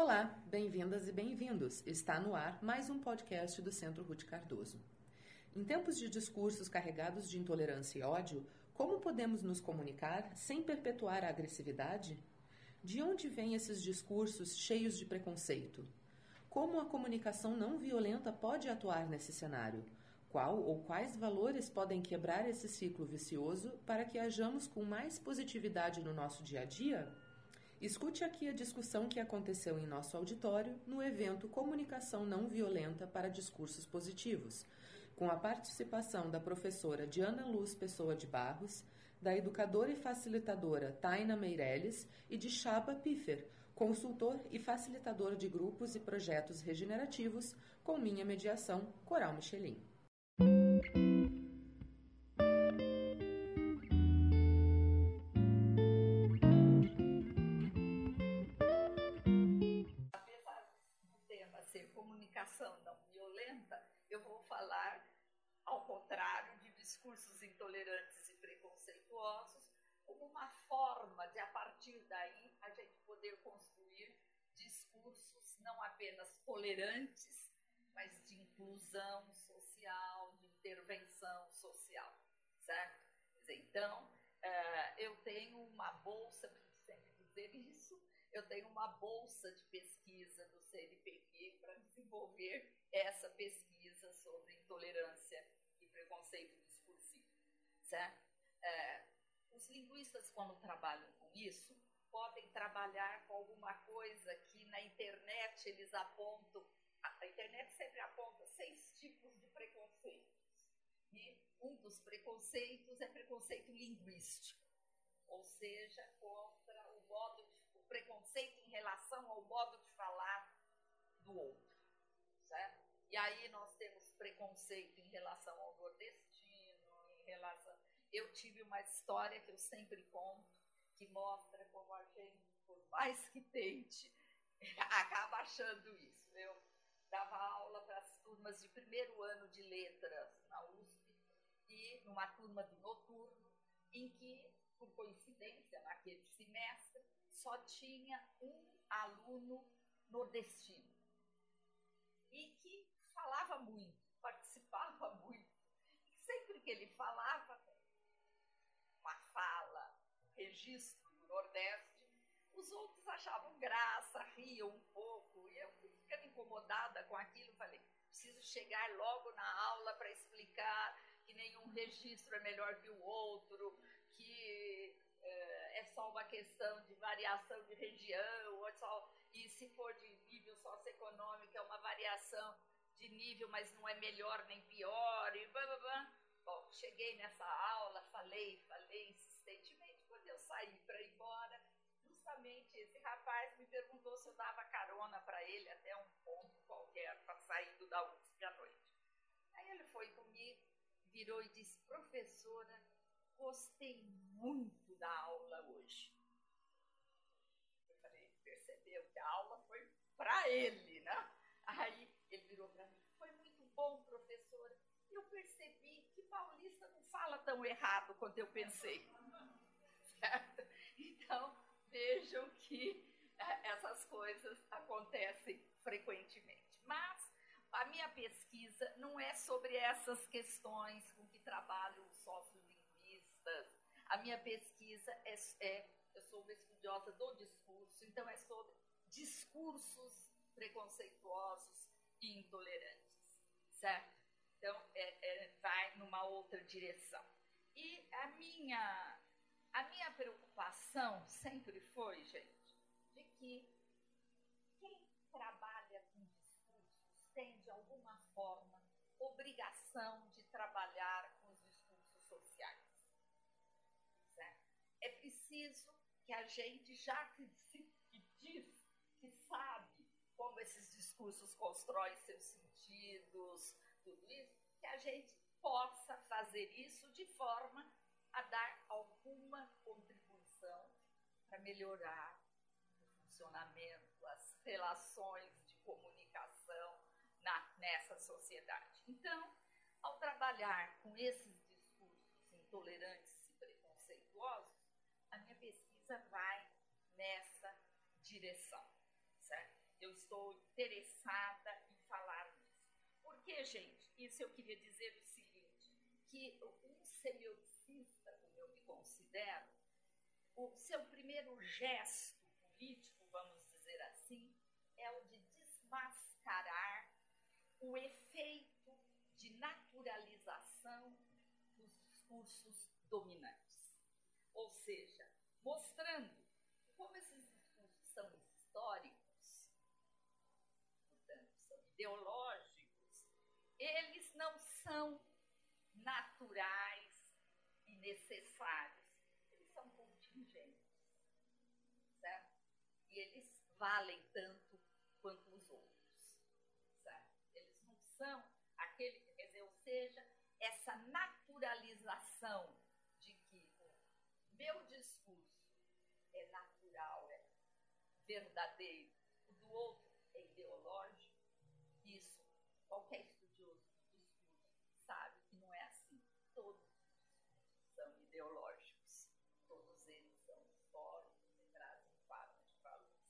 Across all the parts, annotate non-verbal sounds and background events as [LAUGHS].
Olá, bem-vindas e bem-vindos. Está no ar mais um podcast do Centro Ruth Cardoso. Em tempos de discursos carregados de intolerância e ódio, como podemos nos comunicar sem perpetuar a agressividade? De onde vêm esses discursos cheios de preconceito? Como a comunicação não violenta pode atuar nesse cenário? Qual ou quais valores podem quebrar esse ciclo vicioso para que hajamos com mais positividade no nosso dia a dia? Escute aqui a discussão que aconteceu em nosso auditório no evento Comunicação Não Violenta para Discursos Positivos, com a participação da professora Diana Luz Pessoa de Barros, da educadora e facilitadora Taina Meirelles e de Chaba Piffer, consultor e facilitador de grupos e projetos regenerativos, com minha mediação, Coral Michelin. Discursos intolerantes e preconceituosos, como uma forma de, a partir daí, a gente poder construir discursos não apenas tolerantes, mas de inclusão social, de intervenção social, certo? Então, eh, eu tenho uma bolsa, sempre dizer isso, eu tenho uma bolsa de pesquisa do CNPq para desenvolver essa pesquisa sobre intolerância e preconceito. Certo? É, os linguistas, quando trabalham com isso, podem trabalhar com alguma coisa que na internet eles apontam. A internet sempre aponta seis tipos de preconceitos. E um dos preconceitos é preconceito linguístico, ou seja, contra o modo de preconceito em relação ao modo de falar do outro, certo? E aí nós temos preconceito em relação ao nordestino, em relação... Eu tive uma história que eu sempre conto, que mostra como a gente, por mais que tente, [LAUGHS] acaba achando isso. Eu dava aula para as turmas de primeiro ano de letras na USP e numa turma do noturno, em que, por coincidência, naquele semestre, só tinha um aluno nordestino e que falava muito, participava muito. E sempre que ele falava, uma fala, do Nordeste, os outros achavam graça, riam um pouco, e eu ficando incomodada com aquilo, falei, preciso chegar logo na aula para explicar que nenhum registro é melhor que o outro, que é, é só uma questão de variação de região, ou só, e se for de nível socioeconômico, é uma variação de nível, mas não é melhor nem pior, e blá, blá, blá. Bom, cheguei nessa aula, falei, falei saí para ir embora, justamente esse rapaz me perguntou se eu dava carona para ele até um ponto qualquer, para saindo da USP à noite. Aí ele foi comigo, virou e disse, professora, gostei muito da aula hoje. Eu falei, percebeu que a aula foi para ele, né? Aí ele virou para mim, foi muito bom, professora. Eu percebi que paulista não fala tão errado quanto eu pensei. Certo? Então, vejam que é, essas coisas acontecem frequentemente. Mas a minha pesquisa não é sobre essas questões com que trabalham os sociolinguistas a minha pesquisa é, é, eu sou uma estudiosa do discurso, então é sobre discursos preconceituosos e intolerantes, certo? Então, é, é, vai numa outra direção. E a minha, a minha preocupação sempre foi, gente, de que quem trabalha com discursos tem, de alguma forma, obrigação de trabalhar com os discursos sociais. É preciso que a gente, já que, se, que diz que sabe como esses discursos constroem seus sentidos, tudo isso, que a gente possa fazer isso de forma a dar alguma contribuição para melhorar o funcionamento, as relações de comunicação na, nessa sociedade. Então, ao trabalhar com esses discursos intolerantes e preconceituosos, a minha pesquisa vai nessa direção, certo? estou interessada em falar nisso. Porque, gente, isso eu queria dizer o seguinte, que um como eu me considero, o seu primeiro gesto político, vamos dizer assim, é o de desmascarar o efeito de naturalização dos discursos dominantes. Ou seja, mostrando como esses discursos são históricos, portanto, são ideológicos, eles não são naturais necessários, eles são contingentes, certo? E eles valem tanto quanto os outros, certo? Eles não são aquele, quer dizer, ou seja, essa naturalização de que o meu discurso é natural, é verdadeiro, o do outro é ideológico, isso qualquer estudioso do discurso sabe que não é assim. Todos são ideológicos, todos eles são históricos e trazem quadros de valores.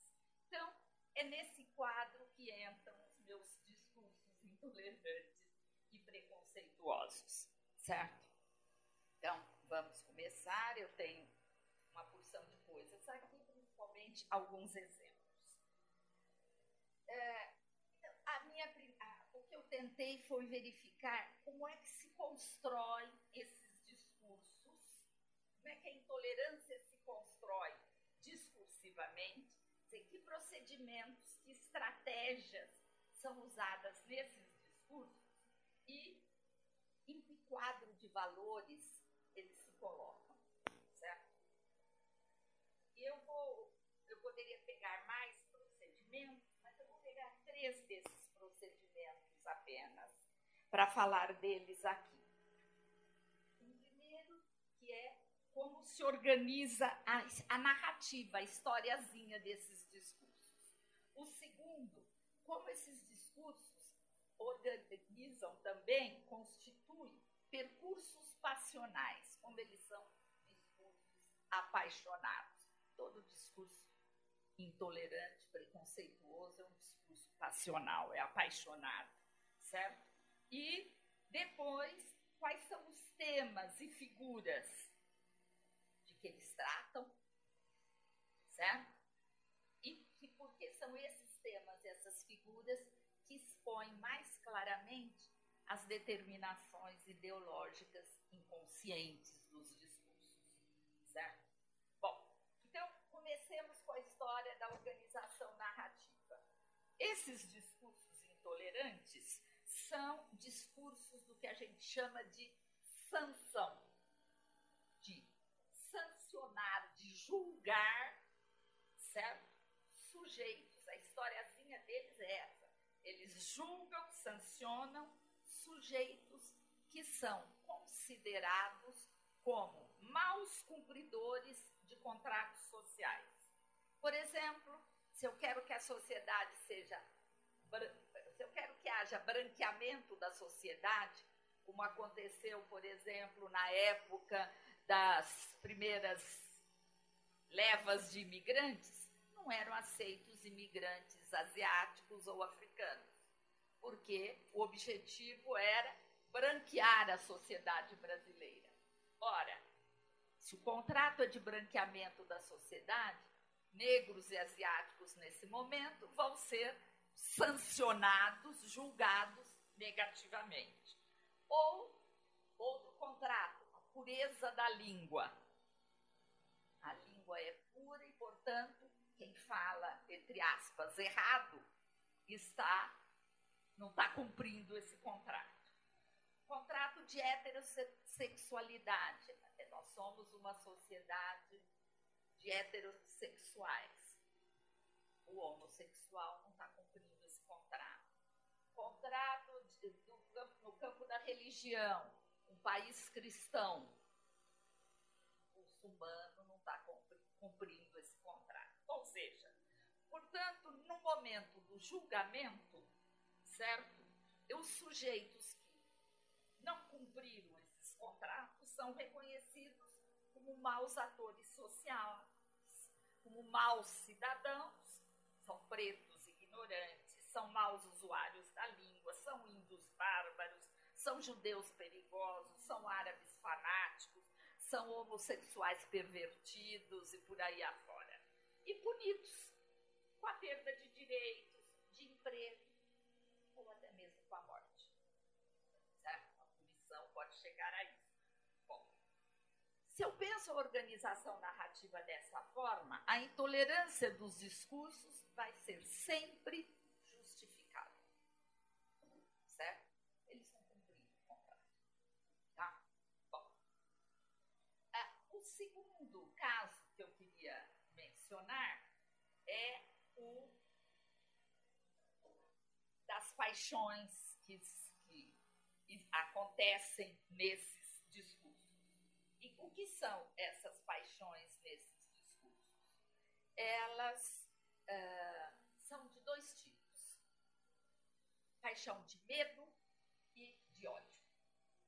Então, é nesse quadro que entram os meus discursos intolerantes e preconceituosos, certo? Então, vamos começar. Eu tenho uma porção de coisas aqui, principalmente alguns exemplos. É, então, a minha, a, o que eu tentei foi verificar como é que se constrói esses discursos, como é que a intolerância se constrói discursivamente, dizer, que procedimentos, que estratégias são usadas nesses discursos e quadro de valores eles se colocam, certo? E eu vou, eu poderia pegar mais procedimentos, mas eu vou pegar três desses procedimentos apenas para falar deles aqui. Um primeiro que é como se organiza a, a narrativa, a historiazinha desses discursos. O segundo, como esses discursos organizam também, constituem percursos passionais, como eles são discursos apaixonados. Todo discurso intolerante, preconceituoso é um discurso passional, é apaixonado, certo? E depois, quais são os temas e figuras de que eles tratam, certo? E, e por que são esses temas, essas figuras que expõem mais claramente as determinações ideológicas inconscientes dos discursos, certo? Bom, então comecemos com a história da organização narrativa. Esses discursos intolerantes são discursos do que a gente chama de sanção, de sancionar, de julgar, certo? Sujeitos. A historiazinha deles é essa eles julgam, sancionam sujeitos que são considerados como maus cumpridores de contratos sociais. Por exemplo, se eu quero que a sociedade seja. Se eu quero que haja branqueamento da sociedade, como aconteceu, por exemplo, na época das primeiras levas de imigrantes, não eram aceitos imigrantes asiáticos ou africanos, porque o objetivo era branquear a sociedade brasileira. Ora, se o contrato é de branqueamento da sociedade, negros e asiáticos nesse momento vão ser sancionados, julgados negativamente. Ou outro contrato, a pureza da língua. A língua é pura e, portanto, quem fala, entre aspas, errado, está não está cumprindo esse contrato. Contrato de heterossexualidade. Nós somos uma sociedade de heterossexuais. O homossexual não está cumprindo esse contrato. Contrato de, do, no campo da religião. Um país cristão. O muçulmano não está cumprindo esse contrato. Ou seja, portanto, no momento do julgamento, certo? Os sujeitos que não cumpriram esses contratos são reconhecidos como maus atores sociais, como maus cidadãos, são pretos ignorantes maus usuários da língua, são índios bárbaros, são judeus perigosos, são árabes fanáticos, são homossexuais pervertidos e por aí afora. E punidos com a perda de direitos, de emprego ou até mesmo com a morte. Certo? A punição pode chegar a isso. Bom, se eu penso a organização narrativa dessa forma, a intolerância dos discursos vai ser sempre justificada. Certo? Eles vão cumprir o contrato. Tá? Bom. Ah, o segundo caso que eu queria mencionar é o das paixões que, acontecem nesses discursos. E o que são essas paixões nesses discursos? Elas uh, são de dois tipos: paixão de medo e de ódio.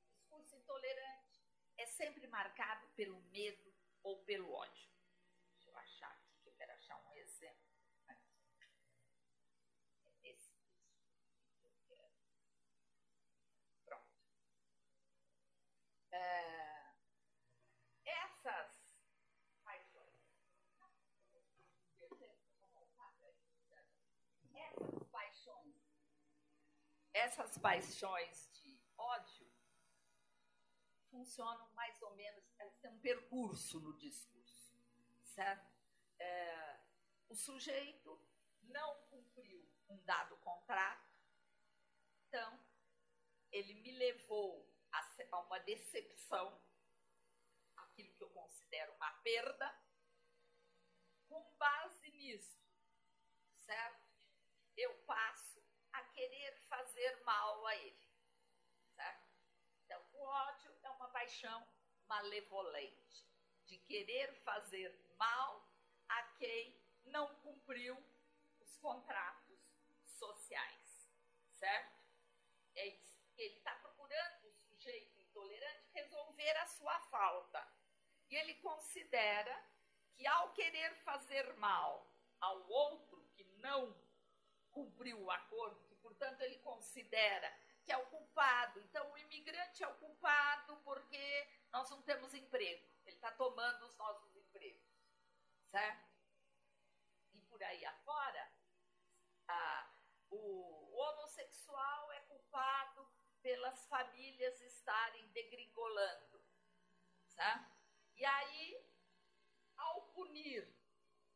O discurso intolerante é sempre marcado pelo medo ou pelo ódio. Essas. Paixões. De ódio funcionam mais ou menos, elas têm um percurso no discurso, certo? É, o sujeito não cumpriu um dado contrato, então ele me levou a, uma decepção, aquilo que eu considero uma perda, com base nisso, certo? Eu passo a querer fazer mal a ele. Certo? Então, o ódio é uma paixão malevolente, de querer fazer mal a quem não cumpriu os contratos sociais. Certo? É isso. Ele está procurando o sujeito intolerante resolver a sua falta. E ele considera que ao querer fazer mal ao outro que não cumpriu o acordo, que, portanto, ele considera que é o culpado. Então, o imigrante é o culpado porque nós não temos emprego. Ele está tomando os nossos empregos. Certo? E por aí afora, a, o, homossexual é culpado pelas famílias estarem degringolando. Certo? E aí, ao punir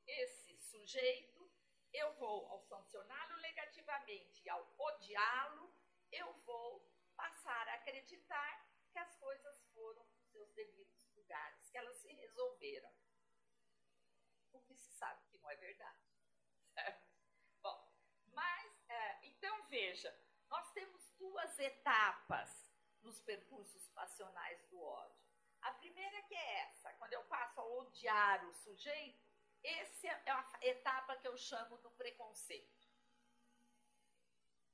esse sujeito, eu vou, ao sancioná-lo negativamente e ao odiá-lo, eu vou passar a acreditar que as coisas foram nos seus devidos lugares, que elas se resolveram. O que se sabe que não é verdade. Certo? Bom, mas, é, então veja, duas etapas nos percursos passionais do ódio. A primeira que é essa, quando eu passo a odiar o sujeito, essa é a etapa que eu chamo do preconceito.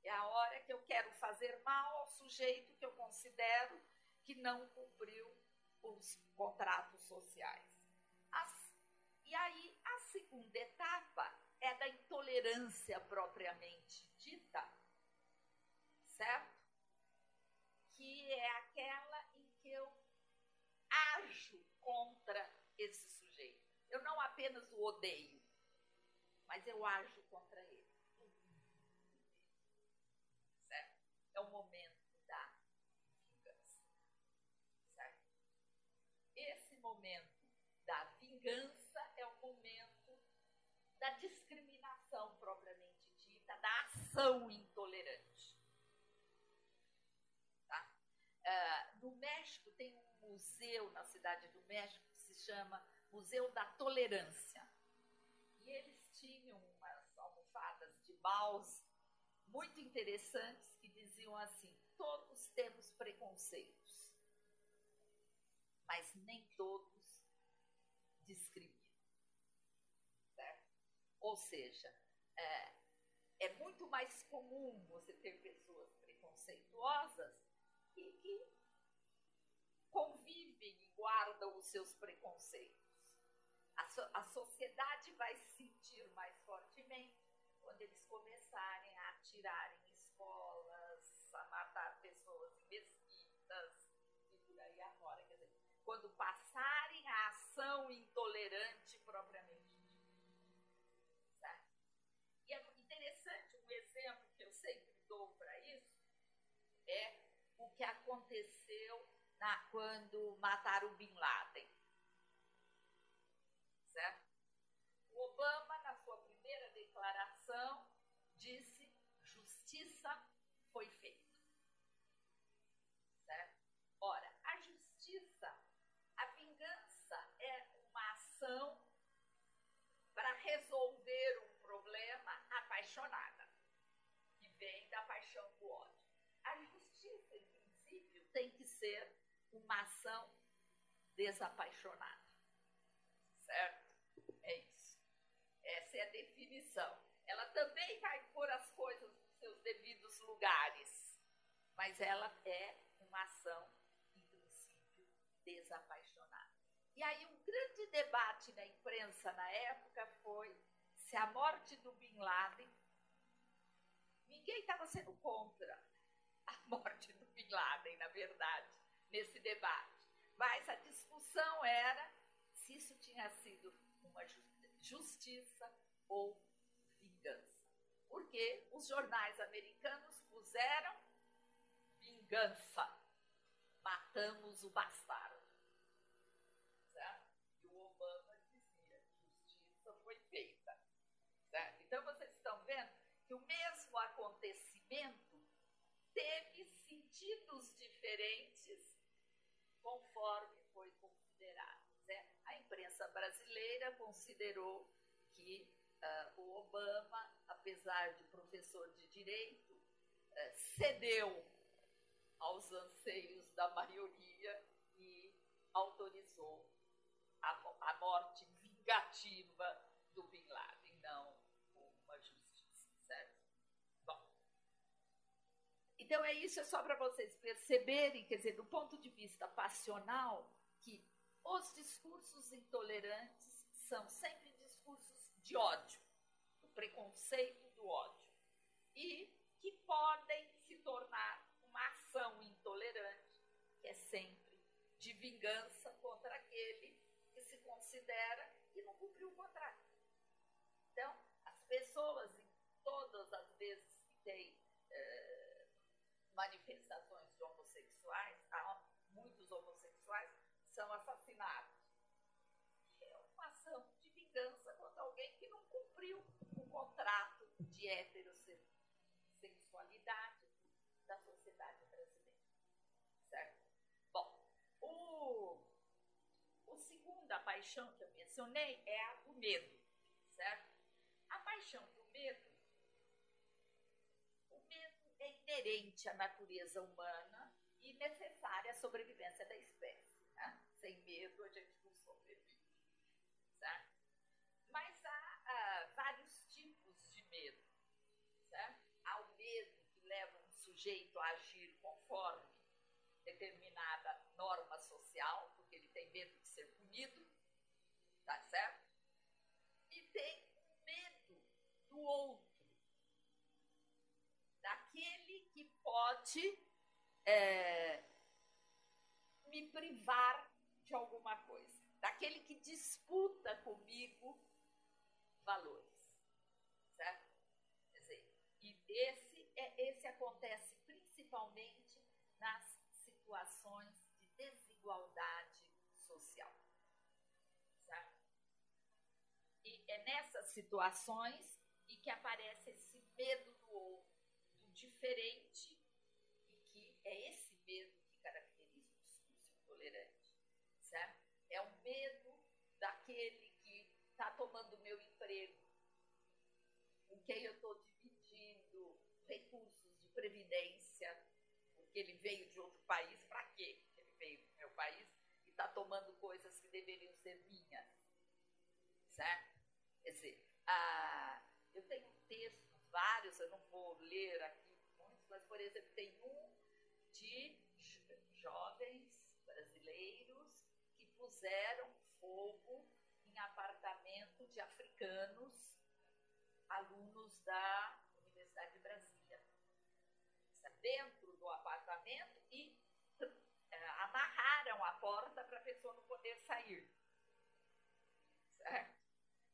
É a hora que eu quero fazer mal ao sujeito que eu considero que não cumpriu os contratos sociais. As, e aí, a segunda etapa é da intolerância propriamente dita, certo? É aquela em que eu ajo contra esse eu não apenas o odeio, mas eu ajo contra ele. Certo? É o momento da vingança. Certo? Esse momento da vingança é o momento da discriminação propriamente dita, da ação intolerante. Tá? Uh, no México tem um museu na cidade do México que se chama Museu da Tolerância. E eles tinham umas almofadas de baus muito interessantes que diziam assim: todos temos preconceitos, mas nem todos discriminam. Certo? Ou seja, é, é muito mais comum você ter pessoas preconceituosas e que convivem e guardam os seus preconceitos. A, so, a sociedade vai se sentir mais fortemente quando eles começarem a atirar em escolas, a matar pessoas em mesquitas e por aí afora. Quer dizer, quando passarem a ação intolerante propriamente. dita. E é interessante um exemplo que eu sempre dou para isso é o que aconteceu na, quando mataram o Bin Laden. Certo? O Obama, na sua primeira declaração, disse: justiça foi feita. Certo? Ora, a justiça, a vingança é uma ação para resolver um problema apaixonada, que vem da paixão do ódio. A justiça, em princípio, tem que ser uma ação desapaixonada. Certo? É isso. Essa é a definição. Ela também vai pôr as coisas nos seus devidos lugares, mas ela é uma ação, em princípio, desapaixonada. E aí, um grande debate na imprensa na época foi se a morte do Bin Laden. Ninguém estava sendo contra a [LAUGHS] morte do Bin Laden, na verdade, nesse debate. Mas a discussão era se isso tinha sido uma justiça ou vingança. Porque os jornais americanos puseram vingança. Matamos o bastardo. Certo? E o Obama dizia: justiça foi feita. Certo? Então vocês estão vendo que o mesmo acontecimento teve sentidos diferentes conforme foi considerado. Né? A imprensa brasileira considerou que uh, o Obama, apesar de professor de direito, uh, cedeu aos anseios da maioria e autorizou a, a morte vingativa do Bin Laden, não uma justiça, certo? Bom, então é isso, é só para vocês perceberem, quer dizer, do ponto de vista passional, que os discursos intolerantes são sempre discursos de ódio, do preconceito do ódio, e que podem se tornar uma ação intolerante, que é sempre de vingança contra aquele que se considera que não cumpriu o contrato. Então, as pessoas, todas as vezes que eh, manifestações de homossexuais, muitos homossexuais são assassinados. É uma ação de vingança contra alguém que não cumpriu o contrato de heterossexualidade da sociedade brasileira. Certo? Bom, o, o segunda paixão que eu mencionei é a do medo, certo? A paixão do medo, o medo é inerente à natureza humana e necessária à sobrevivência da espécie. Né? Sem medo a gente não sobrevive? Mas há, há vários tipos de medo? Há o medo que leva um sujeito a agir conforme determinada norma social, porque ele tem medo de ser punido, tá certo? E tem medo do outro, daquele que pode é, me privar de alguma coisa, daquele que disputa comigo valores, certo? Quer dizer, e esse, é, esse acontece principalmente nas situações de desigualdade social, certo? E é nessas situações em que aparece esse medo do outro, do diferente, e é esse medo que caracteriza o discurso intolerante, certo? É o medo daquele que está tomando meu emprego, com quem eu estou dividindo recursos de previdência, porque ele veio de outro país, para quê? Ele veio do meu país e está tomando coisas que deveriam ser minhas, certo? Quer dizer, ah, eu tenho textos, vários, eu não vou ler aqui muitos, mas, por exemplo, tem um de jovens brasileiros que puseram fogo em apartamento de africanos, alunos da Universidade de Brasília. Dentro do apartamento e uh, [LAUGHS] amarraram a porta para a pessoa não poder sair. Certo?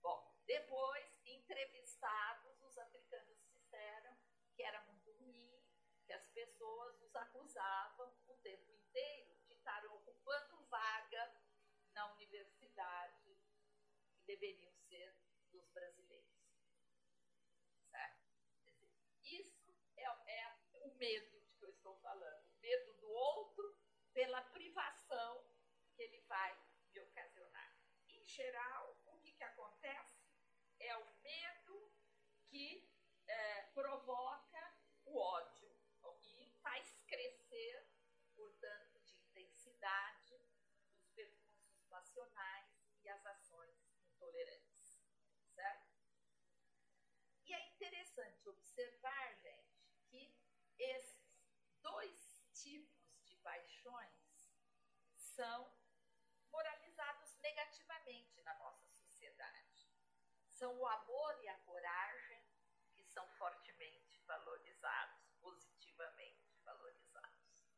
Bom, depois, entrevistados, acusavam o tempo inteiro de estar ocupando vaga na universidade que deveriam ser dos brasileiros. Certo? Isso é, é o medo de que eu estou falando. O medo do outro pela privação que ele vai me ocasionar. Em geral, o que, que acontece é o medo que é, provoca o ódio e faz crescer, portanto, de intensidade os percursos passionais e as ações intolerantes. Certo? E é interessante observar, gente, que esses dois tipos de paixões são moralizados negativamente na nossa sociedade. São o amor e a coragem que são fortemente valorizados, positivamente valorizados.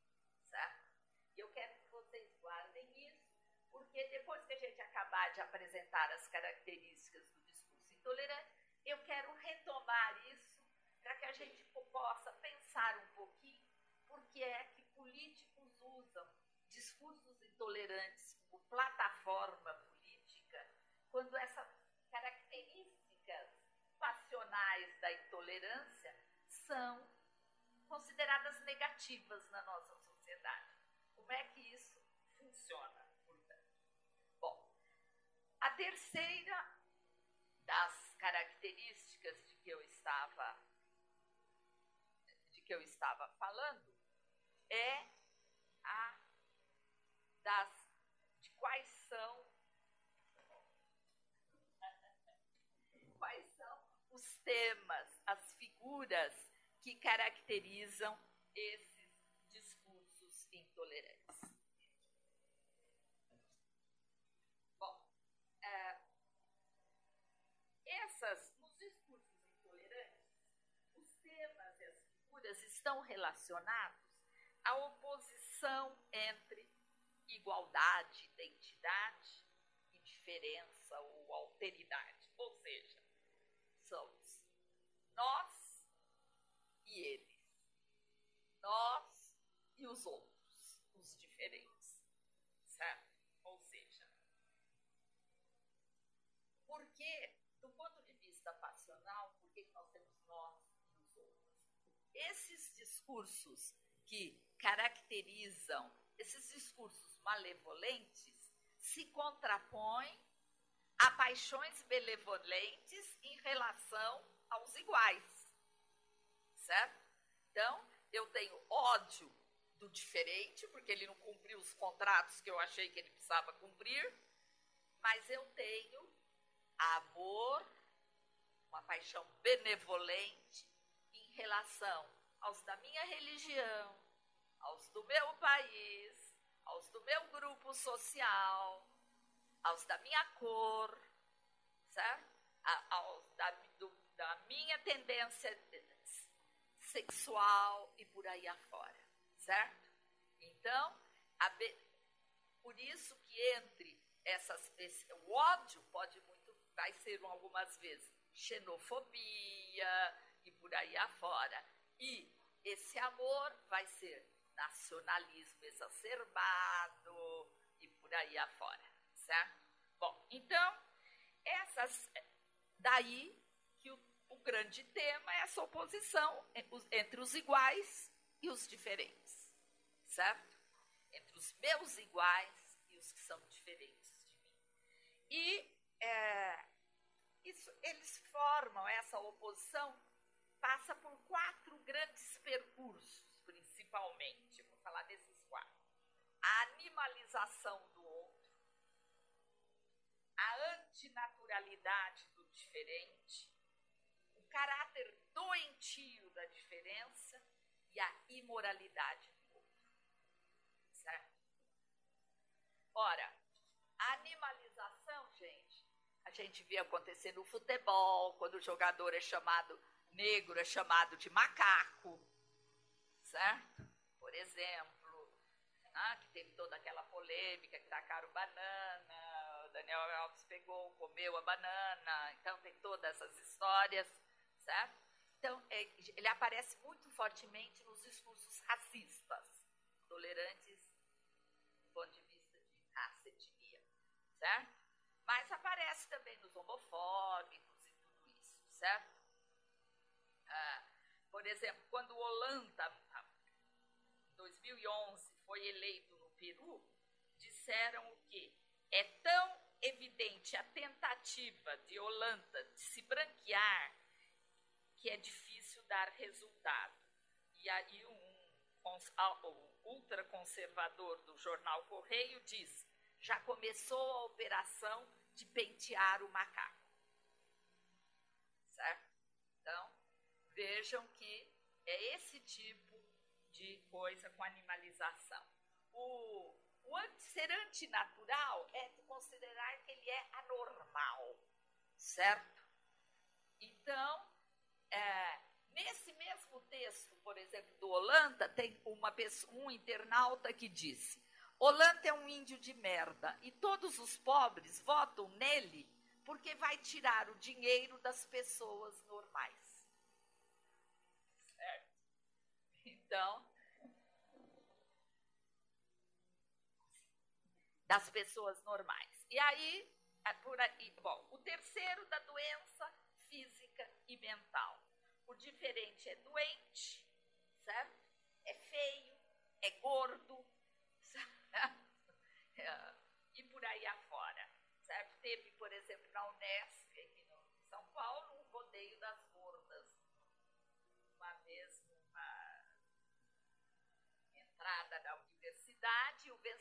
Certo? E eu quero que vocês guardem isso, porque depois que a gente acabar de apresentar as características do discurso intolerante, eu quero retomar isso para que a gente possa pensar um pouquinho por que é que políticos usam discursos intolerantes como plataforma política, quando essas características passionais da intolerância são consideradas negativas na nossa sociedade. Como é que isso funciona, portanto? Bom, a terceira das características de que eu estava de que eu estava falando é a das de quais são quais são os temas, as figuras que caracterizam esses discursos intolerantes. Bom, é, essas nos discursos intolerantes, os temas e as figuras estão relacionados à oposição entre igualdade, identidade e diferença ou alteridade. Ou seja, somos nós e eles, nós e os outros, os diferentes, certo? Ou seja, porque, do ponto de vista passional, por que nós temos nós e os outros? Esses discursos que caracterizam, esses discursos malevolentes, se contrapõem a paixões benevolentes em relação aos iguais. Certo? Então, eu tenho ódio do diferente, porque ele não cumpriu os contratos que eu achei que ele precisava cumprir, mas eu tenho amor, uma paixão benevolente em relação aos da minha religião, aos do meu país, aos do meu grupo social, aos da minha cor, certo? A, aos da, do, da minha tendência sexual e por aí afora, certo? Então, be, por isso que entre essas, esse, o ódio pode muito, vai ser algumas vezes xenofobia e por aí afora. E esse amor vai ser nacionalismo exacerbado e por aí afora, certo? Bom, então, essas daí que o, o grande tema é essa oposição entre os iguais e os diferentes, certo? Entre os meus iguais e os que são diferentes de mim. E é, isso, eles formam essa oposição, passa por quatro grandes percursos, principalmente. Vou falar desses quatro. A animalização do outro, a antinaturalidade do diferente, o caráter doentio da diferença e a imoralidade do outro. Certo? Ora, a animalização, gente, a gente vê acontecer no futebol, quando o jogador é chamado negro, é chamado de macaco, certo? Por exemplo, ah, que teve toda aquela polêmica, que tacaram banana, o Daniel Alves pegou, comeu a banana, então tem todas essas histórias, certo? Então, é, ele aparece muito fortemente nos discursos racistas, tolerantes do ponto de vista de raça, etnia, certo? Mas aparece também nos homofóbicos e tudo isso, certo? Ah, por exemplo, quando Holanda, em 2011, foi eleito no Peru, disseram o quê? É tão evidente a tentativa de Holanda de se branquear que é difícil dar resultado. E aí um, um ultraconservador do jornal Correio diz: já começou a operação de pentear o macaco. Certo? Vejam que é esse tipo de coisa com animalização. O, o ser antinatural é considerar que ele é anormal, certo? Então, é, nesse mesmo texto, por exemplo, do Holanda, tem uma pessoa, um internauta que disse: Holanda é um índio de merda e todos os pobres votam nele porque vai tirar o dinheiro das pessoas normais. Certo? Então, das pessoas normais. E aí, é por aí, bom, o terceiro da doença física e mental. O diferente é doente, certo? É feio, é gordo,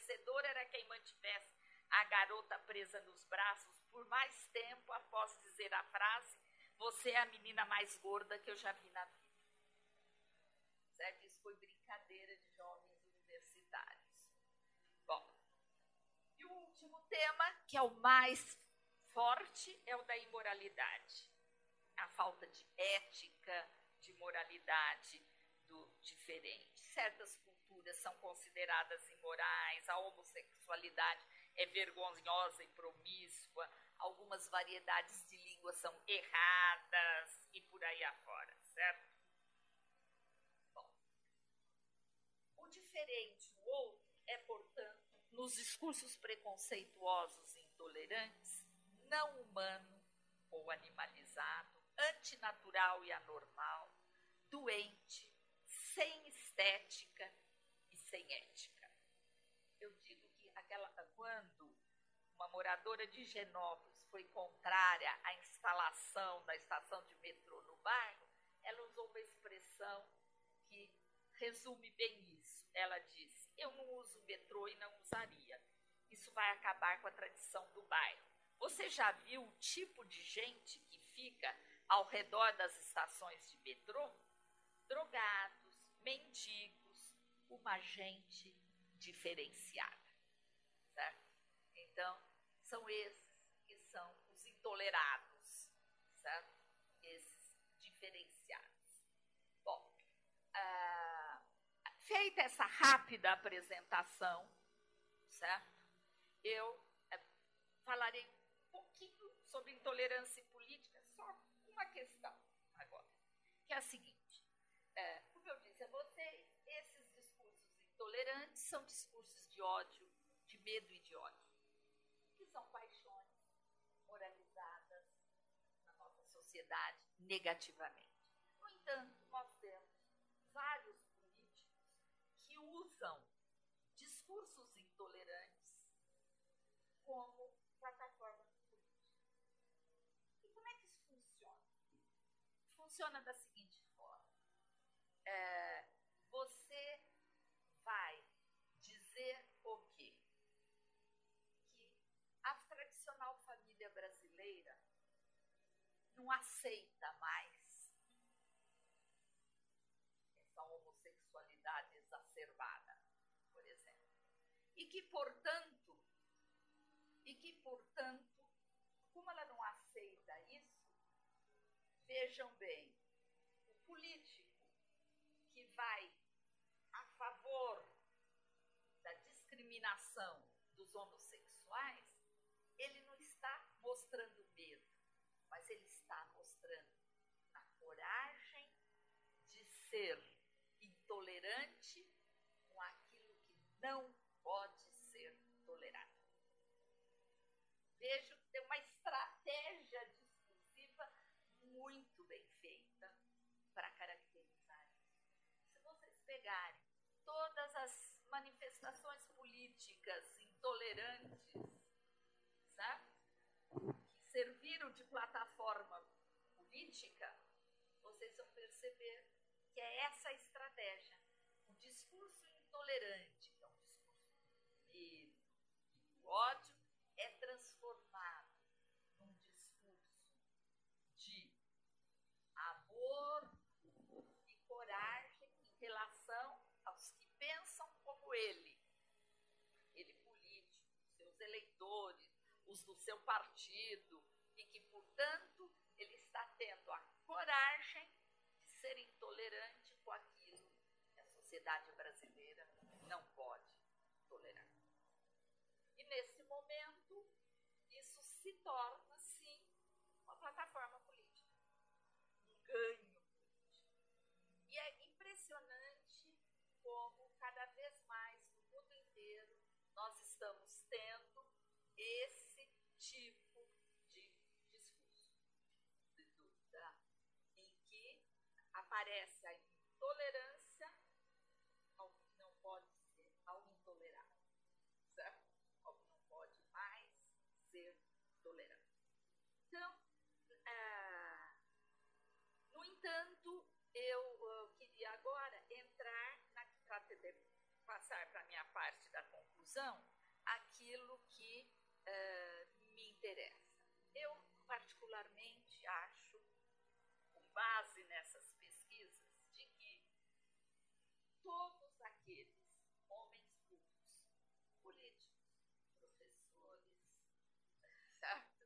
vencedor era quem mantivesse a garota presa nos braços por mais tempo após dizer a frase: Você é a menina mais gorda que eu já vi na vida. Certo? Isso foi brincadeira de jovens universitários. E o último tema, que é o mais forte, é o da imoralidade. A falta de ética, de moralidade do diferente. Certas culturas são consideradas imorais, a homossexualidade é vergonhosa e promíscua, algumas variedades de língua são erradas e por aí afora, certo? Bom, o diferente, o outro, é, portanto, nos discursos preconceituosos e intolerantes, não humano ou animalizado, antinatural e anormal, doente, sem estética sem ética. Eu digo que aquela quando uma moradora de Genópolis foi contrária à instalação da estação de metrô no bairro, ela usou uma expressão que resume bem isso. Ela disse: eu não uso metrô e não usaria. Isso vai acabar com a tradição do bairro. Você já viu o tipo de gente que fica ao redor das estações de metrô? Drogados, mendigos, uma gente diferenciada. Certo? Então, são esses que são os intolerados, certo? Esses diferenciados. Bom, uh, Feita essa rápida apresentação, certo? Eu é, falarei um pouquinho sobre intolerância política, só uma questão agora, que é a seguinte: é, como eu disse a vocês, esses discursos intolerantes são discursos de ódio, de medo e de ódio, que são paixões moralizadas na nossa sociedade negativamente. No entanto, nós temos vários usam discursos intolerantes como plataforma política. E como é que isso funciona? Funciona da seguinte forma: é, você vai dizer o quê? Que a tradicional família brasileira aceita mais exacerbada, por exemplo. E que, portanto, e que, portanto, como ela não aceita isso, vejam bem, o político que vai a favor da relação dos homossexuais, ele não está mostrando medo, mas ele está mostrando a coragem de ser intolerante com aquilo que não pode ser tolerado. Vejo que tem uma estratégia discursiva muito bem feita para caracterizar isso. Se vocês pegarem todas as manifestações políticas intolerantes, sabe? que serviram de plataforma política, que é essa a estratégia. O discurso intolerante, que é um discurso de medo e ódio, é transformado num discurso de amor e coragem em relação aos que pensam como ele. Ele político, seus eleitores, os do seu partido, e que, portanto, ele está tendo a coragem de ser intolerante com aquilo que a sociedade brasileira não pode tolerar. E nesse momento, isso se torna, sim, uma plataforma política, um ganho político. E é impressionante como, cada vez mais, no mundo inteiro, nós estamos tendo esse tipo de discurso, de dúvida, em que aparece a intolerância ao que não pode ser, ao intolerável, certo? Ao que não pode mais ser tolerado. Então, ah, no entanto, eu, eu queria agora entrar para passar para a minha parte da conclusão aquilo que uh, me interessa. Eu, particularmente, acho, com base nessas pesquisas, de que todos aqueles homens públicos, políticos, professores, [LAUGHS] certo?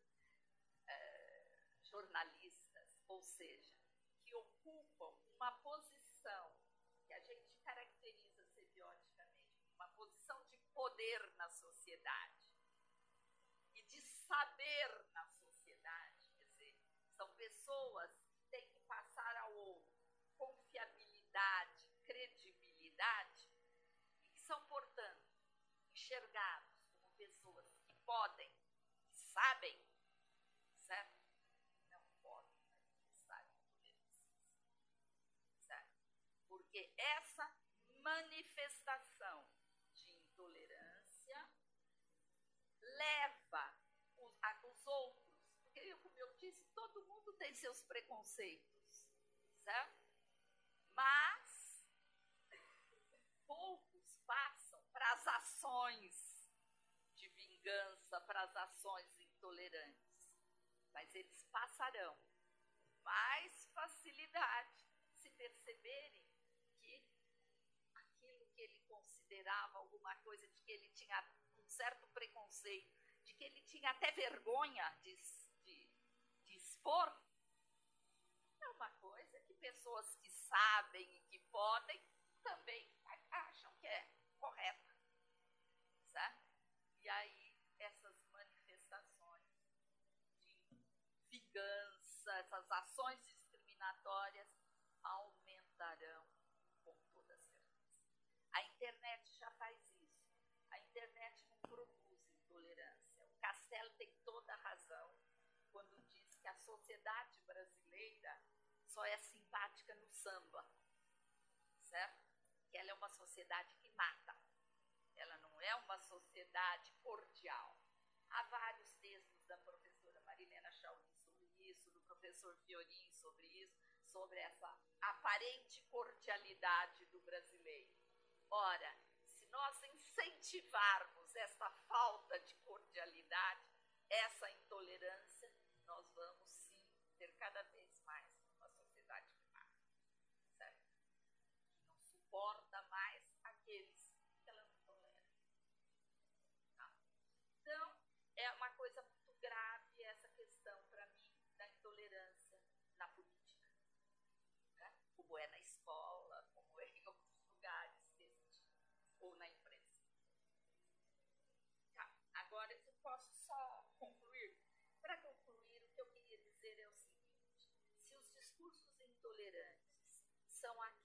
Uh, jornalistas, ou seja, que ocupam uma posição que a gente caracteriza semioticamente, uma posição poder na sociedade e de saber na sociedade. Quer dizer, são pessoas que têm que passar ao outro confiabilidade, credibilidade, e que são, portanto, enxergados como pessoas que podem, que sabem, certo? Não podem certo? Porque essa manifestação de intolerância leva os, a, os outros, porque, como eu disse, todo mundo tem seus preconceitos, certo? Mas poucos passam para as ações de vingança, para as ações intolerantes, mas eles passarão mais facilidade se perceberem que aquilo que ele considerava alguma coisa de que ele tinha certo preconceito, de que ele tinha até vergonha de, de, de expor, é uma coisa que pessoas que sabem e que podem também acham que é correta. Certo? E aí, essas manifestações de vingança, essas ações discriminatórias aumentarão com toda certeza. A internet já faz isso. A internet não produz intolerância. O Castelo tem toda a razão quando diz que a sociedade brasileira só é simpática no samba, certo? Que ela é uma sociedade que mata. Ela não é uma sociedade cordial. Há vários textos da professora Marilena Chauri sobre isso, do professor Fiorin sobre isso, sobre essa aparente cordialidade do brasileiro. Ora, se nós incentivarmos essa falta de cordialidade, essa intolerância, suporta mais aqueles que ela não tolera. Tá? Então, é uma coisa muito grave essa questão para mim da intolerância na política. Né? Como é na escola, como é [LAUGHS] em alguns lugares desse tipo, ou na imprensa. Tá, agora eu posso só concluir. Para concluir, o que eu queria dizer é o seguinte: se os discursos intolerantes são aqueles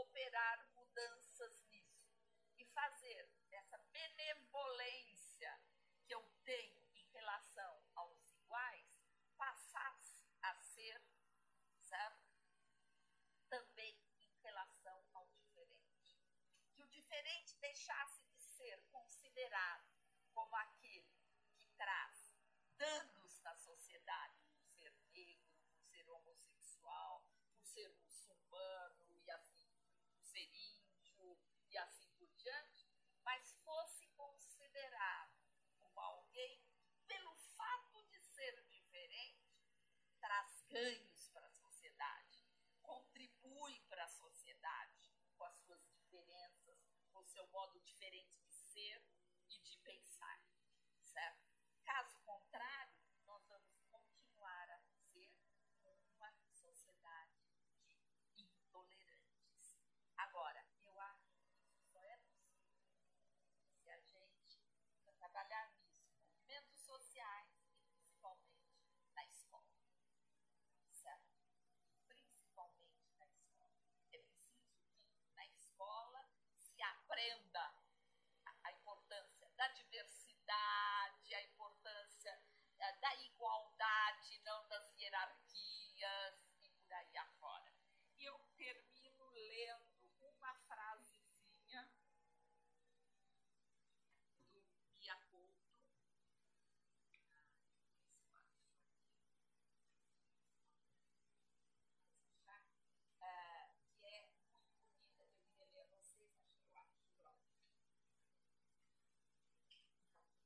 operar mudanças nisso e fazer essa benevolência que eu tenho em relação aos iguais passasse a ser, certo? Também em relação ao diferente. Que o diferente deixasse de ser considerado como aquele que traz danos na sociedade, por ser negro, por ser homossexual, por ser muçulmano e assim, por ser índio e assim por diante, mas fosse considerado como alguém que, pelo fato de ser diferente, traz ganhos para a sociedade, contribui para a sociedade com as suas diferenças, com o seu modo diferente de ser e de pensar, certo? Caso contrário, nós vamos continuar a ser uma sociedade de intolerantes. Agora, eu acho que isso só é possível se a gente trabalhar nisso, movimentos sociais e principalmente na escola. Certo? Principalmente na escola. É preciso que na escola se aprenda a, a importância da diversidade, a importância eh, da igualdade, não das hierarquias e por aí afora. E eu termino lendo uma frasezinha do Miyakoto. Ah, que é muito bonita, que eu queria ler a vocês, mas que eu acho próprio.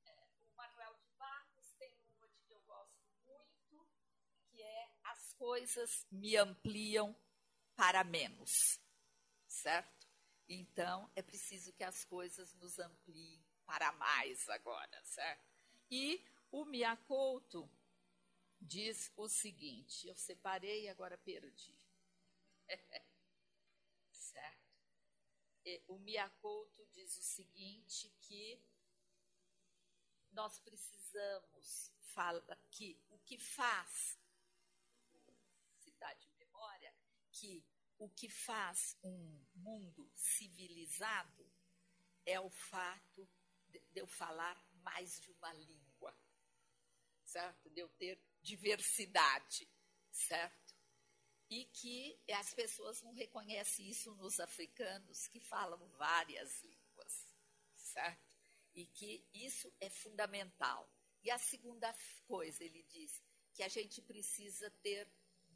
É, o Manuel de Barros tem uma de que eu gosto muito, que é As coisas me ampliam para menos, certo? Então, é preciso que as coisas nos ampliem para mais agora, certo? E o Miyakoto diz o seguinte, eu separei e agora perdi. [LAUGHS] certo? E o Miyakoto diz o seguinte, que nós precisamos falar que o que faz, que o que faz um mundo civilizado é o fato de, eu falar mais de uma língua, certo? De eu ter diversidade, certo? E que as pessoas não reconhecem isso nos africanos que falam várias línguas, certo? E que isso é fundamental. E a segunda coisa, ele diz, que a gente precisa ter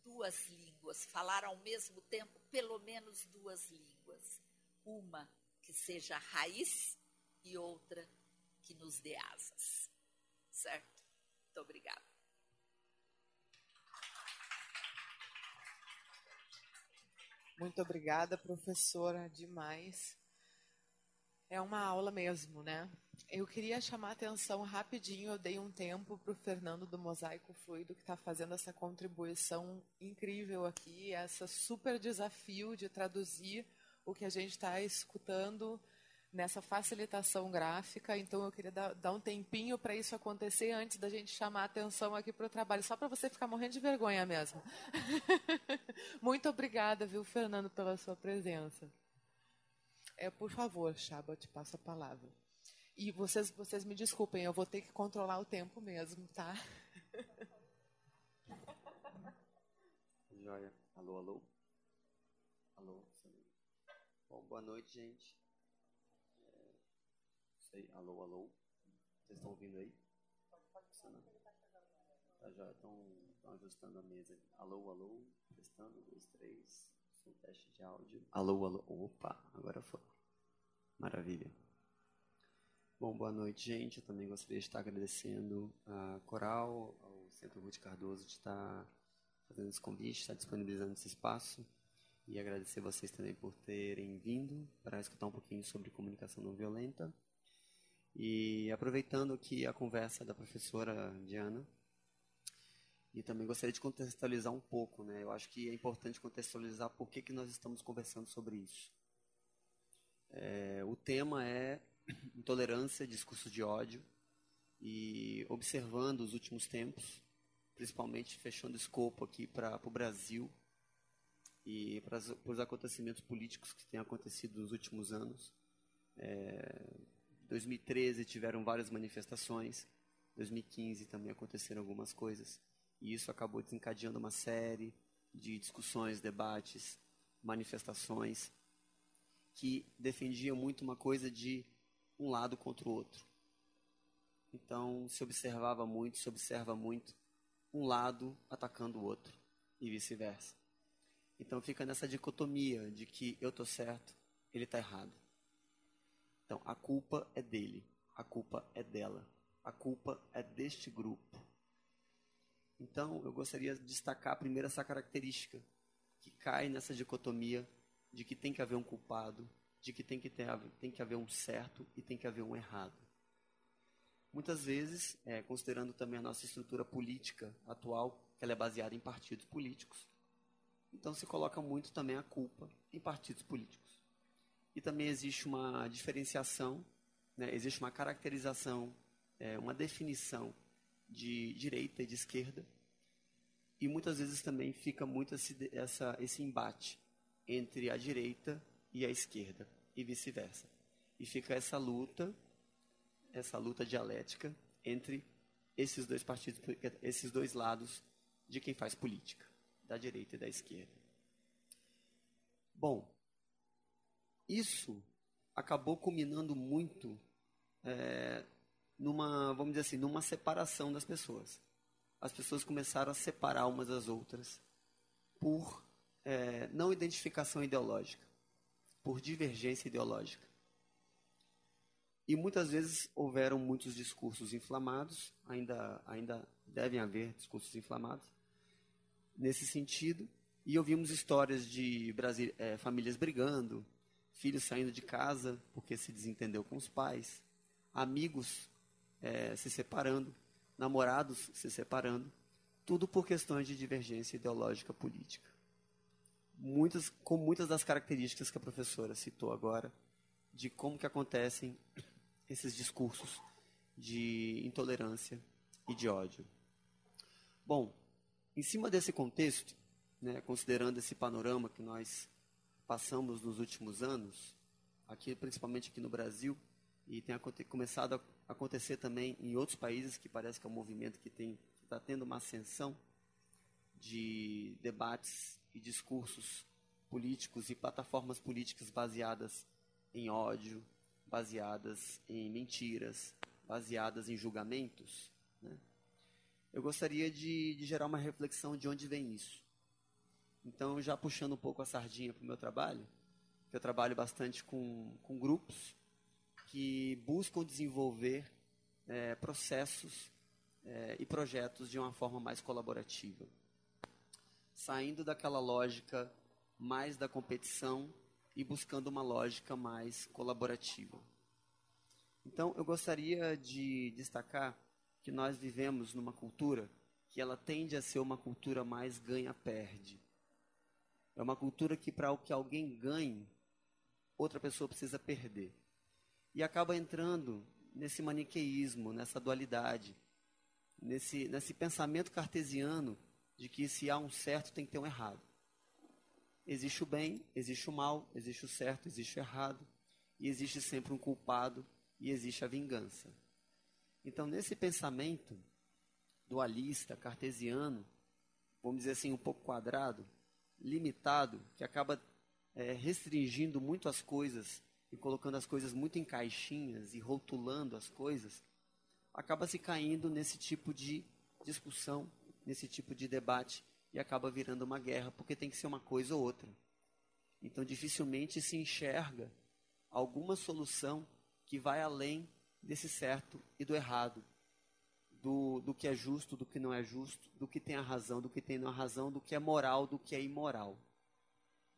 duas línguas, falar ao mesmo tempo pelo menos duas línguas. Uma que seja raiz e outra que nos dê asas. Certo? Muito obrigada. Muito obrigada, professora, demais. É uma aula mesmo, né? Eu queria chamar a atenção rapidinho, eu dei um tempo para o Fernando do Mosaico Fluido, que está fazendo essa contribuição incrível aqui, esse super desafio de traduzir o que a gente está escutando nessa facilitação gráfica. Então, eu queria dar, dar um tempinho para isso acontecer antes da gente chamar a atenção aqui para o trabalho, só para você ficar morrendo de vergonha mesmo. [LAUGHS] Muito obrigada, viu, Fernando, pela sua presença. É, por favor, Chaba, te passo a palavra. E vocês, vocês me desculpem, eu vou ter que controlar o tempo mesmo, tá? Joia. Alô, alô? Alô? Bom, boa noite, gente. É, sei, alô, alô? Vocês estão ouvindo aí? Funcionando? Tá, já estão ajustando a mesa. Alô, alô? Testando, dois, três. Som, teste de áudio. Alô, alô? Opa, agora foi. Maravilha. Bom, boa noite, gente. Eu também gostaria de estar agradecendo a Coral, ao Centro Ruth Cardoso de estar fazendo esse convite, estar disponibilizando esse espaço. E agradecer vocês também por terem vindo para escutar um pouquinho sobre comunicação não violenta. E aproveitando aqui a conversa da professora Diana, E também gostaria de contextualizar um pouco, né? Eu acho que é importante contextualizar por que, que nós estamos conversando sobre isso. É, o tema é intolerância, discurso de ódio, e observando os últimos tempos, principalmente fechando escopo aqui para o Brasil e para os acontecimentos políticos que têm acontecido nos últimos anos. É, 2013 tiveram várias manifestações, 2015 também aconteceram algumas coisas, e isso acabou desencadeando uma série de discussões, debates, manifestações que defendiam muito uma coisa de um lado contra o outro. Então se observava muito, se observa muito um lado atacando o outro e vice-versa. Então fica nessa dicotomia de que eu estou certo, ele está errado. Então a culpa é dele, a culpa é dela, a culpa é deste grupo. Então eu gostaria de destacar primeiro essa característica que cai nessa dicotomia de que tem que haver um culpado, de que tem que, ter, tem que haver um certo e tem que haver um errado. Muitas vezes, é, considerando também a nossa estrutura política atual, que ela é baseada em partidos políticos, então se coloca muito também a culpa em partidos políticos. E também existe uma diferenciação, né, existe uma caracterização, é, uma definição de direita e de esquerda. E muitas vezes também fica muito esse, essa, esse embate entre a direita e a esquerda, e vice-versa. E fica essa luta, essa luta dialética entre esses dois partidos, esses dois lados de quem faz política da direita e da esquerda. Bom, isso acabou culminando muito é, numa, vamos dizer assim, numa separação das pessoas. As pessoas começaram a separar umas das outras por é, não identificação ideológica, por divergência ideológica. E muitas vezes houveram muitos discursos inflamados, ainda, ainda devem haver discursos inflamados, nesse sentido. E ouvimos histórias de Brasil, é, famílias brigando, filhos saindo de casa porque se desentendeu com os pais, amigos é, se separando, namorados se separando, tudo por questões de divergência ideológica política. Muitas, com muitas das características que a professora citou agora, de como que acontecem esses discursos de intolerância e de ódio. Bom, em cima desse contexto, né, considerando esse panorama que nós passamos nos últimos anos, aqui principalmente aqui no Brasil, e tem começado a acontecer também em outros países, que parece que é um movimento que está tendo uma ascensão de debates e discursos políticos e plataformas políticas baseadas em ódio, baseadas em mentiras, baseadas em julgamentos. Né? eu gostaria de, de gerar uma reflexão de onde vem isso. Então, já puxando um pouco a sardinha para o meu trabalho, eu trabalho bastante com, com grupos que buscam desenvolver é, processos é, e projetos de uma forma mais colaborativa, saindo daquela lógica mais da competição e buscando uma lógica mais colaborativa. Então, eu gostaria de destacar que nós vivemos numa cultura que ela tende a ser uma cultura mais ganha-perde. É uma cultura que para o que alguém ganhe, outra pessoa precisa perder. E acaba entrando nesse maniqueísmo, nessa dualidade, nesse, nesse pensamento cartesiano de que se há um certo tem que ter um errado. Existe o bem, existe o mal, existe o certo, existe o errado, e existe sempre um culpado e existe a vingança. Então, nesse pensamento dualista, cartesiano, vamos dizer assim, um pouco quadrado, limitado, que acaba é, restringindo muito as coisas e colocando as coisas muito em caixinhas e rotulando as coisas, acaba se caindo nesse tipo de discussão, nesse tipo de debate e acaba virando uma guerra, porque tem que ser uma coisa ou outra. Então, dificilmente se enxerga alguma solução que vai além desse certo e do errado, do, do que é justo, do que não é justo, do que tem a razão, do que tem a razão, do que é moral, do que é imoral.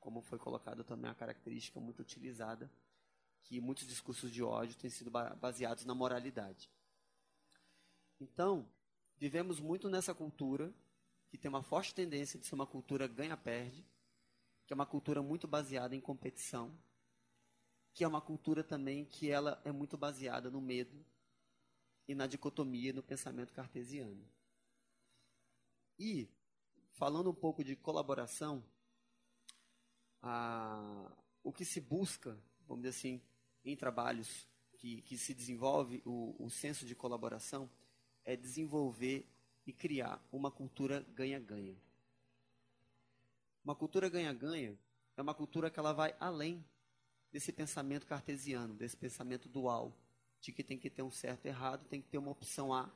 Como foi colocado também a característica muito utilizada, que muitos discursos de ódio têm sido baseados na moralidade. Então, vivemos muito nessa cultura que tem uma forte tendência de ser uma cultura ganha-perde, que é uma cultura muito baseada em competição, que é uma cultura também que ela é muito baseada no medo e na dicotomia no pensamento cartesiano. E falando um pouco de colaboração, a, o que se busca, vamos dizer assim, em trabalhos que, que se desenvolve o, o senso de colaboração é desenvolver e criar uma cultura ganha-ganha. Uma cultura ganha-ganha é uma cultura que ela vai além desse pensamento cartesiano, desse pensamento dual, de que tem que ter um certo e errado, tem que ter uma opção A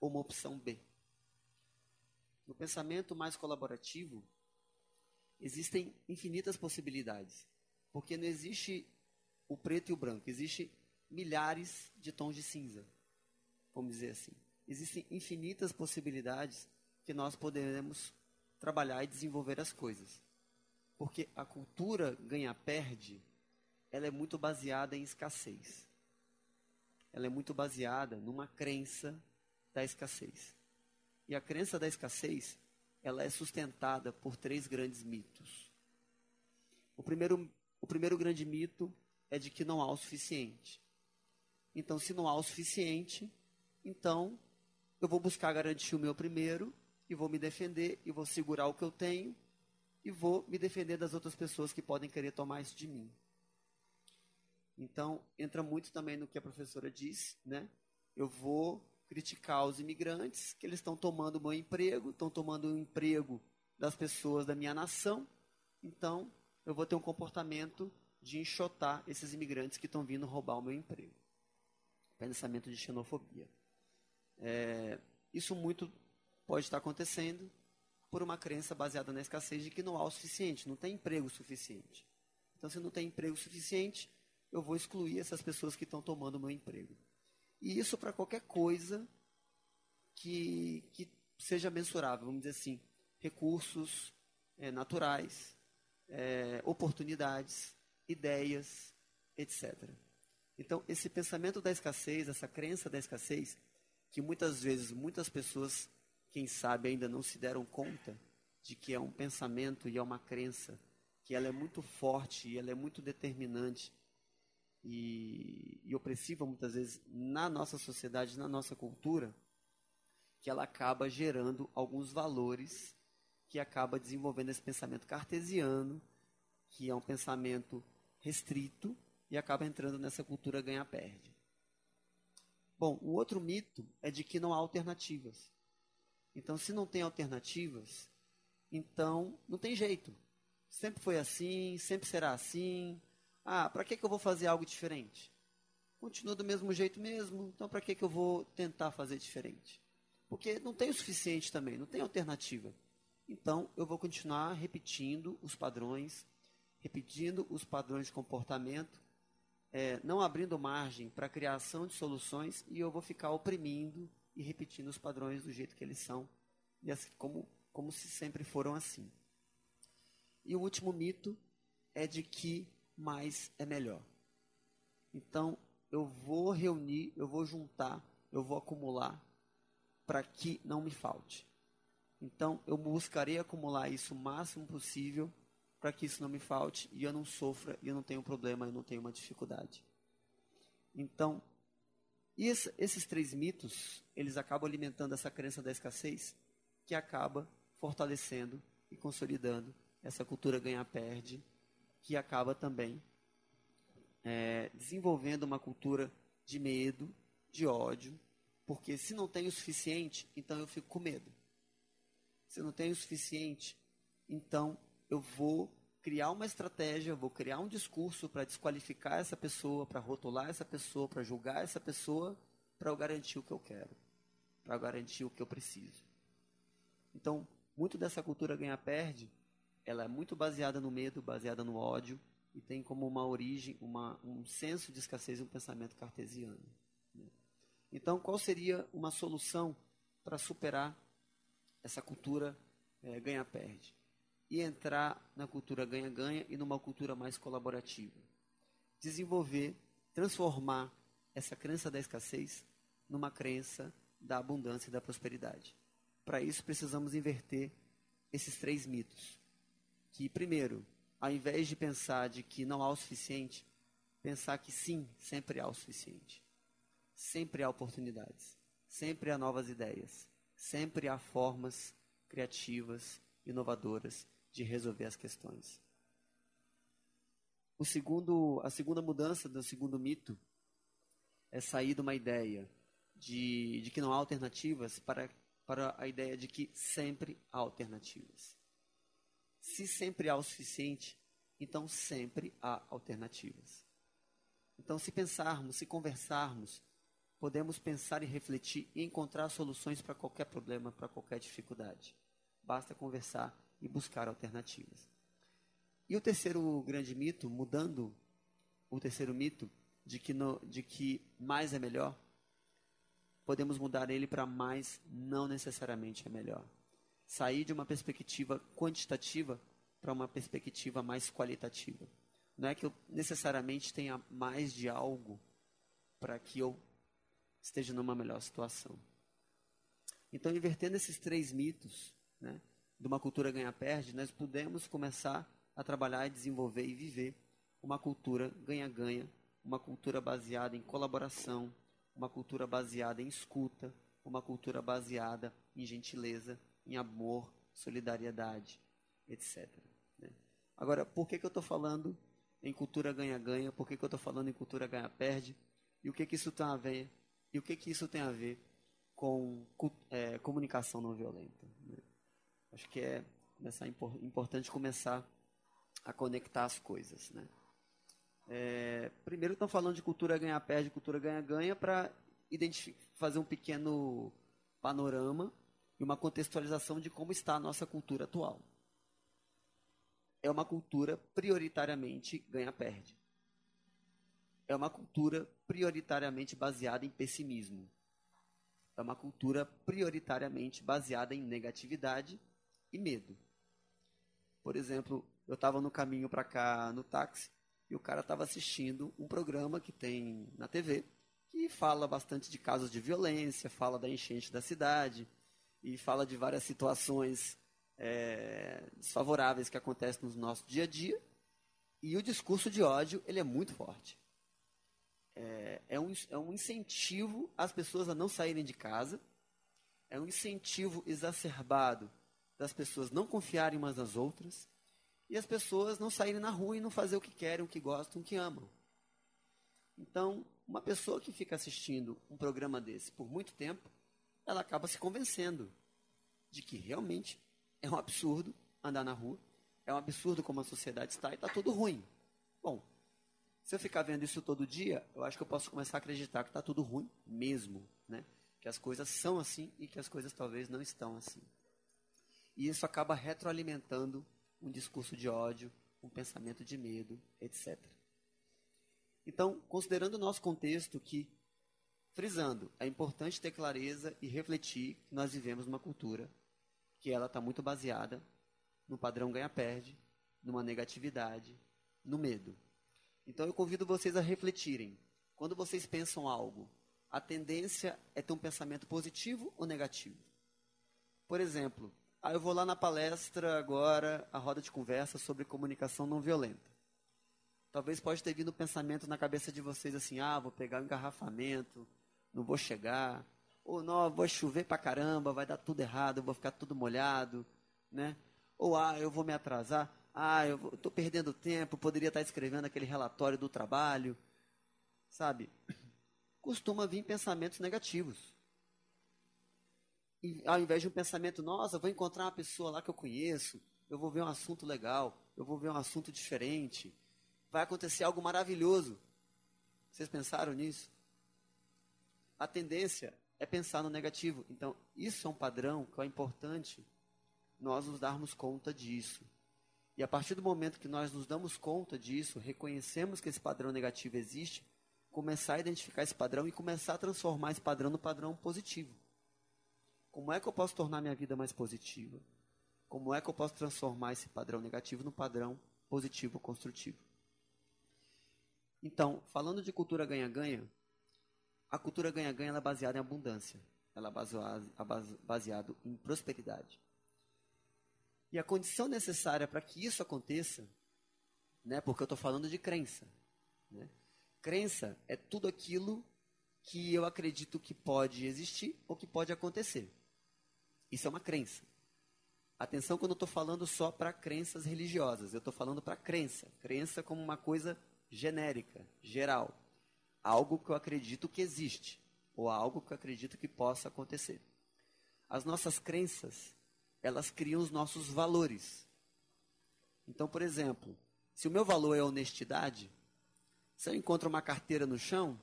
ou uma opção B. No pensamento mais colaborativo, existem infinitas possibilidades, porque não existe o preto e o branco, existe milhares de tons de cinza, vamos dizer assim. Existem infinitas possibilidades que nós poderemos trabalhar e desenvolver as coisas. Porque a cultura ganha-perde, ela é muito baseada em escassez. Ela é muito baseada numa crença da escassez. E a crença da escassez, ela é sustentada por três grandes mitos. O primeiro, o primeiro grande mito é de que não há o suficiente. Então, se não há o suficiente, então eu vou buscar garantir o meu primeiro e vou me defender e vou segurar o que eu tenho e vou me defender das outras pessoas que podem querer tomar isso de mim. Então, entra muito também no que a professora disse, né? Eu vou criticar os imigrantes, que eles estão tomando o meu emprego, estão tomando o emprego das pessoas da minha nação. Então, eu vou ter um comportamento de enxotar esses imigrantes que estão vindo roubar o meu emprego pensamento de xenofobia. É, isso muito pode estar acontecendo por uma crença baseada na escassez de que não há o suficiente, não tem emprego suficiente. Então, se não tem emprego suficiente, eu vou excluir essas pessoas que estão tomando o meu emprego. E isso para qualquer coisa que, que seja mensurável, vamos dizer assim, recursos é, naturais, é, oportunidades, ideias, etc. Então, esse pensamento da escassez, essa crença da escassez, que muitas vezes muitas pessoas, quem sabe, ainda não se deram conta de que é um pensamento e é uma crença, que ela é muito forte e ela é muito determinante e, e opressiva muitas vezes na nossa sociedade, na nossa cultura, que ela acaba gerando alguns valores que acaba desenvolvendo esse pensamento cartesiano, que é um pensamento restrito, e acaba entrando nessa cultura ganha-perde. Bom, o outro mito é de que não há alternativas. Então, se não tem alternativas, então não tem jeito. Sempre foi assim, sempre será assim. Ah, para que, que eu vou fazer algo diferente? Continua do mesmo jeito mesmo, então para que, que eu vou tentar fazer diferente? Porque não tem o suficiente também, não tem alternativa. Então, eu vou continuar repetindo os padrões, repetindo os padrões de comportamento, é, não abrindo margem para a criação de soluções e eu vou ficar oprimindo e repetindo os padrões do jeito que eles são, e assim, como, como se sempre foram assim. E o último mito é de que mais é melhor. Então, eu vou reunir, eu vou juntar, eu vou acumular para que não me falte. Então, eu buscarei acumular isso o máximo possível para que isso não me falte e eu não sofra e eu não tenha um problema, eu não tenha uma dificuldade. Então, esses três mitos, eles acabam alimentando essa crença da escassez, que acaba fortalecendo e consolidando essa cultura ganha-perde, que acaba também é, desenvolvendo uma cultura de medo, de ódio, porque se não tenho o suficiente, então eu fico com medo. Se não tenho o suficiente, então eu vou criar uma estratégia, vou criar um discurso para desqualificar essa pessoa, para rotular essa pessoa, para julgar essa pessoa, para eu garantir o que eu quero, para garantir o que eu preciso. Então, muito dessa cultura ganha-perde, ela é muito baseada no medo, baseada no ódio, e tem como uma origem uma, um senso de escassez e um pensamento cartesiano. Né? Então, qual seria uma solução para superar essa cultura é, ganha-perde? E entrar na cultura ganha-ganha e numa cultura mais colaborativa. Desenvolver, transformar essa crença da escassez numa crença da abundância e da prosperidade. Para isso, precisamos inverter esses três mitos. Que, primeiro, ao invés de pensar de que não há o suficiente, pensar que sim, sempre há o suficiente. Sempre há oportunidades, sempre há novas ideias, sempre há formas criativas, inovadoras de resolver as questões. O segundo, a segunda mudança do segundo mito é sair de uma ideia de, de que não há alternativas para, para a ideia de que sempre há alternativas. Se sempre há o suficiente, então sempre há alternativas. Então, se pensarmos, se conversarmos, podemos pensar e refletir e encontrar soluções para qualquer problema, para qualquer dificuldade. Basta conversar e buscar alternativas. E o terceiro grande mito, mudando o terceiro mito, de que, no, de que mais é melhor, podemos mudar ele para mais não necessariamente é melhor. Sair de uma perspectiva quantitativa para uma perspectiva mais qualitativa. Não é que eu necessariamente tenha mais de algo para que eu esteja numa melhor situação. Então, invertendo esses três mitos, né, de uma cultura ganha-perde, nós podemos começar a trabalhar desenvolver e viver uma cultura ganha-ganha, uma cultura baseada em colaboração, uma cultura baseada em escuta, uma cultura baseada em gentileza, em amor, solidariedade, etc. Né? Agora, por que, que eu estou falando em cultura ganha-ganha? Por que, que eu estou falando em cultura ganha-perde? E o que, que isso tem a ver? E o que, que isso tem a ver com é, comunicação não violenta? Né? Acho que é começar, importante começar a conectar as coisas, né? É, primeiro estão falando de cultura ganha-perde, cultura ganha-ganha, para fazer um pequeno panorama e uma contextualização de como está a nossa cultura atual. É uma cultura prioritariamente ganha-perde. É uma cultura prioritariamente baseada em pessimismo. É uma cultura prioritariamente baseada em negatividade e medo. Por exemplo, eu estava no caminho para cá no táxi e o cara estava assistindo um programa que tem na TV que fala bastante de casos de violência, fala da enchente da cidade e fala de várias situações é, desfavoráveis que acontecem no nosso dia a dia. E o discurso de ódio ele é muito forte. É, é, um, é um incentivo às pessoas a não saírem de casa, é um incentivo exacerbado das pessoas não confiarem umas nas outras e as pessoas não saírem na rua e não fazer o que querem, o que gostam, o que amam. Então, uma pessoa que fica assistindo um programa desse por muito tempo, ela acaba se convencendo de que realmente é um absurdo andar na rua, é um absurdo como a sociedade está e está tudo ruim. Bom, se eu ficar vendo isso todo dia, eu acho que eu posso começar a acreditar que está tudo ruim mesmo, né? Que as coisas são assim e que as coisas talvez não estão assim. E isso acaba retroalimentando um discurso de ódio, um pensamento de medo, etc. Então, considerando o nosso contexto que, frisando, é importante ter clareza e refletir que nós vivemos uma cultura que ela está muito baseada no padrão ganha-perde, numa negatividade, no medo. Então eu convido vocês a refletirem. Quando vocês pensam algo, a tendência é ter um pensamento positivo ou negativo? Por exemplo, ah, eu vou lá na palestra agora, a roda de conversa sobre comunicação não violenta. Talvez pode ter vindo um pensamento na cabeça de vocês assim, ah, vou pegar um engarrafamento, não vou chegar, ou não, vou chover pra caramba, vai dar tudo errado, vou ficar tudo molhado, né? Ou ah, eu vou me atrasar, ah, eu estou perdendo tempo, poderia estar escrevendo aquele relatório do trabalho, sabe? Costuma vir pensamentos negativos ao invés de um pensamento, nossa, vou encontrar uma pessoa lá que eu conheço, eu vou ver um assunto legal, eu vou ver um assunto diferente, vai acontecer algo maravilhoso. Vocês pensaram nisso? A tendência é pensar no negativo. Então, isso é um padrão que é importante nós nos darmos conta disso. E a partir do momento que nós nos damos conta disso, reconhecemos que esse padrão negativo existe, começar a identificar esse padrão e começar a transformar esse padrão no padrão positivo. Como é que eu posso tornar minha vida mais positiva? Como é que eu posso transformar esse padrão negativo no padrão positivo construtivo? Então, falando de cultura ganha-ganha, a cultura ganha-ganha é baseada em abundância. ela é baseado em prosperidade. E a condição necessária para que isso aconteça, né, porque eu estou falando de crença. Né? Crença é tudo aquilo que eu acredito que pode existir ou que pode acontecer. Isso é uma crença. Atenção quando eu estou falando só para crenças religiosas. Eu estou falando para crença. Crença como uma coisa genérica, geral. Algo que eu acredito que existe. Ou algo que eu acredito que possa acontecer. As nossas crenças, elas criam os nossos valores. Então, por exemplo, se o meu valor é honestidade, se eu encontro uma carteira no chão,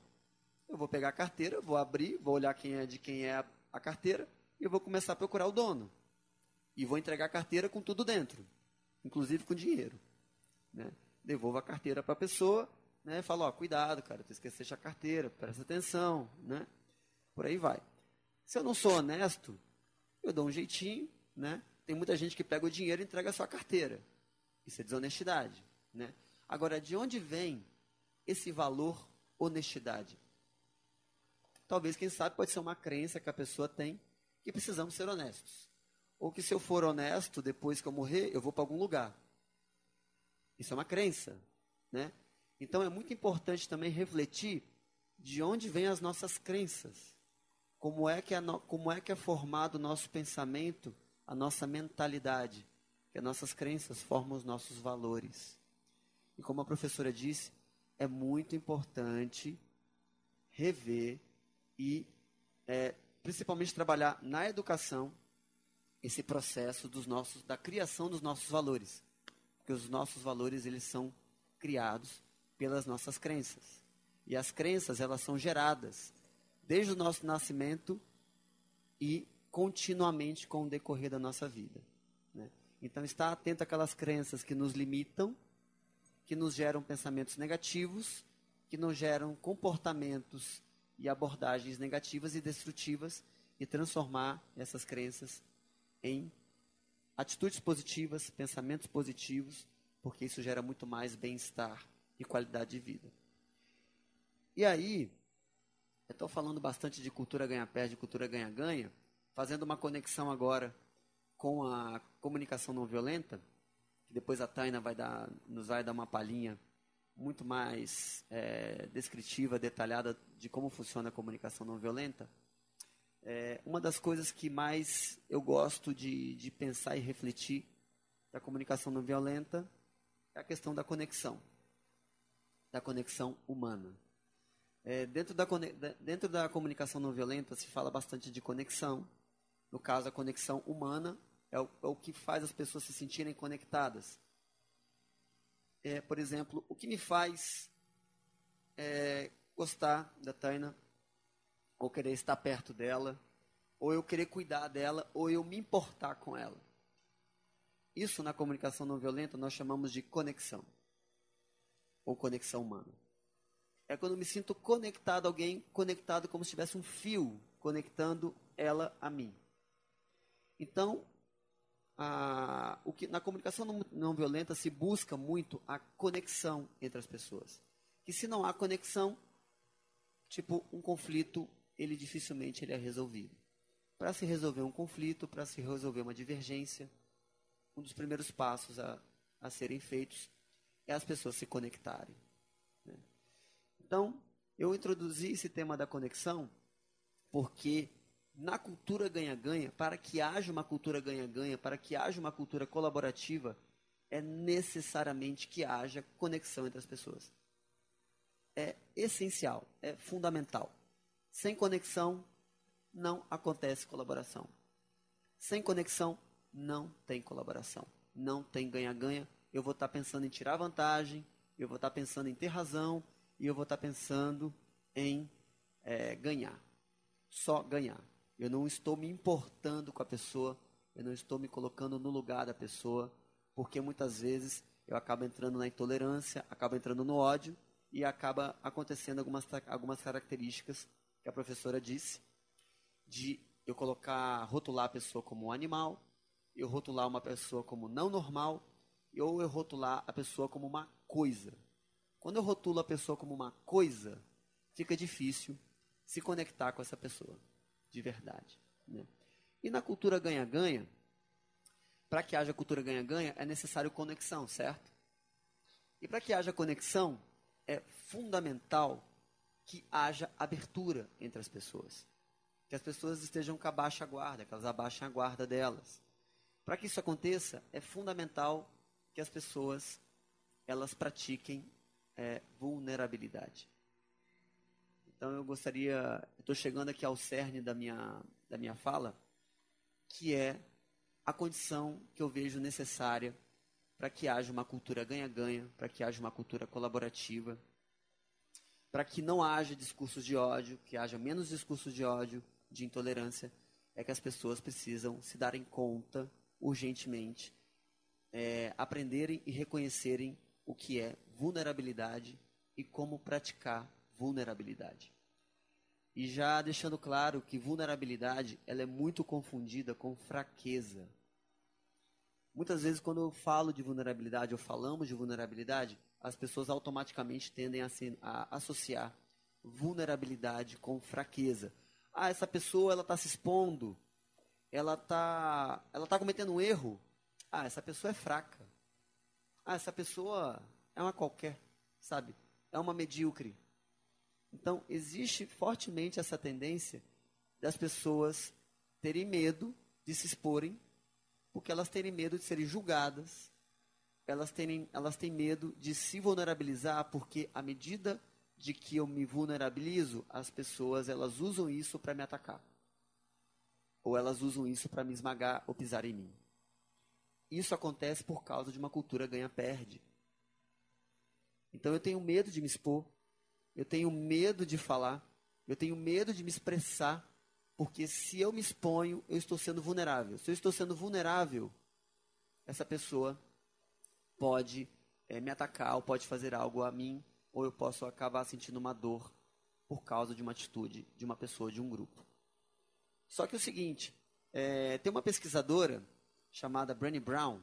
eu vou pegar a carteira, vou abrir, vou olhar quem é de quem é a, carteira eu vou começar a procurar o dono e vou entregar a carteira com tudo dentro, inclusive com dinheiro. Né? Devolvo a carteira para a pessoa, né? falo, ó, cuidado, cara, tu esqueceste a carteira, presta atenção, né? Por aí vai. Se eu não sou honesto, eu dou um jeitinho, né? Tem muita gente que pega o dinheiro e entrega a sua carteira. Isso é desonestidade, né? Agora, de onde vem esse valor honestidade? Talvez, quem sabe, pode ser uma crença que a pessoa tem que precisamos ser honestos. Ou que se eu for honesto, depois que eu morrer, eu vou para algum lugar. Isso é uma crença, né? Então é muito importante também refletir de onde vêm as nossas crenças. Como é que é, como é, que é formado o nosso pensamento, a nossa mentalidade. Que as nossas crenças formam os nossos valores. E como a professora disse, é muito importante rever e é, principalmente trabalhar na educação esse processo dos nossos, da criação dos nossos valores. Porque os nossos valores, eles são criados pelas nossas crenças. E as crenças, elas são geradas desde o nosso nascimento e continuamente com o decorrer da nossa vida. Né? Então, estar atento àquelas crenças que nos limitam, que nos geram pensamentos negativos, que nos geram comportamentos e abordagens negativas e destrutivas, e transformar essas crenças em atitudes positivas, pensamentos positivos, porque isso gera muito mais bem-estar e qualidade de vida. E aí, eu estou falando bastante de cultura ganha-perde, cultura ganha-ganha, fazendo uma conexão agora com a comunicação não violenta, que depois a Taina vai dar, nos vai dar uma palhinha muito mais é, descritiva, detalhada de como funciona a comunicação não violenta. É, uma das coisas que mais eu gosto de, de pensar e refletir da comunicação não violenta é a questão da conexão, da conexão humana. É, dentro, da, dentro da comunicação não violenta se fala bastante de conexão. No caso, a conexão humana é o, é o que faz as pessoas se sentirem conectadas. É, por exemplo, o que me faz é, gostar da Taina ou querer estar perto dela, ou eu querer cuidar dela, ou eu me importar com ela. Isso na comunicação não violenta nós chamamos de conexão, ou conexão humana. É quando eu me sinto conectado a alguém, conectado como se tivesse um fio conectando ela a mim. Então, a, o que, na comunicação não, não violenta se busca muito a conexão entre as pessoas. Que se não há conexão, tipo um conflito ele dificilmente ele é resolvido. Para se resolver um conflito, para se resolver uma divergência, um dos primeiros passos a, a serem feitos é as pessoas se conectarem. Né? Então, eu introduzi esse tema da conexão porque na cultura ganha-ganha, para que haja uma cultura ganha-ganha, para que haja uma cultura colaborativa, é necessariamente que haja conexão entre as pessoas. É essencial, é fundamental. Sem conexão, não acontece colaboração. Sem conexão, não tem colaboração. Não tem ganha-ganha. Eu vou estar pensando em tirar vantagem, eu vou estar pensando em ter razão, e eu vou estar pensando em é, ganhar. Só ganhar. Eu não estou me importando com a pessoa, eu não estou me colocando no lugar da pessoa, porque muitas vezes eu acabo entrando na intolerância, acabo entrando no ódio e acaba acontecendo algumas, algumas características que a professora disse, de eu colocar, rotular a pessoa como um animal, eu rotular uma pessoa como não normal, ou eu rotular a pessoa como uma coisa. Quando eu rotulo a pessoa como uma coisa, fica difícil se conectar com essa pessoa. De verdade. Né? E na cultura ganha-ganha, para que haja cultura ganha-ganha, é necessário conexão, certo? E para que haja conexão, é fundamental que haja abertura entre as pessoas. Que as pessoas estejam com a baixa guarda, que elas abaixem a guarda delas. Para que isso aconteça, é fundamental que as pessoas elas pratiquem é, vulnerabilidade. Então eu gostaria, estou chegando aqui ao cerne da minha, da minha fala, que é a condição que eu vejo necessária para que haja uma cultura ganha-ganha, para que haja uma cultura colaborativa, para que não haja discursos de ódio, que haja menos discursos de ódio, de intolerância, é que as pessoas precisam se darem conta urgentemente, é, aprenderem e reconhecerem o que é vulnerabilidade e como praticar vulnerabilidade. E já deixando claro que vulnerabilidade ela é muito confundida com fraqueza. Muitas vezes quando eu falo de vulnerabilidade ou falamos de vulnerabilidade, as pessoas automaticamente tendem a, se, a associar vulnerabilidade com fraqueza. Ah, essa pessoa ela está se expondo, ela está ela tá cometendo um erro. Ah, essa pessoa é fraca. Ah, essa pessoa é uma qualquer, sabe? É uma medíocre. Então, existe fortemente essa tendência das pessoas terem medo de se exporem, porque elas têm medo de serem julgadas, elas têm, elas têm medo de se vulnerabilizar, porque à medida de que eu me vulnerabilizo, as pessoas elas usam isso para me atacar. Ou elas usam isso para me esmagar ou pisar em mim. Isso acontece por causa de uma cultura ganha-perde. Então eu tenho medo de me expor, eu tenho medo de falar, eu tenho medo de me expressar, porque se eu me exponho, eu estou sendo vulnerável. Se eu estou sendo vulnerável, essa pessoa pode é, me atacar ou pode fazer algo a mim, ou eu posso acabar sentindo uma dor por causa de uma atitude de uma pessoa, de um grupo. Só que é o seguinte, é, tem uma pesquisadora chamada Brené Brown,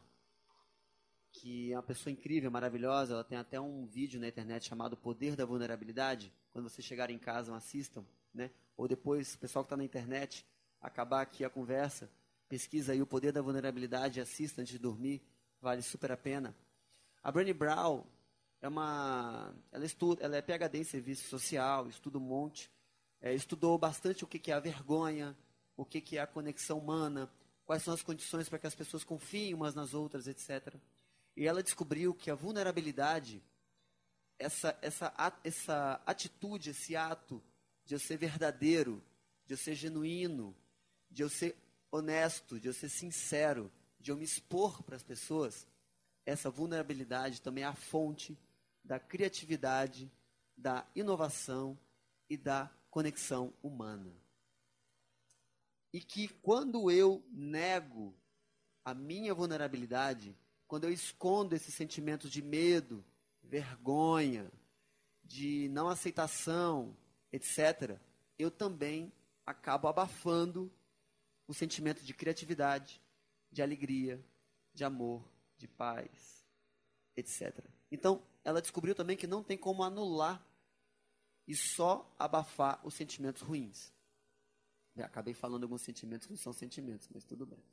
que é uma pessoa incrível, maravilhosa. Ela tem até um vídeo na internet chamado Poder da Vulnerabilidade. Quando vocês chegarem em casa, assistam, né? Ou depois, o pessoal que está na internet, acabar aqui a conversa, pesquisa aí o Poder da Vulnerabilidade e assista antes de dormir. Vale super a pena. A Brené Brown é uma, ela estuda, ela é PhD em serviço social, estuda um monte, é, estudou bastante o que, que é a vergonha, o que, que é a conexão humana, quais são as condições para que as pessoas confiem umas nas outras, etc. E ela descobriu que a vulnerabilidade, essa, essa, essa atitude, esse ato de eu ser verdadeiro, de eu ser genuíno, de eu ser honesto, de eu ser sincero, de eu me expor para as pessoas, essa vulnerabilidade também é a fonte da criatividade, da inovação e da conexão humana. E que quando eu nego a minha vulnerabilidade, quando eu escondo esses sentimentos de medo, vergonha, de não aceitação, etc., eu também acabo abafando o sentimento de criatividade, de alegria, de amor, de paz, etc. Então, ela descobriu também que não tem como anular e só abafar os sentimentos ruins. Eu acabei falando alguns sentimentos que não são sentimentos, mas tudo bem.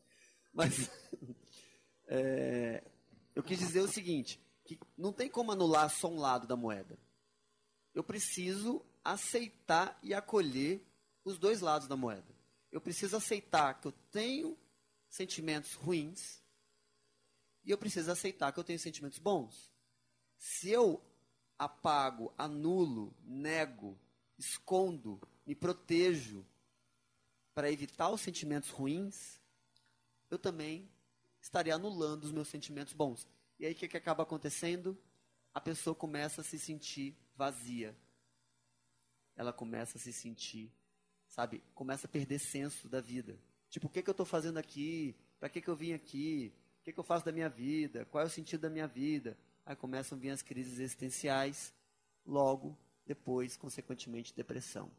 Mas [LAUGHS] é, eu quis dizer o seguinte, que não tem como anular só um lado da moeda. Eu preciso aceitar e acolher os dois lados da moeda. Eu preciso aceitar que eu tenho sentimentos ruins e eu preciso aceitar que eu tenho sentimentos bons. Se eu apago, anulo, nego, escondo, me protejo para evitar os sentimentos ruins, eu também estaria anulando os meus sentimentos bons. E aí o que, que acaba acontecendo? A pessoa começa a se sentir vazia. Ela começa a se sentir, sabe, começa a perder senso da vida. Tipo, o que, que eu estou fazendo aqui? Para que, que eu vim aqui? O que, que eu faço da minha vida? Qual é o sentido da minha vida? Aí começam a vir as crises existenciais, logo depois, consequentemente, depressão.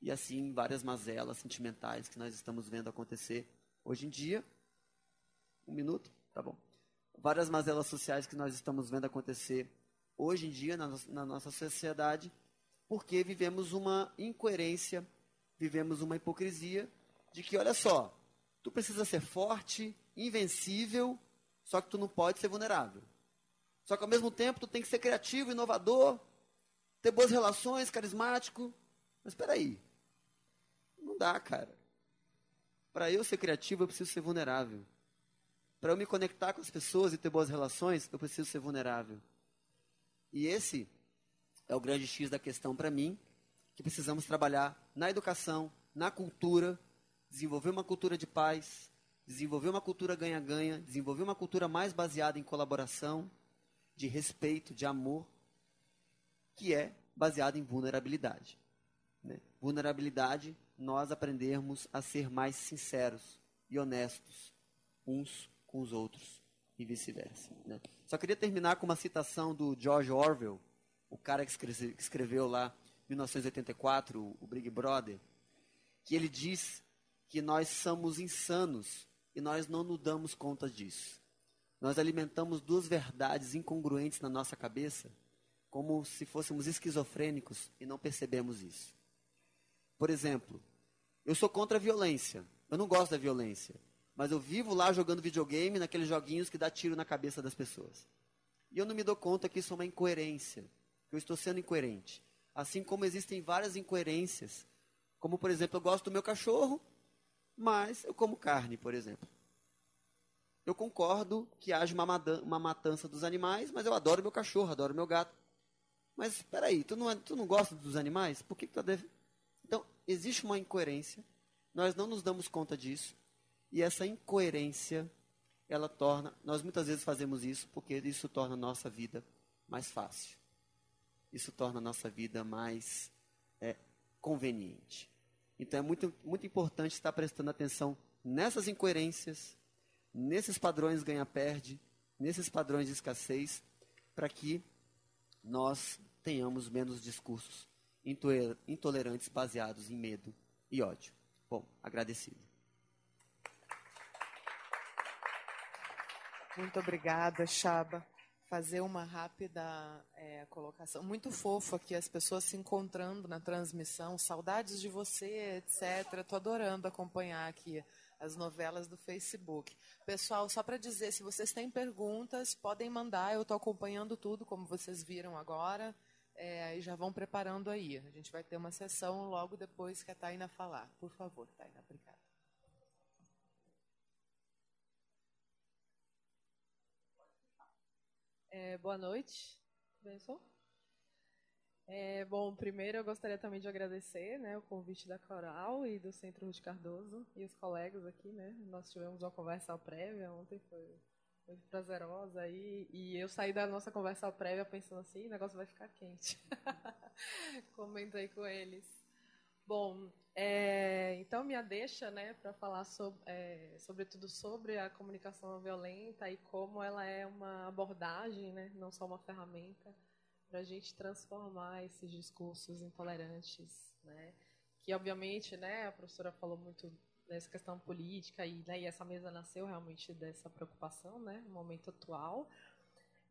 E assim, várias mazelas sentimentais que nós estamos vendo acontecer hoje em dia, um minuto? Tá bom. Várias mazelas sociais que nós estamos vendo acontecer hoje em dia na, na nossa sociedade, porque vivemos uma incoerência, vivemos uma hipocrisia de que, olha só, tu precisa ser forte, invencível, só que tu não pode ser vulnerável. Só que ao mesmo tempo tu tem que ser criativo, inovador, ter boas relações, carismático. Mas espera aí. Não dá, cara. Para eu ser criativo, eu preciso ser vulnerável. Para eu me conectar com as pessoas e ter boas relações, eu preciso ser vulnerável. E esse é o grande X da questão para mim, que precisamos trabalhar na educação, na cultura, desenvolver uma cultura de paz, desenvolver uma cultura ganha-ganha, desenvolver uma cultura mais baseada em colaboração, de respeito, de amor, que é baseada em vulnerabilidade. Né? Vulnerabilidade, nós aprendermos a ser mais sinceros e honestos uns com os outros e vice-versa. Né? Só queria terminar com uma citação do George Orwell, o cara que escreveu lá 1984, o Big Brother, que ele diz que nós somos insanos e nós não nos damos conta disso. Nós alimentamos duas verdades incongruentes na nossa cabeça, como se fôssemos esquizofrênicos e não percebemos isso. Por exemplo, eu sou contra a violência. Eu não gosto da violência. Mas eu vivo lá jogando videogame, naqueles joguinhos que dá tiro na cabeça das pessoas. E eu não me dou conta que isso é uma incoerência. Que eu estou sendo incoerente. Assim como existem várias incoerências. Como, por exemplo, eu gosto do meu cachorro, mas eu como carne, por exemplo. Eu concordo que haja uma, uma matança dos animais, mas eu adoro meu cachorro, adoro meu gato. Mas espera aí, tu não, é, tu não gosta dos animais? Por que, que tu deve... Então, existe uma incoerência. Nós não nos damos conta disso. E essa incoerência, ela torna... Nós muitas vezes fazemos isso porque isso torna a nossa vida mais fácil. Isso torna a nossa vida mais é, conveniente. Então, é muito, muito importante estar prestando atenção nessas incoerências, nesses padrões ganha-perde, nesses padrões de escassez, para que nós tenhamos menos discursos intolerantes baseados em medo e ódio. Bom, agradecido. Muito obrigada, Chaba. Fazer uma rápida é, colocação. Muito fofo aqui, as pessoas se encontrando na transmissão. Saudades de você, etc. Estou adorando acompanhar aqui as novelas do Facebook. Pessoal, só para dizer, se vocês têm perguntas, podem mandar. Eu estou acompanhando tudo, como vocês viram agora. É, e já vão preparando aí. A gente vai ter uma sessão logo depois que a Taina falar. Por favor, Taina, obrigada. É, boa noite, Benção. É, bom, primeiro eu gostaria também de agradecer né, o convite da Coral e do Centro Ruth Cardoso e os colegas aqui. Né? Nós tivemos uma conversa prévia ontem, foi muito prazerosa. E, e eu saí da nossa conversa prévia pensando assim: o negócio vai ficar quente. [LAUGHS] Comentei com eles. Bom, é, então minha deixa né, para falar sobre, é, sobretudo sobre a comunicação não violenta e como ela é uma abordagem, né, não só uma ferramenta para a gente transformar esses discursos intolerantes, né? Que obviamente, né, a professora falou muito dessa questão política e, né, e essa mesa nasceu realmente dessa preocupação, né, no momento atual.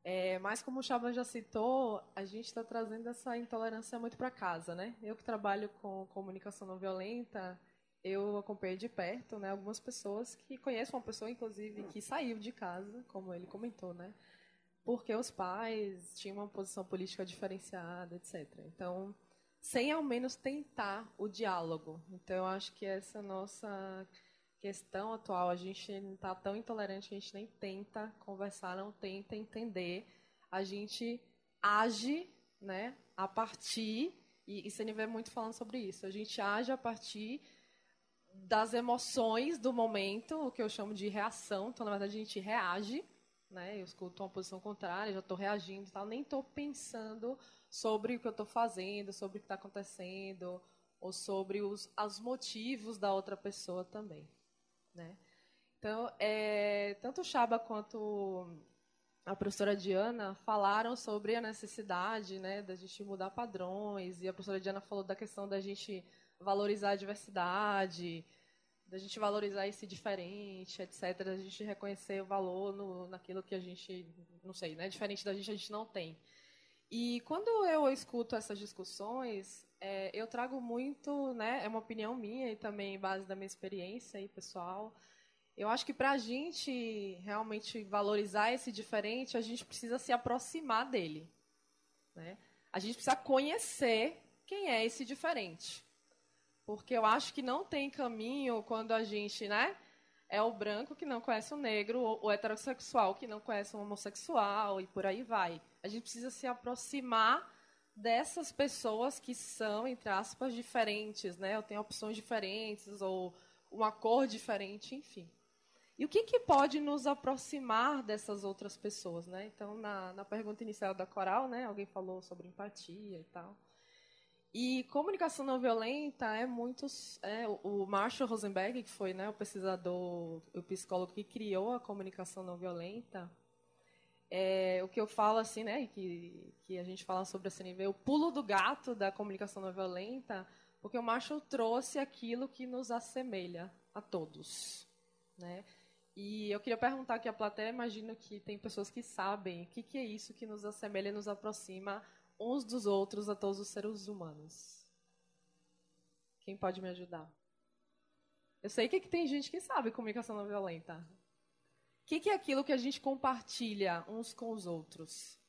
É, mas como o Chaba já citou, a gente está trazendo essa intolerância muito para casa, né? Eu que trabalho com comunicação não violenta, eu acompanhei de perto, né, algumas pessoas que conheço uma pessoa, inclusive, que saiu de casa, como ele comentou, né? porque os pais tinham uma posição política diferenciada, etc. Então, sem ao menos tentar o diálogo. Então, eu acho que essa nossa questão atual, a gente está tão intolerante que a gente nem tenta conversar, não tenta entender. A gente age né, a partir, e, e CNV é muito falando sobre isso, a gente age a partir das emoções do momento, o que eu chamo de reação. Então, na verdade, a gente reage né? Eu escuto uma posição contrária, já estou reagindo, tal, nem estou pensando sobre o que eu estou fazendo, sobre o que está acontecendo, ou sobre os, os motivos da outra pessoa também, né? Então, é, tanto o Chaba quanto a professora Diana falaram sobre a necessidade, né, da gente mudar padrões, e a professora Diana falou da questão da gente valorizar a diversidade, da gente valorizar esse diferente, etc. Da gente reconhecer o valor no, naquilo que a gente, não sei, né? Diferente da gente, a gente não tem. E quando eu escuto essas discussões, é, eu trago muito, né, é uma opinião minha e também base da minha experiência aí, pessoal. Eu acho que para a gente realmente valorizar esse diferente, a gente precisa se aproximar dele. Né? A gente precisa conhecer quem é esse diferente. Porque eu acho que não tem caminho quando a gente, né? É o branco que não conhece o negro, ou o heterossexual que não conhece o homossexual, e por aí vai. A gente precisa se aproximar dessas pessoas que são, entre aspas, diferentes, né? Ou têm opções diferentes, ou uma cor diferente, enfim. E o que, que pode nos aproximar dessas outras pessoas, né? Então, na, na pergunta inicial da Coral, né, alguém falou sobre empatia e tal. E comunicação não violenta é muito. É, o Marshall Rosenberg, que foi né, o pesquisador, o psicólogo que criou a comunicação não violenta, é, o que eu falo assim, né, que, que a gente fala sobre esse nível, o pulo do gato da comunicação não violenta, porque o Marshall trouxe aquilo que nos assemelha a todos, né? E eu queria perguntar aqui à plateia, imagino que tem pessoas que sabem o que, que é isso que nos assemelha e nos aproxima uns dos outros a todos os seres humanos. Quem pode me ajudar? Eu sei que, que tem gente que sabe comunicação não violenta. O que, que é aquilo que a gente compartilha uns com os outros?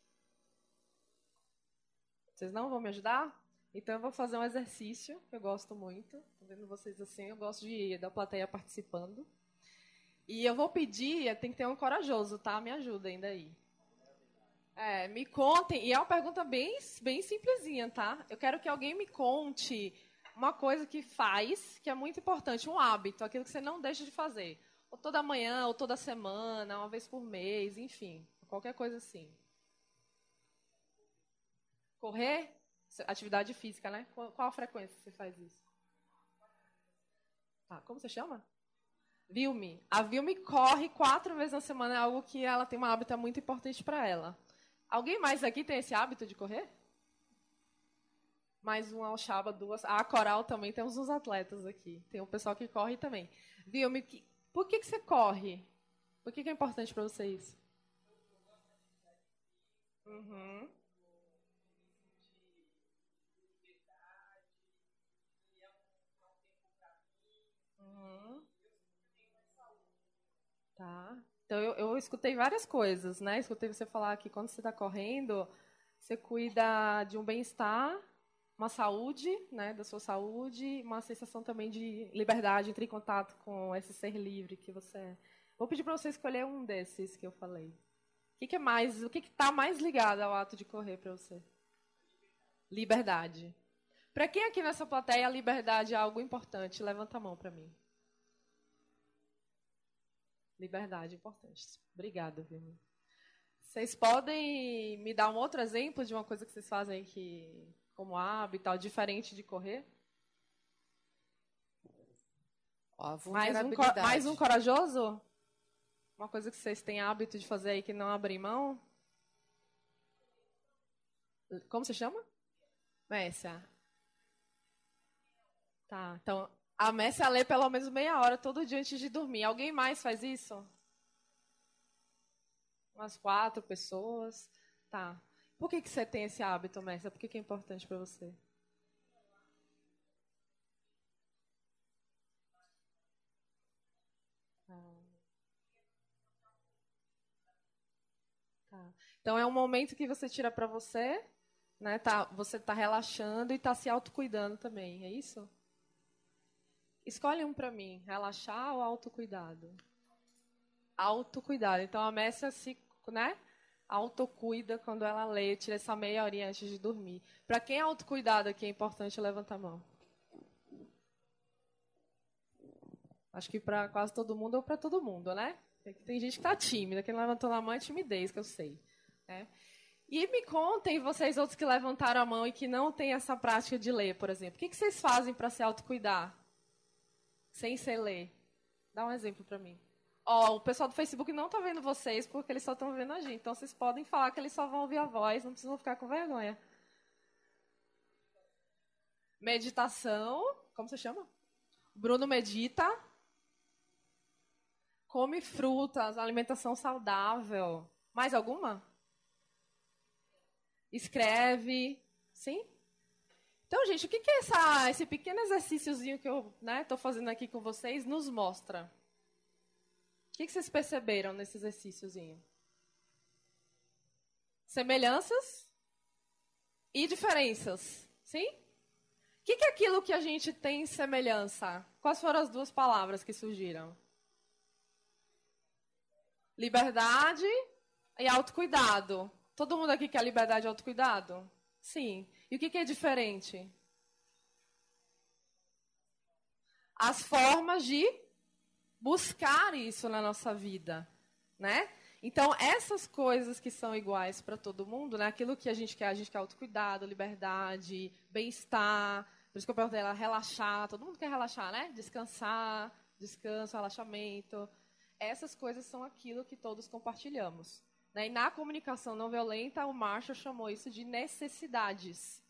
Vocês não vão me ajudar? Então eu vou fazer um exercício que eu gosto muito. Estou vendo vocês assim, eu gosto de da plateia participando. E eu vou pedir, tem que ter um corajoso, tá? Me ajudem daí. É, me contem, e é uma pergunta bem, bem simplesinha, tá? Eu quero que alguém me conte uma coisa que faz, que é muito importante, um hábito, aquilo que você não deixa de fazer. Ou toda manhã, ou toda semana, uma vez por mês, enfim, qualquer coisa assim. Correr? Atividade física, né? Qual a frequência que você faz isso? Tá, como você chama? Vilme. A Vilme corre quatro vezes na semana, é algo que ela tem uma hábito muito importante para ela. Alguém mais aqui tem esse hábito de correr? Mais um Alchaba, duas. A Coral também temos uns atletas aqui. Tem um pessoal que corre também. Viu? Por que, que você corre? Por que, que é importante para você isso? Uhum. Uhum. Tá. Então, eu, eu escutei várias coisas, né? Escutei você falar que quando você está correndo, você cuida de um bem-estar, uma saúde, né, da sua saúde, uma sensação também de liberdade, entrar em contato com esse ser livre que você é. Vou pedir para você escolher um desses que eu falei. O que, que é mais, o que está mais ligado ao ato de correr para você? Liberdade. Para quem aqui nessa plateia a liberdade é algo importante, levanta a mão para mim. Liberdade, importante. Obrigada, viu? Vocês podem me dar um outro exemplo de uma coisa que vocês fazem que, como hábito, diferente de correr? Ó, mais, um, mais um corajoso? Uma coisa que vocês têm hábito de fazer aí que não abrem mão? Como você chama? Messia. Tá, então a Messia lê pelo menos meia hora todo dia antes de dormir. Alguém mais faz isso? Umas quatro pessoas. Tá. Por que, que você tem esse hábito, Messia? Por que, que é importante para você? Tá. tá. Então é um momento que você tira para você, né? Tá, você está relaxando e está se autocuidando também, é isso? Escolhe um para mim, relaxar ou autocuidado? Autocuidado. Então a Messia se, né? Autocuida quando ela lê, tira essa meia horinha antes de dormir. Para quem é autocuidado aqui é importante levantar a mão. Acho que para quase todo mundo ou para todo mundo, né? Tem gente que está tímida, quem levantou a mão é timidez, que eu sei. Né? E me contem, vocês outros que levantaram a mão e que não têm essa prática de ler, por exemplo. O que, que vocês fazem para se autocuidar? sem ser ler. Dá um exemplo para mim. Ó, oh, o pessoal do Facebook não tá vendo vocês porque eles só estão vendo a gente. Então vocês podem falar que eles só vão ouvir a voz, não precisam ficar com vergonha. Meditação, como você chama? Bruno medita. Come frutas, alimentação saudável. Mais alguma? escreve, sim? Então, gente, o que, que é essa, esse pequeno exercíciozinho que eu estou né, fazendo aqui com vocês nos mostra? O que, vocês perceberam nesse exercíciozinho? Semelhanças e diferenças, sim? O que, é aquilo que a gente tem em semelhança? Quais foram as duas palavras que surgiram? Liberdade e autocuidado. Todo mundo aqui quer liberdade e autocuidado? Sim. E o que é diferente? As formas de buscar isso na nossa vida, né? Então, essas coisas que são iguais para todo mundo, né? aquilo que a gente quer, a gente quer autocuidado, liberdade, bem-estar. Por isso que eu perguntei ela, relaxar. Todo mundo quer relaxar, né? Descansar, descanso, relaxamento. Essas coisas são aquilo que todos compartilhamos. Né? E na comunicação não violenta, o Marshall chamou isso de necessidades.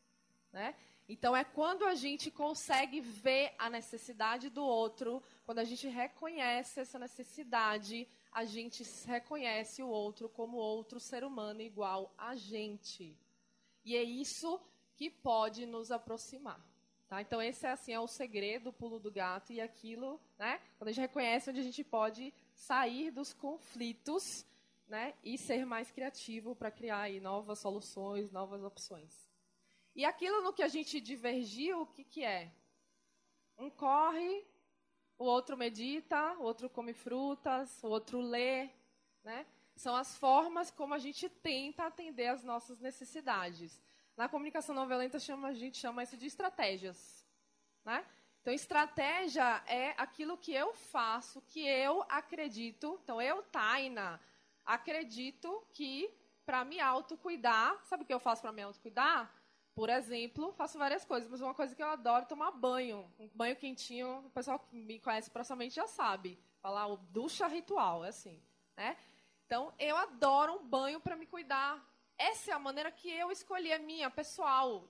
Né? Então, é quando a gente consegue ver a necessidade do outro, quando a gente reconhece essa necessidade, a gente reconhece o outro como outro ser humano igual a gente. E é isso que pode nos aproximar. Tá? Então, esse é, assim, é o segredo, o pulo do gato e aquilo, né? quando a gente reconhece onde a gente pode sair dos conflitos né? e ser mais criativo para criar aí novas soluções, novas opções. E aquilo no que a gente divergiu, o que, que é? Um corre, o outro medita, o outro come frutas, o outro lê, né? São as formas como a gente tenta atender às nossas necessidades. Na comunicação não violenta chama, a gente chama isso de estratégias, né? Então, estratégia é aquilo que eu faço, que eu acredito. Então, eu, Taina, acredito que para me autocuidar, sabe o que eu faço para me autocuidar? Por exemplo, faço várias coisas, mas uma coisa que eu adoro é tomar banho. Um banho quentinho, o pessoal que me conhece proximamente já sabe. Falar o ducha ritual, é assim, né? Então, eu adoro um banho para me cuidar. Essa é a maneira que eu escolhi a minha, pessoal.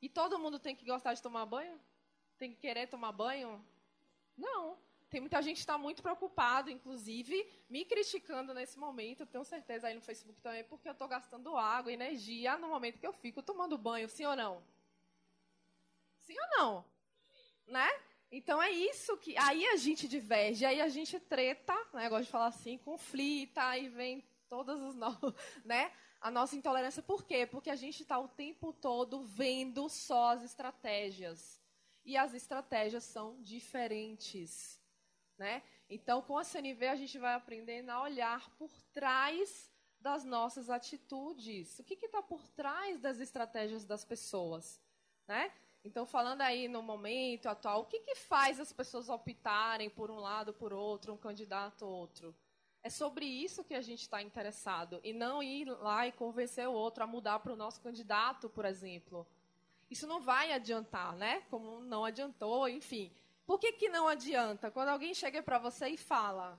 E todo mundo tem que gostar de tomar banho? Tem que querer tomar banho? Não. Tem muita gente que está muito preocupado, inclusive me criticando nesse momento. Eu tenho certeza aí no Facebook também, porque eu estou gastando água, energia no momento que eu fico tomando banho, sim ou não? Sim ou não? Né? Então é isso que. Aí a gente diverge, aí a gente treta, né? Gosto de falar assim, conflita, aí vem todas as no... [LAUGHS] né? A nossa intolerância. Por quê? Porque a gente está o tempo todo vendo só as estratégias. E as estratégias são diferentes. Né? Então, com a CNV, a gente vai aprendendo a olhar por trás das nossas atitudes. O que está por trás das estratégias das pessoas? Né? Então, falando aí no momento atual, o que, que faz as pessoas optarem por um lado, por outro, um candidato ou outro? É sobre isso que a gente está interessado, e não ir lá e convencer o outro a mudar para o nosso candidato, por exemplo. Isso não vai adiantar, né? Como não adiantou, enfim. Por que, que não adianta? Quando alguém chega para você e fala,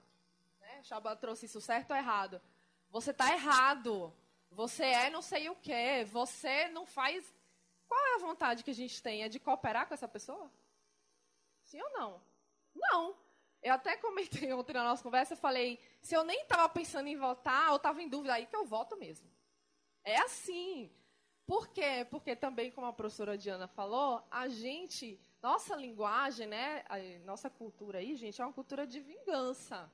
né, Chaba trouxe isso certo ou errado? Você está errado. Você é não sei o quê. Você não faz. Qual é a vontade que a gente tem? É de cooperar com essa pessoa? Sim ou não? Não. Eu até comentei [LAUGHS] ontem na nossa conversa, eu falei, se eu nem estava pensando em votar, eu estava em dúvida, aí que eu voto mesmo. É assim. Por quê? Porque também, como a professora Diana falou, a gente nossa linguagem, né, a nossa cultura aí, gente, é uma cultura de vingança.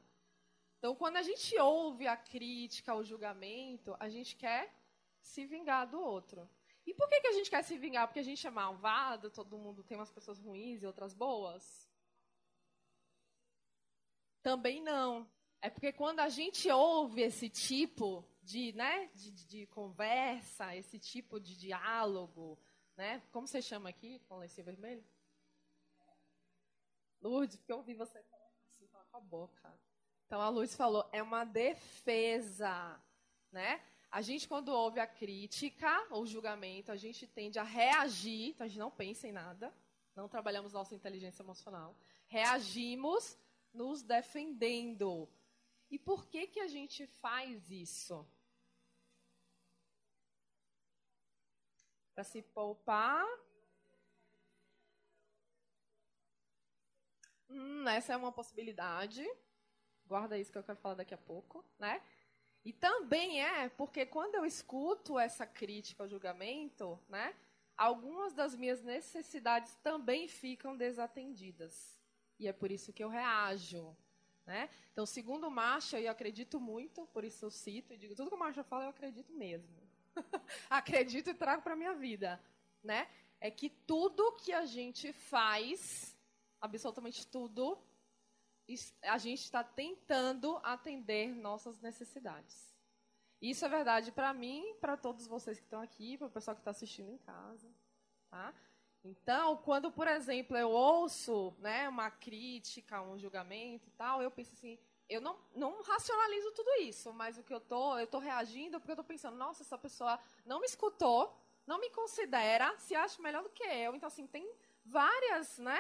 Então, quando a gente ouve a crítica, o julgamento, a gente quer se vingar do outro. E por que, que a gente quer se vingar? Porque a gente é malvado, todo mundo tem umas pessoas ruins e outras boas? Também não. É porque quando a gente ouve esse tipo de, né, de, de conversa, esse tipo de diálogo, né? Como você chama aqui com lencinho vermelho? Lourdes, porque eu ouvi você falar assim, falar com a boca. Então a Lourdes falou, é uma defesa, né? A gente, quando ouve a crítica ou julgamento, a gente tende a reagir, então a gente não pensa em nada, não trabalhamos nossa inteligência emocional, reagimos nos defendendo. E por que, que a gente faz isso? Para se poupar Hum, essa é uma possibilidade. Guarda isso que eu quero falar daqui a pouco, né? E também é porque quando eu escuto essa crítica ao julgamento, né, algumas das minhas necessidades também ficam desatendidas. E é por isso que eu reajo. Né? Então, segundo Marcha, eu acredito muito, por isso eu cito e digo, tudo que o Marcha fala, eu acredito mesmo. [LAUGHS] acredito e trago para a minha vida. Né? É que tudo que a gente faz, absolutamente tudo, a gente está tentando atender nossas necessidades. Isso é verdade para mim, para todos vocês que estão aqui, para o pessoal que está assistindo em casa. Tá? Então, quando, por exemplo, eu ouço né, uma crítica, um julgamento e tal, eu penso assim, eu não, não racionalizo tudo isso, mas o que eu tô, eu tô reagindo porque eu tô pensando, nossa, essa pessoa não me escutou, não me considera, se acha melhor do que eu. Então, assim, tem várias, né,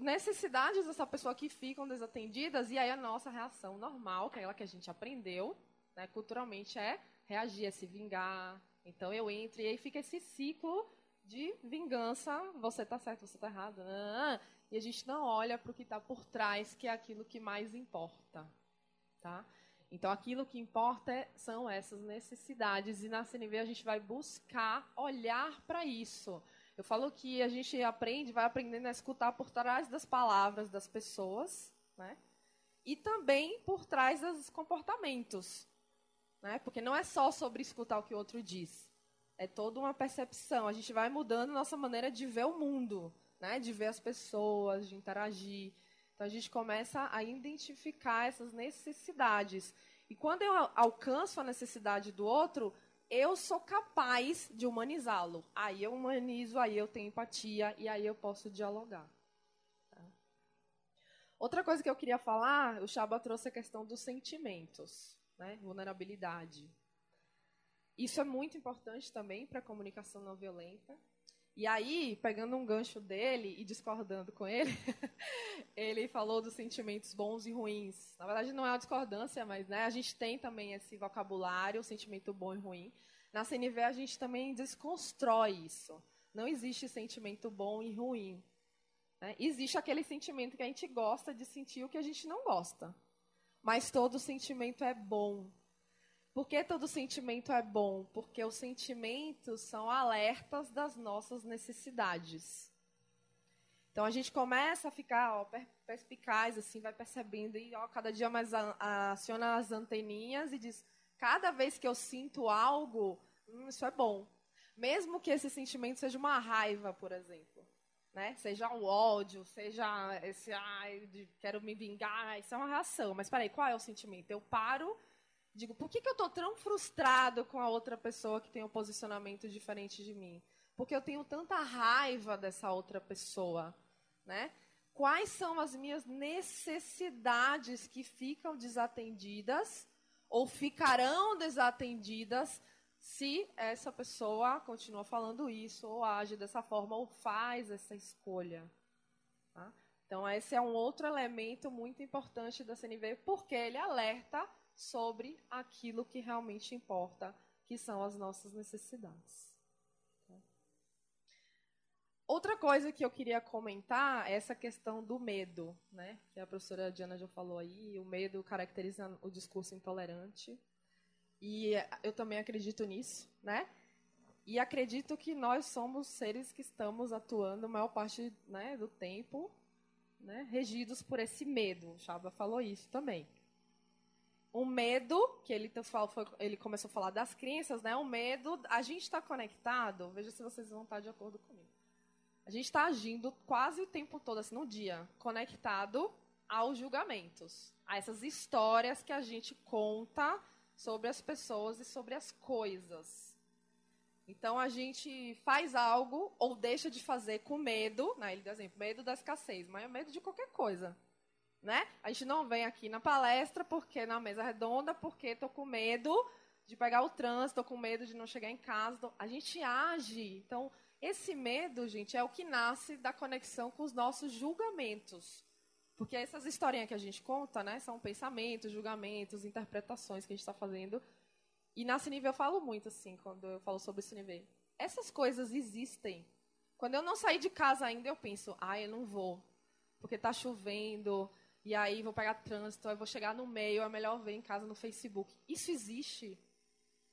necessidades dessa pessoa que ficam desatendidas e aí a nossa reação normal, que é aquela que a gente aprendeu, né, culturalmente, é reagir, é se vingar. Então, eu entro e aí fica esse ciclo de vingança, você está certo, você está errado, né? e a gente não olha para o que está por trás, que é aquilo que mais importa, tá? Então, aquilo que importa é, são essas necessidades, e na CNV a gente vai buscar olhar para isso. Eu falo que a gente aprende, vai aprendendo a escutar por trás das palavras das pessoas, né? E também por trás dos comportamentos, né? Porque não é só sobre escutar o que o outro diz. É toda uma percepção. A gente vai mudando nossa maneira de ver o mundo, né? de ver as pessoas, de interagir. Então a gente começa a identificar essas necessidades. E quando eu alcanço a necessidade do outro, eu sou capaz de humanizá-lo. Aí eu humanizo, aí eu tenho empatia e aí eu posso dialogar. Tá? Outra coisa que eu queria falar, o Chaba trouxe a questão dos sentimentos, né? vulnerabilidade. Isso é muito importante também para a comunicação não violenta. E aí, pegando um gancho dele e discordando com ele, [LAUGHS] ele falou dos sentimentos bons e ruins. Na verdade, não é uma discordância, mas né, a gente tem também esse vocabulário, o sentimento bom e ruim. Na CNV, a gente também desconstrói isso. Não existe sentimento bom e ruim. Né? Existe aquele sentimento que a gente gosta de sentir o que a gente não gosta. Mas todo sentimento é bom. Por que todo sentimento é bom? Porque os sentimentos são alertas das nossas necessidades. Então a gente começa a ficar ó, perspicaz, assim, vai percebendo e ó, cada dia mais a, aciona as anteninhas e diz: cada vez que eu sinto algo, hum, isso é bom. Mesmo que esse sentimento seja uma raiva, por exemplo. Né? Seja um ódio, seja esse, ai, de, quero me vingar, isso é uma reação. Mas peraí, qual é o sentimento? Eu paro Digo, por que, que eu estou tão frustrado com a outra pessoa que tem um posicionamento diferente de mim? Porque eu tenho tanta raiva dessa outra pessoa, né? Quais são as minhas necessidades que ficam desatendidas ou ficarão desatendidas se essa pessoa continua falando isso, ou age dessa forma, ou faz essa escolha. Tá? Então, esse é um outro elemento muito importante da CNV, porque ele alerta sobre aquilo que realmente importa, que são as nossas necessidades. Outra coisa que eu queria comentar é essa questão do medo, né? Que a professora Diana já falou aí, o medo caracteriza o discurso intolerante. E eu também acredito nisso, né? E acredito que nós somos seres que estamos atuando a maior parte né, do tempo né, regidos por esse medo. O falou isso também o medo, que ele, ele começou a falar das crenças, né? O medo, a gente está conectado, veja se vocês vão estar de acordo comigo. A gente está agindo quase o tempo todo, assim, no dia, conectado aos julgamentos, a essas histórias que a gente conta sobre as pessoas e sobre as coisas. Então a gente faz algo ou deixa de fazer com medo, né? Ele dá exemplo, medo da escassez, mas é medo de qualquer coisa né? A gente não vem aqui na palestra porque na mesa redonda, porque estou com medo de pegar o trânsito, estou com medo de não chegar em casa. Então, a gente age. Então, esse medo, gente, é o que nasce da conexão com os nossos julgamentos. Porque essas historinhas que a gente conta, né, são pensamentos, julgamentos, interpretações que a gente está fazendo. E na nível eu falo muito assim, quando eu falo sobre nível. Essas coisas existem. Quando eu não saí de casa ainda, eu penso, ah, eu não vou, porque está chovendo, e aí vou pegar trânsito, aí vou chegar no meio, é melhor ver em casa no Facebook. Isso existe?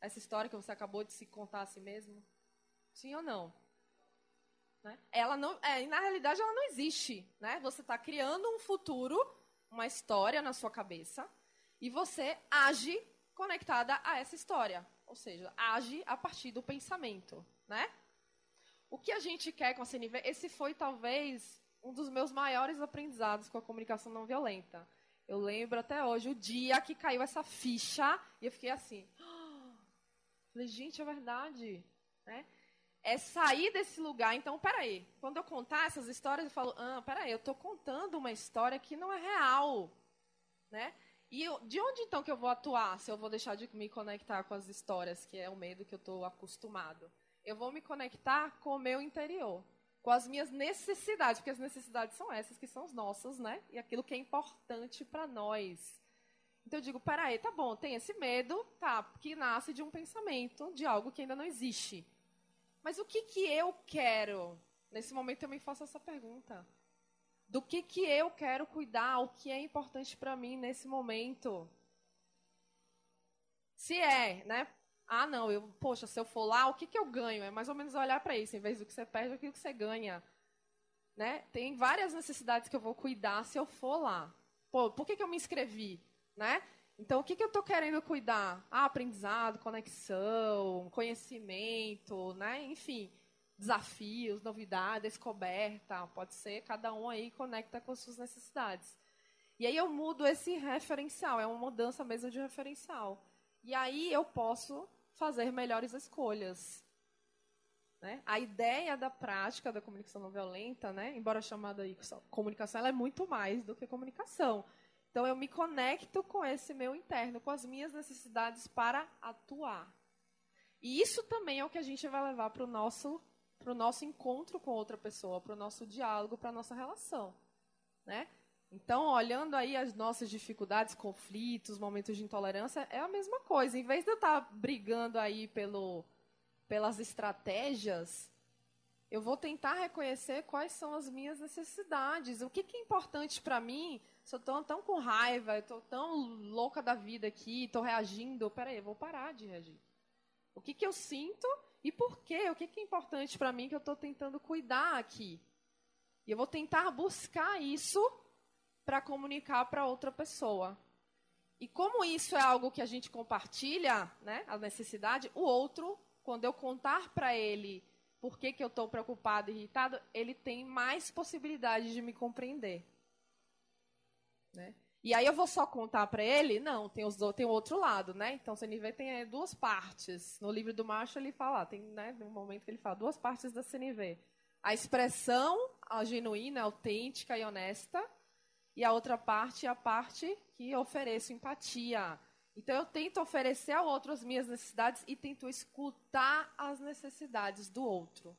Essa história que você acabou de se contar a si mesmo? Sim ou não? Né? Ela não, é, na realidade, ela não existe. Né? Você está criando um futuro, uma história na sua cabeça, e você age conectada a essa história. Ou seja, age a partir do pensamento. Né? O que a gente quer com a CNV? Esse foi talvez um dos meus maiores aprendizados com a comunicação não violenta. Eu lembro até hoje o dia que caiu essa ficha e eu fiquei assim. [GASPS] Falei, gente, é verdade. Né? É sair desse lugar. Então, peraí. Quando eu contar essas histórias, eu falo, ah, peraí, eu estou contando uma história que não é real. Né? E eu, de onde então que eu vou atuar se eu vou deixar de me conectar com as histórias, que é o medo que eu estou acostumado? Eu vou me conectar com o meu interior, com as minhas necessidades, porque as necessidades são essas que são as nossas, né? E aquilo que é importante para nós. Então eu digo, peraí, tá bom, tem esse medo, tá, que nasce de um pensamento, de algo que ainda não existe. Mas o que que eu quero? Nesse momento eu me faço essa pergunta. Do que que eu quero cuidar? O que é importante para mim nesse momento? Se é, né? Ah, não, eu, poxa, se eu for lá, o que, que eu ganho? É mais ou menos olhar para isso, em vez do que você perde, aquilo que você ganha. Né? Tem várias necessidades que eu vou cuidar se eu for lá. Pô, por que, que eu me inscrevi? Né? Então, o que, que eu estou querendo cuidar? Ah, aprendizado, conexão, conhecimento, né? enfim, desafios, novidade, descoberta. Pode ser, cada um aí conecta com as suas necessidades. E aí eu mudo esse referencial, é uma mudança mesmo de referencial. E aí eu posso fazer melhores escolhas. Né? A ideia da prática da comunicação não violenta, né, embora chamada aí comunicação, ela é muito mais do que comunicação. Então eu me conecto com esse meu interno, com as minhas necessidades para atuar. E isso também é o que a gente vai levar para o nosso, pro nosso encontro com outra pessoa, para o nosso diálogo, para a nossa relação. Né? Então, olhando aí as nossas dificuldades, conflitos, momentos de intolerância, é a mesma coisa. Em vez de eu estar brigando aí pelo, pelas estratégias, eu vou tentar reconhecer quais são as minhas necessidades. O que, que é importante para mim? Se eu estou tão com raiva, estou tão louca da vida aqui, estou reagindo, peraí, eu vou parar de reagir. O que, que eu sinto e por quê? O que, que é importante para mim que eu estou tentando cuidar aqui? E eu vou tentar buscar isso para comunicar para outra pessoa. E como isso é algo que a gente compartilha, né, a necessidade, o outro, quando eu contar para ele por que, que eu estou preocupado e irritado, ele tem mais possibilidade de me compreender. Né? E aí eu vou só contar para ele? Não, tem, os, tem o outro lado, né? Então, CNV tem é, duas partes. No livro do Macho ele fala, tem né, um momento que ele fala duas partes da CNV. A expressão a genuína, autêntica e honesta, e a outra parte é a parte que ofereço empatia. Então eu tento oferecer ao outro as minhas necessidades e tento escutar as necessidades do outro.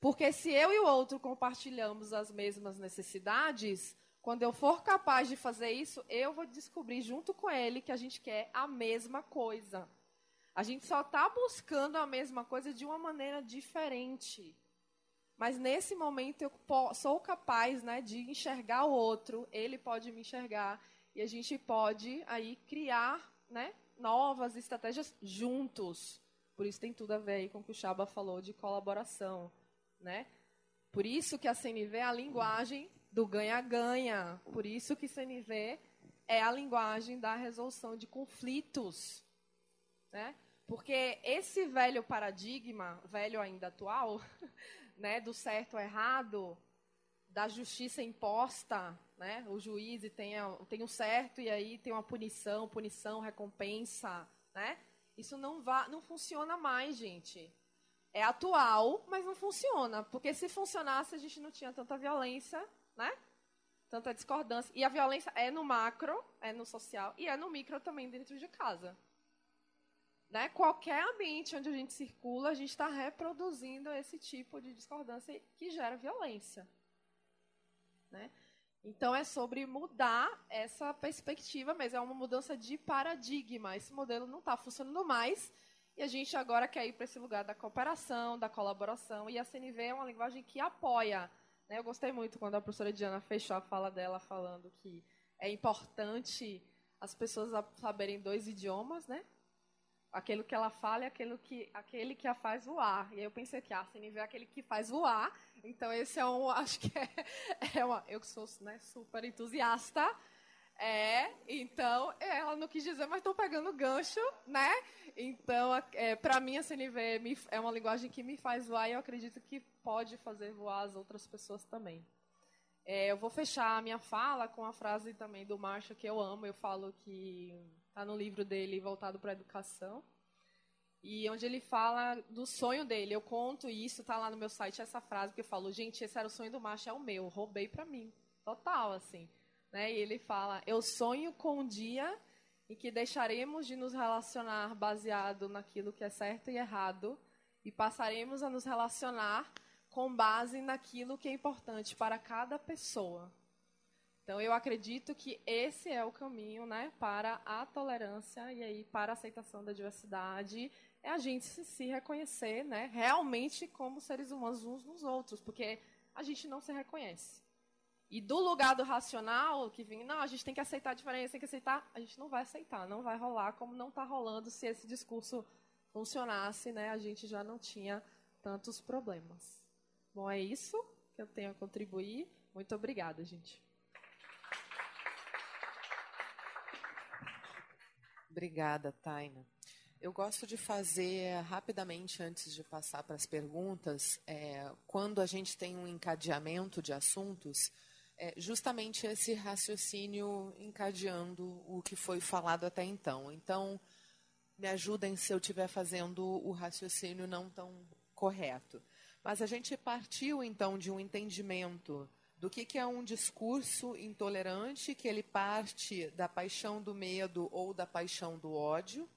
Porque se eu e o outro compartilhamos as mesmas necessidades, quando eu for capaz de fazer isso, eu vou descobrir junto com ele que a gente quer a mesma coisa. A gente só está buscando a mesma coisa de uma maneira diferente. Mas nesse momento eu sou capaz né, de enxergar o outro, ele pode me enxergar, e a gente pode aí criar né, novas estratégias juntos. Por isso tem tudo a ver com o que o Chaba falou de colaboração. Né? Por isso que a CNV é a linguagem do ganha-ganha. Por isso que CNV é a linguagem da resolução de conflitos. Né? Porque esse velho paradigma, velho ainda atual, [LAUGHS] né, do certo ou errado, da justiça imposta, né? O juiz tem, tem o certo e aí tem uma punição, punição, recompensa, né? Isso não, vá, não funciona mais, gente. É atual, mas não funciona. Porque se funcionasse, a gente não tinha tanta violência, né? Tanta discordância. E a violência é no macro, é no social, e é no micro também dentro de casa. Né? Qualquer ambiente onde a gente circula, a gente está reproduzindo esse tipo de discordância que gera violência. Né? Então, é sobre mudar essa perspectiva, mas é uma mudança de paradigma. Esse modelo não está funcionando mais e a gente agora quer ir para esse lugar da cooperação, da colaboração. E a CNV é uma linguagem que apoia Né, eu gostei muito quando a professora Diana fechou a fala dela falando que é importante as pessoas saberem dois idiomas, né? Aquele que ela fala e aquele que, aquele que a faz voar. E aí eu pensei que a CNV é aquele que faz voar. Então esse é um, [LAUGHS] acho que é, é uma, eu que sou né, super entusiasta, é, então, ela não quis dizer, mas estou pegando gancho, né? Então, é, para mim, a CNV é uma linguagem que me faz voar e eu acredito que pode fazer voar as outras pessoas também. É, eu vou fechar a minha fala com a frase também do Marshall que eu amo. Eu falo que está no livro dele voltado para a educação. E onde ele fala do sonho dele. Eu conto isso, está lá no meu site essa frase que eu falo, gente, esse era o sonho do Marshall, é o meu, roubei para mim. Total, assim. Né? E ele fala: Eu sonho com um dia em que deixaremos de nos relacionar baseado naquilo que é certo e errado e passaremos a nos relacionar com base naquilo que é importante para cada pessoa. Então eu acredito que esse é o caminho, né, para a tolerância e aí para a aceitação da diversidade, é a gente se, se reconhecer, né, realmente como seres humanos uns nos outros, porque a gente não se reconhece. E do lugar do racional, que vem, não, a gente tem que aceitar a diferença, tem que aceitar, a gente não vai aceitar, não vai rolar, como não está rolando se esse discurso funcionasse, né, a gente já não tinha tantos problemas. Bom, é isso que eu tenho a contribuir. Muito obrigada, gente. Obrigada, Taina. Eu gosto de fazer rapidamente, antes de passar para as perguntas, é, quando a gente tem um encadeamento de assuntos, é justamente esse raciocínio encadeando o que foi falado até então. Então, me ajudem se eu estiver fazendo o raciocínio não tão correto. Mas a gente partiu, então, de um entendimento do que, que é um discurso intolerante, que ele parte da paixão do medo ou da paixão do ódio,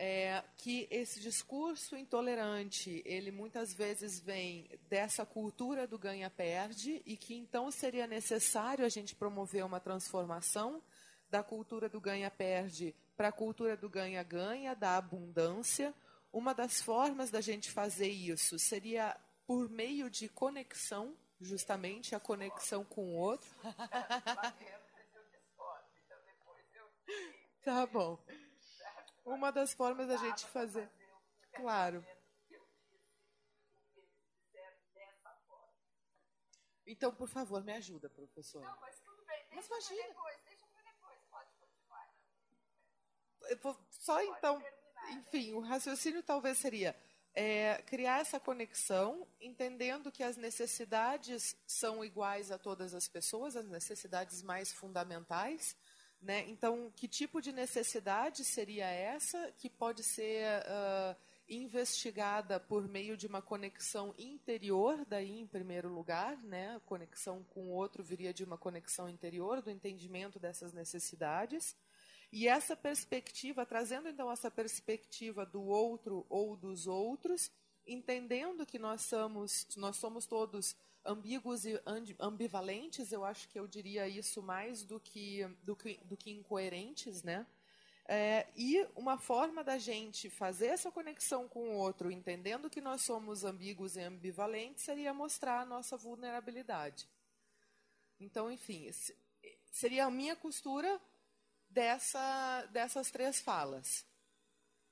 é, que esse discurso intolerante, ele muitas vezes vem dessa cultura do ganha-perde e que então seria necessário a gente promover uma transformação da cultura do ganha-perde para a cultura do ganha-ganha, da abundância. Uma das formas da gente fazer isso seria por meio de conexão, justamente a conexão com o outro. [LAUGHS] tá bom. Uma das formas da gente fazer. Claro. Então, por favor, me ajuda, professor. Não, mas tudo bem. Deixa mas imagina. depois, deixa para depois. Pode continuar. Só Pode então, terminar. enfim, o raciocínio talvez seria é, criar essa conexão, entendendo que as necessidades são iguais a todas as pessoas, as necessidades mais fundamentais, né? Então, que tipo de necessidade seria essa que pode ser uh, investigada por meio de uma conexão interior, daí em primeiro lugar, né? conexão com o outro viria de uma conexão interior, do entendimento dessas necessidades. E essa perspectiva, trazendo então essa perspectiva do outro ou dos outros, entendendo que nós somos, nós somos todos ambíguos e ambivalentes, eu acho que eu diria isso mais do que, do que, do que incoerentes, né? É, e uma forma da gente fazer essa conexão com o outro, entendendo que nós somos ambíguos e ambivalentes, seria mostrar a nossa vulnerabilidade. Então, enfim, seria a minha costura dessa, dessas três falas.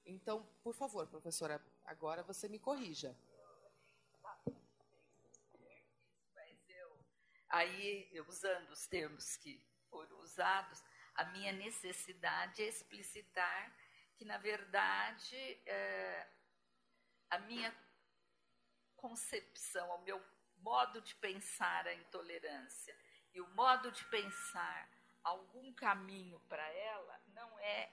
Então, por favor, professora, agora você me corrija. Aí, usando os termos que foram usados, a minha necessidade é explicitar que, na verdade, é, a minha concepção, o meu modo de pensar a intolerância e o modo de pensar algum caminho para ela não é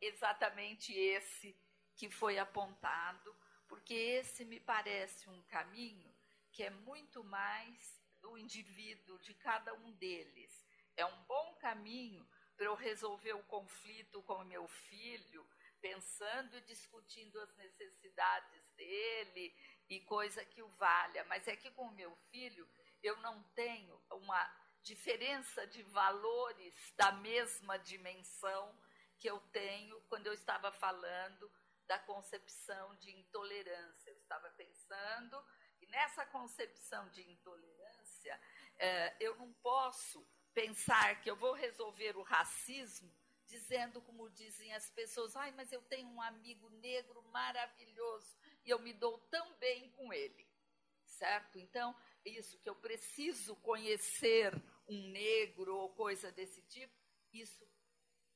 exatamente esse que foi apontado, porque esse me parece um caminho que é muito mais do indivíduo, de cada um deles. É um bom caminho para eu resolver o conflito com o meu filho, pensando e discutindo as necessidades dele e coisa que o valha. Mas é que com o meu filho eu não tenho uma diferença de valores da mesma dimensão que eu tenho quando eu estava falando da concepção de intolerância. Eu estava pensando nessa concepção de intolerância, é, eu não posso pensar que eu vou resolver o racismo dizendo, como dizem as pessoas, ai, mas eu tenho um amigo negro maravilhoso e eu me dou tão bem com ele, certo? Então, isso que eu preciso conhecer um negro ou coisa desse tipo, isso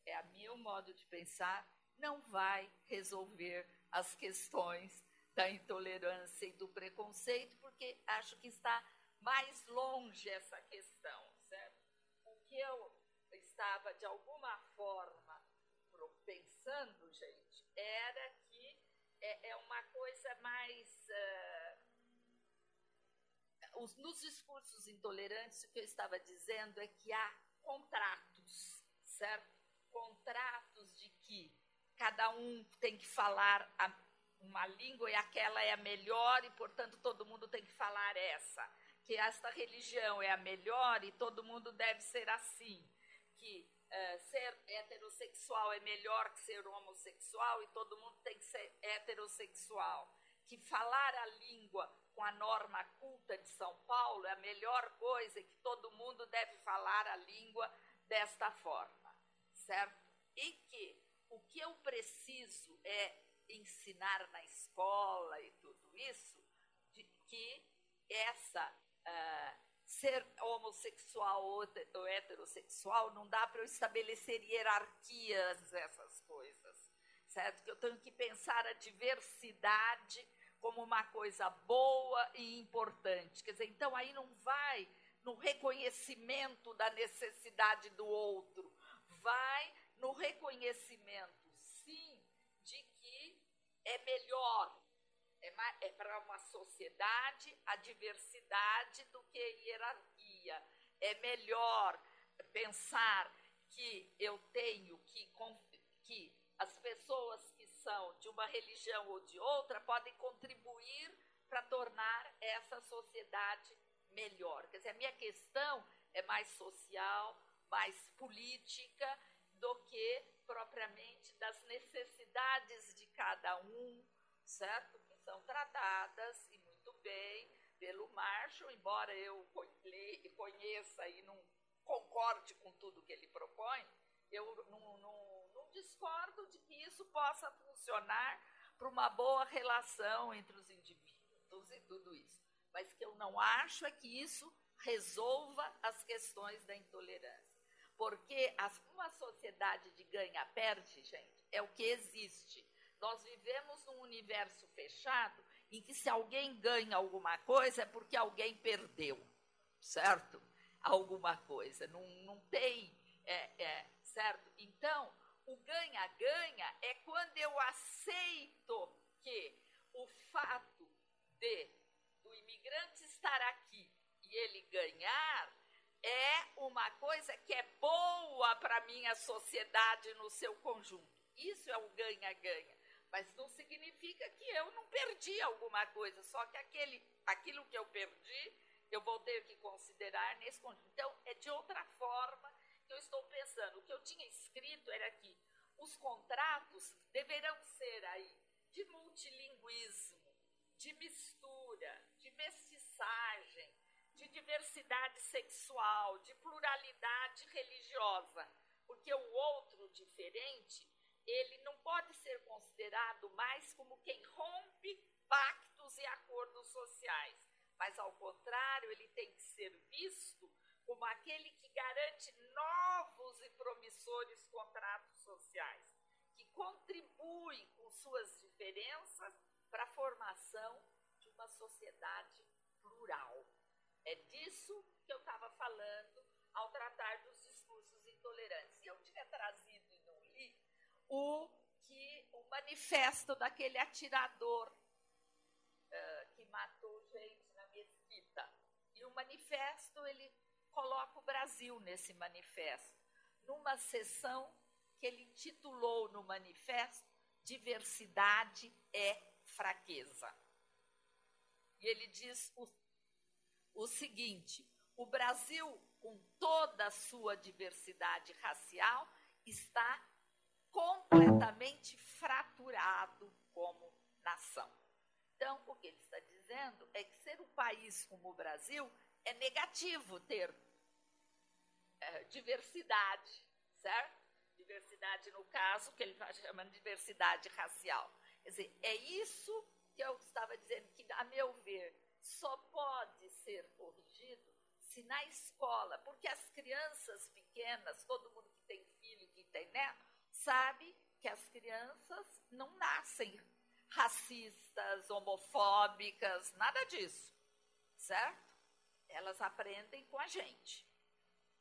é a meu modo de pensar, não vai resolver as questões da intolerância e do preconceito, porque acho que está mais longe essa questão, certo? O que eu estava, de alguma forma, pensando, gente, era que é, é uma coisa mais. Uh, os, nos discursos intolerantes, o que eu estava dizendo é que há contratos, certo? Contratos de que cada um tem que falar uma língua e aquela é a melhor e, portanto, todo mundo tem que falar essa. Que esta religião é a melhor e todo mundo deve ser assim. Que uh, ser heterossexual é melhor que ser homossexual e todo mundo tem que ser heterossexual. Que falar a língua com a norma culta de São Paulo é a melhor coisa que todo mundo deve falar a língua desta forma, certo? E que o que eu preciso é ensinar na escola e tudo isso, de que essa uh, ser homossexual ou heterossexual não dá para eu estabelecer hierarquias essas coisas, certo? Que eu tenho que pensar a diversidade como uma coisa boa e importante. Quer dizer, então aí não vai no reconhecimento da necessidade do outro, vai no reconhecimento, sim, de que é melhor, é, é para uma sociedade a diversidade do que hierarquia. É melhor pensar que eu tenho que, que as pessoas de uma religião ou de outra podem contribuir para tornar essa sociedade melhor. Quer dizer, a minha questão é mais social, mais política do que propriamente das necessidades de cada um, certo? Que são tratadas e muito bem pelo Marshall, embora eu conheça e não concorde com tudo que ele propõe, eu não, não discordo de que isso possa funcionar para uma boa relação entre os indivíduos e tudo isso. Mas que eu não acho é que isso resolva as questões da intolerância. Porque uma sociedade de ganha-perde, gente, é o que existe. Nós vivemos num universo fechado em que se alguém ganha alguma coisa é porque alguém perdeu, certo? Alguma coisa. Não, não tem, é, é, certo? Então, o ganha-ganha é quando eu aceito que o fato de o imigrante estar aqui e ele ganhar é uma coisa que é boa para a minha sociedade no seu conjunto. Isso é o ganha-ganha. Mas não significa que eu não perdi alguma coisa, só que aquele, aquilo que eu perdi, eu vou ter que considerar nesse conjunto. Então, é de outra forma eu estou pensando. O que eu tinha escrito era que os contratos deverão ser aí de multilinguismo, de mistura, de mestiçagem, de diversidade sexual, de pluralidade religiosa, porque o outro diferente, ele não pode ser considerado mais como quem rompe pactos e acordos sociais, mas ao contrário, ele tem que ser visto como aquele que garante novos e promissores contratos sociais, que contribui com suas diferenças para a formação de uma sociedade plural. É disso que eu estava falando ao tratar dos discursos intolerantes. E eu tinha trazido e não li o que o manifesto daquele atirador uh, que matou gente na mesquita. E o manifesto, ele coloca o Brasil nesse manifesto, numa sessão que ele intitulou no manifesto Diversidade é fraqueza. E ele diz o o seguinte: o Brasil, com toda a sua diversidade racial, está completamente fraturado como nação. Então, o que ele está dizendo é que ser um país como o Brasil é negativo ter é, diversidade, certo? Diversidade, no caso, que ele está chamando de diversidade racial. Quer dizer, é isso que eu estava dizendo, que, a meu ver, só pode ser corrigido se na escola, porque as crianças pequenas, todo mundo que tem filho, que tem neto, sabe que as crianças não nascem racistas, homofóbicas, nada disso, certo? Elas aprendem com a gente,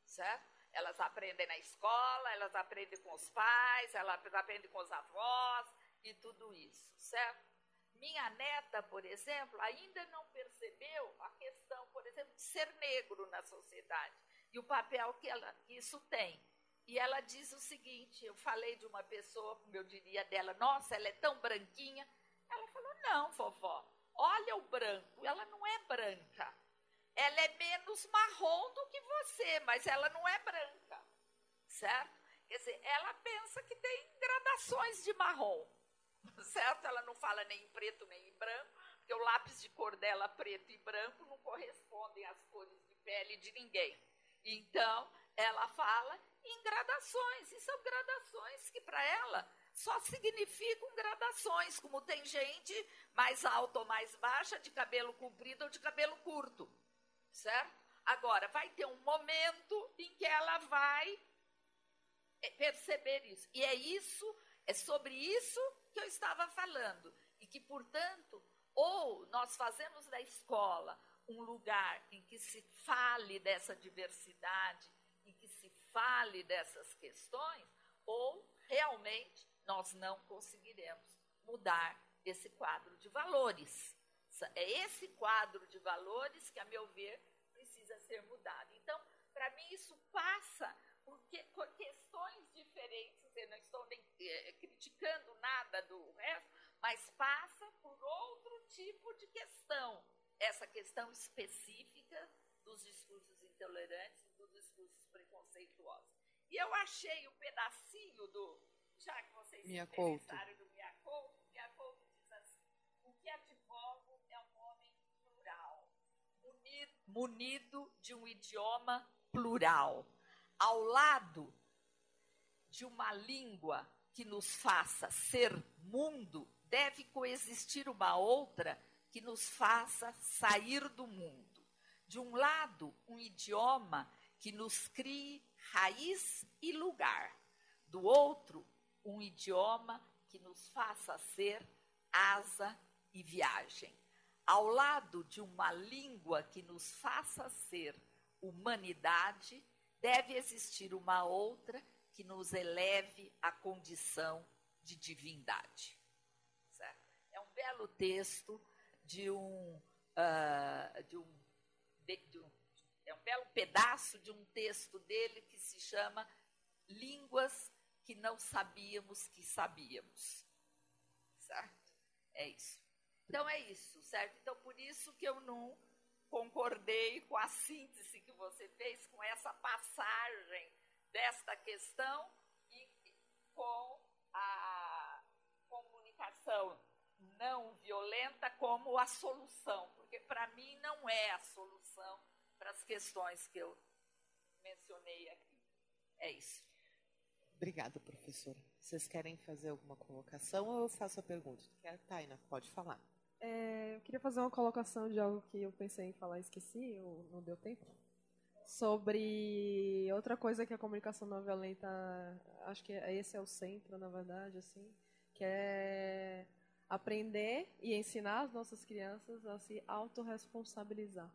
certo? Elas aprendem na escola, elas aprendem com os pais, elas aprendem com os avós e tudo isso, certo? Minha neta, por exemplo, ainda não percebeu a questão, por exemplo, de ser negro na sociedade e o papel que, ela, que isso tem. E ela diz o seguinte: eu falei de uma pessoa, como eu diria dela, nossa, ela é tão branquinha. Ela falou: não, vovó, olha o branco, ela não é branca. Ela é menos marrom do que você, mas ela não é branca. Certo? Quer dizer, ela pensa que tem gradações de marrom. [LAUGHS] Certo? Ela não fala nem em preto nem em branco, porque o lápis de cor dela, preto e branco, não correspondem às cores de pele de ninguém. Então, ela fala em gradações, e são gradações que para ela só significam gradações, como tem gente mais alta ou mais baixa, de cabelo comprido ou de cabelo curto, certo? Agora, vai ter um momento em que ela vai eh, perceber isso. E é isso, é sobre isso que eu estava falando. E que, portanto, ou nós fazemos da escola um lugar em que se fale dessa diversidade, em que se fale dessas questões, ou realmente nós não conseguiremos mudar esse quadro de valores. É esse quadro de valores que, a meu ver, precisa ser mudado. Então, para mim, isso passa por, que, por questões diferentes, eu não estou nem eh, criticando nada do resto, mas passa por outro tipo de questão. Essa questão específica dos discursos intolerantes e dos discursos preconceituosos. E eu achei um pedacinho do, já que vocês Minha se interessaram do Miyakoto, Miyakoto diz assim, o que advogo é um homem plural, munido, de um idioma plural, ao lado de uma língua que nos faça ser mundo, deve coexistir uma outra que nos faça sair do mundo. De um lado, um idioma que nos crie raiz e lugar. Do outro, um idioma que nos faça ser asa e viagem. Ao lado de uma língua que nos faça ser humanidade, deve existir uma outra que nos eleve à condição de divindade. Certo? É um belo texto de um, uh, de um, de, de um, é um belo pedaço de um texto dele que se chama Línguas que não sabíamos que sabíamos. Certo? É isso. Então é isso, certo? Então por isso que eu não concordei com a síntese que você fez, com essa passagem desta questão e com a comunicação não violenta como a solução, porque para mim não é a solução para as questões que eu mencionei aqui. É isso. Obrigada, professora. Vocês querem fazer alguma colocação ou eu faço a pergunta? Quer, Taina, pode falar. É, eu queria fazer uma colocação de algo que eu pensei em falar e esqueci, ou não deu tempo. Sobre outra coisa que a comunicação não violenta, acho que esse é o centro, na verdade, assim, que é aprender e ensinar as nossas crianças a se autorresponsabilizar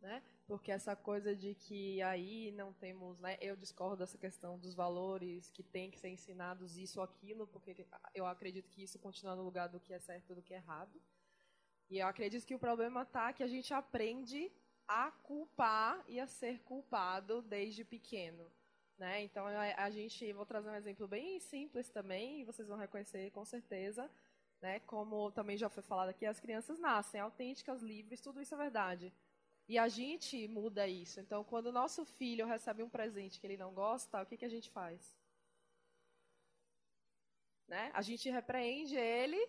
né? Porque essa coisa de que aí não temos, né? Eu discordo dessa questão dos valores que tem que ser ensinados isso ou aquilo, porque eu acredito que isso continua no lugar do que é certo e do que é errado. E eu acredito que o problema está que a gente aprende a culpar e a ser culpado desde pequeno. Né? Então, a, a gente, vou trazer um exemplo bem simples também, e vocês vão reconhecer com certeza, né? como também já foi falado aqui, as crianças nascem autênticas, livres, tudo isso é verdade. E a gente muda isso. Então, quando o nosso filho recebe um presente que ele não gosta, o que, que a gente faz? Né? A gente repreende ele,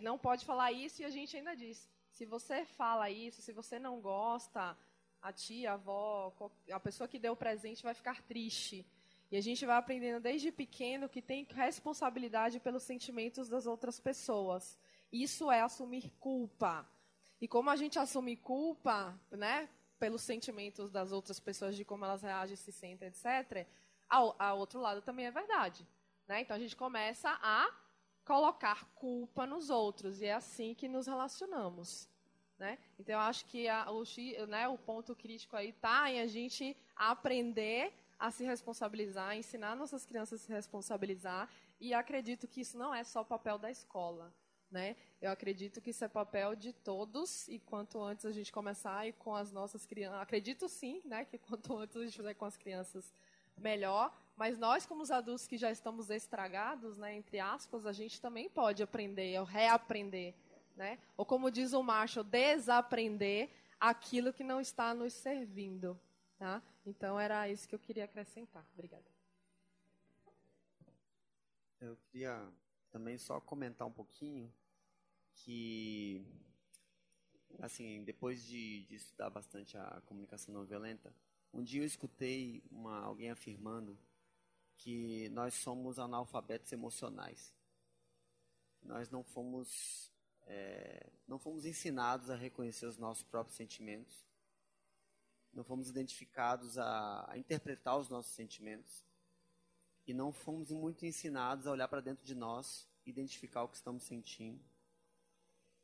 não pode falar isso e a gente ainda diz. Se você fala isso, se você não gosta, a tia, a avó, a pessoa que deu o presente vai ficar triste. E a gente vai aprendendo desde pequeno que tem responsabilidade pelos sentimentos das outras pessoas. Isso é assumir culpa. E como a gente assume culpa, né, pelos sentimentos das outras pessoas, de como elas reagem, se sentem, etc., ao, ao outro lado também é verdade. Né? Então a gente começa a colocar culpa nos outros e é assim que nos relacionamos. Né? Então eu acho que a, o, né, o ponto crítico aí está em a gente aprender a se responsabilizar, ensinar nossas crianças a se responsabilizar e acredito que isso não é só papel da escola. Né? Eu acredito que isso é papel de todos e quanto antes a gente começar e com as nossas crianças, acredito sim, né, que quanto antes a gente fizer com as crianças melhor, mas nós, como os adultos que já estamos estragados, né, entre aspas, a gente também pode aprender, ou reaprender, né? Ou como diz o Marshall, desaprender aquilo que não está nos servindo, tá? Então era isso que eu queria acrescentar. Obrigada. Eu queria também só comentar um pouquinho que, assim, depois de, de estudar bastante a comunicação não violenta, um dia eu escutei uma, alguém afirmando que nós somos analfabetos emocionais. Nós não fomos, é, não fomos ensinados a reconhecer os nossos próprios sentimentos. Não fomos identificados a, a interpretar os nossos sentimentos. E não fomos muito ensinados a olhar para dentro de nós, identificar o que estamos sentindo.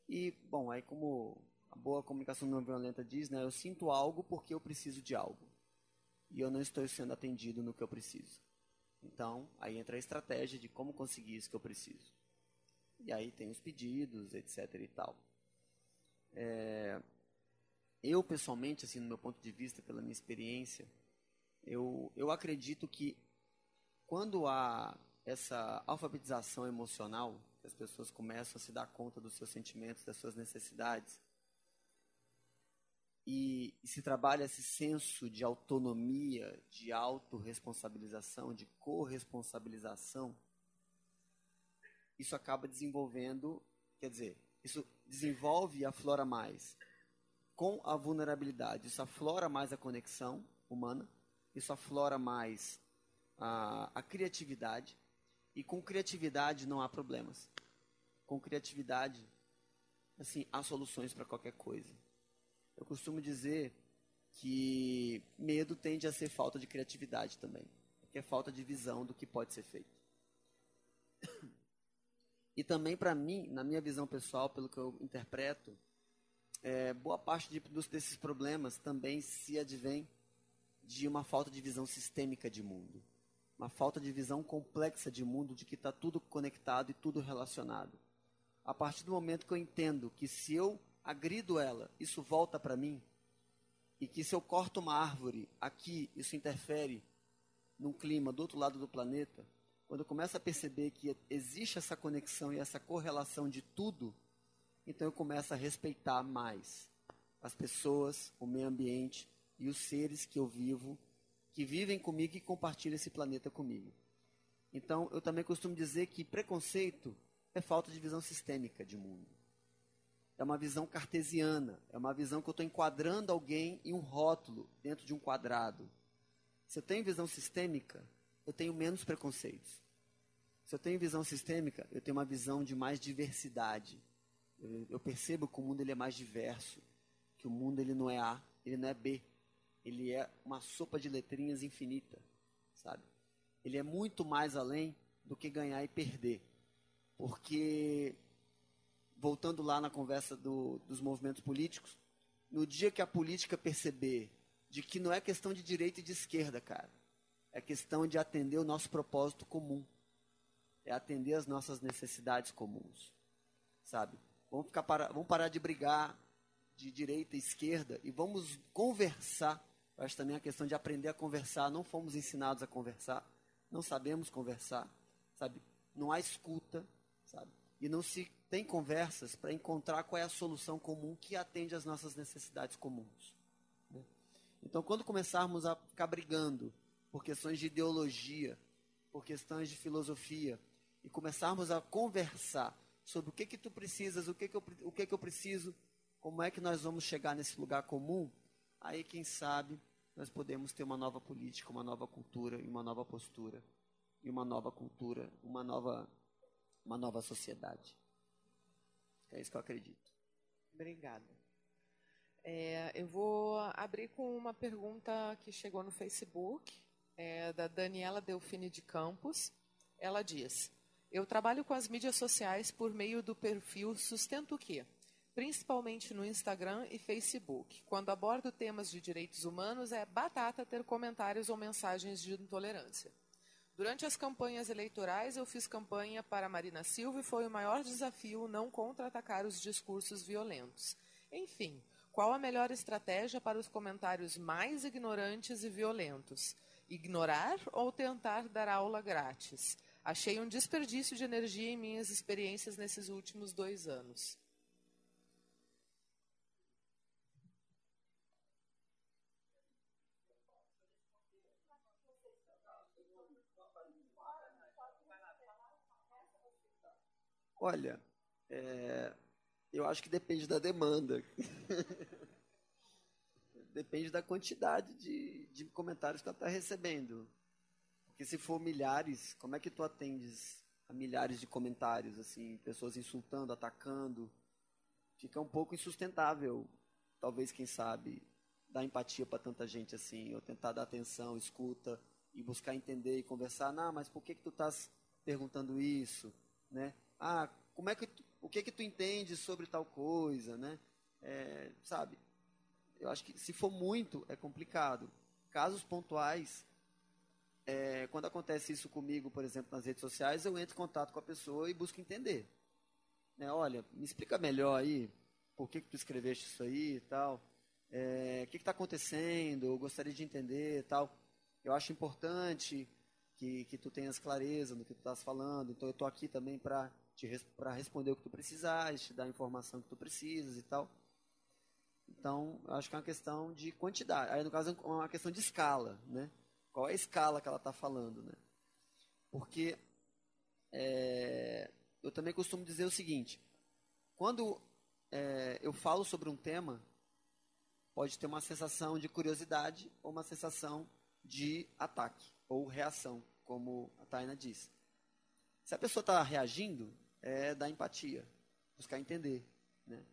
E, bom, aí como a boa comunicação não violenta diz, né, eu sinto algo porque eu preciso de algo e eu não estou sendo atendido no que eu preciso. Então, aí entra a estratégia de como conseguir isso que eu preciso. E aí tem os pedidos, etc. e tal. É, eu, pessoalmente, assim, no meu ponto de vista, pela minha experiência, eu, eu acredito que quando há essa alfabetização emocional, as pessoas começam a se dar conta dos seus sentimentos, das suas necessidades, e, e se trabalha esse senso de autonomia, de autorresponsabilização, de corresponsabilização, isso acaba desenvolvendo, quer dizer, isso desenvolve e aflora mais com a vulnerabilidade, isso aflora mais a conexão humana, isso aflora mais a, a criatividade, e com criatividade não há problemas. Com criatividade, assim, há soluções para qualquer coisa. Eu costumo dizer que medo tende a ser falta de criatividade também, que é falta de visão do que pode ser feito. [COUGHS] E também para mim, na minha visão pessoal, pelo que eu interpreto, é, boa parte de, dos, desses problemas também se advém de uma falta de visão sistêmica de mundo, uma falta de visão complexa de mundo, de que está tudo conectado e tudo relacionado. A partir do momento que eu entendo que se eu agrido ela, isso volta para mim, e que se eu corto uma árvore aqui, isso interfere num clima do outro lado do planeta, quando eu começo a perceber que existe essa conexão e essa correlação de tudo, então eu começo a respeitar mais as pessoas, o meio ambiente e os seres que eu vivo, que vivem comigo e compartilham esse planeta comigo. Então, eu também costumo dizer que preconceito é falta de visão sistêmica de mundo é uma visão cartesiana, é uma visão que eu estou enquadrando alguém em um rótulo, dentro de um quadrado. Se eu tenho visão sistêmica, eu tenho menos preconceitos. Se eu tenho visão sistêmica, eu tenho uma visão de mais diversidade. Eu, percebo que o mundo ele é mais diverso, que o mundo ele não é A, ele não é B, ele é uma sopa de letrinhas infinita, sabe? Ele é muito mais além do que ganhar e perder, porque voltando lá na conversa do, dos movimentos políticos, no dia que a política perceber de que não é questão de direita e de esquerda, cara, é questão de atender o nosso propósito comum, é atender as nossas necessidades comuns, sabe? Vamos, ficar para, vamos parar de brigar de direita e esquerda e vamos conversar. Eu acho também a questão de aprender a conversar. Não fomos ensinados a conversar, não sabemos conversar, sabe? Não há escuta, sabe? E não se tem conversas para encontrar qual é a solução comum que atende às nossas necessidades comuns. Né? Então, quando começarmos a ficar brigando por questões de ideologia, por questões de filosofia, e começarmos a conversar sobre o que que tu precisas, o que que eu, o que que eu preciso, como é que nós vamos chegar nesse lugar comum, aí quem sabe nós podemos ter uma nova política, uma nova cultura e uma nova postura e uma nova cultura, uma nova uma nova sociedade. É isso que eu acredito. Obrigada. É, eu vou abrir com uma pergunta que chegou no Facebook, é, da Daniela Delfine de Campos. Ela diz: Eu trabalho com as mídias sociais por meio do perfil Sustento o Quê? Principalmente no Instagram e Facebook. Quando abordo temas de direitos humanos, é batata ter comentários ou mensagens de intolerância. Durante as campanhas eleitorais, eu fiz campanha para Marina Silva e foi o maior desafio não contra-atacar os discursos violentos. Enfim, qual a melhor estratégia para os comentários mais ignorantes e violentos? Ignorar ou tentar dar aula grátis? Achei um desperdício de energia em minhas experiências nesses últimos dois anos. Olha, é, eu acho que depende da demanda. [LAUGHS] depende da quantidade de, de comentários que ela está recebendo. Porque se for milhares, como é que tu atendes a milhares de comentários, assim, pessoas insultando, atacando? Fica um pouco insustentável, talvez, quem sabe, dar empatia para tanta gente assim, ou tentar dar atenção, escuta, e buscar entender e conversar. Não, mas por que, que tu estás perguntando isso? Né? Ah, como é que tu, o que que tu entende sobre tal coisa, né? É, sabe? Eu acho que se for muito é complicado. Casos pontuais, é, quando acontece isso comigo, por exemplo, nas redes sociais, eu entro em contato com a pessoa e busco entender. Né? Olha, me explica melhor aí, por que, que tu escreveste isso aí e tal. É, o que está acontecendo? Eu gostaria de entender tal. Eu acho importante que, que tu tenhas clareza no que tu estás falando. Então eu estou aqui também para para responder o que tu precisares, te dar a informação que tu precisas e tal. Então, eu acho que é uma questão de quantidade. Aí, no caso, é uma questão de escala, né? Qual é a escala que ela está falando, né? Porque é, eu também costumo dizer o seguinte: quando é, eu falo sobre um tema, pode ter uma sensação de curiosidade ou uma sensação de ataque ou reação, como a Taina disse. Se a pessoa está reagindo, é da empatia, buscar entender, né?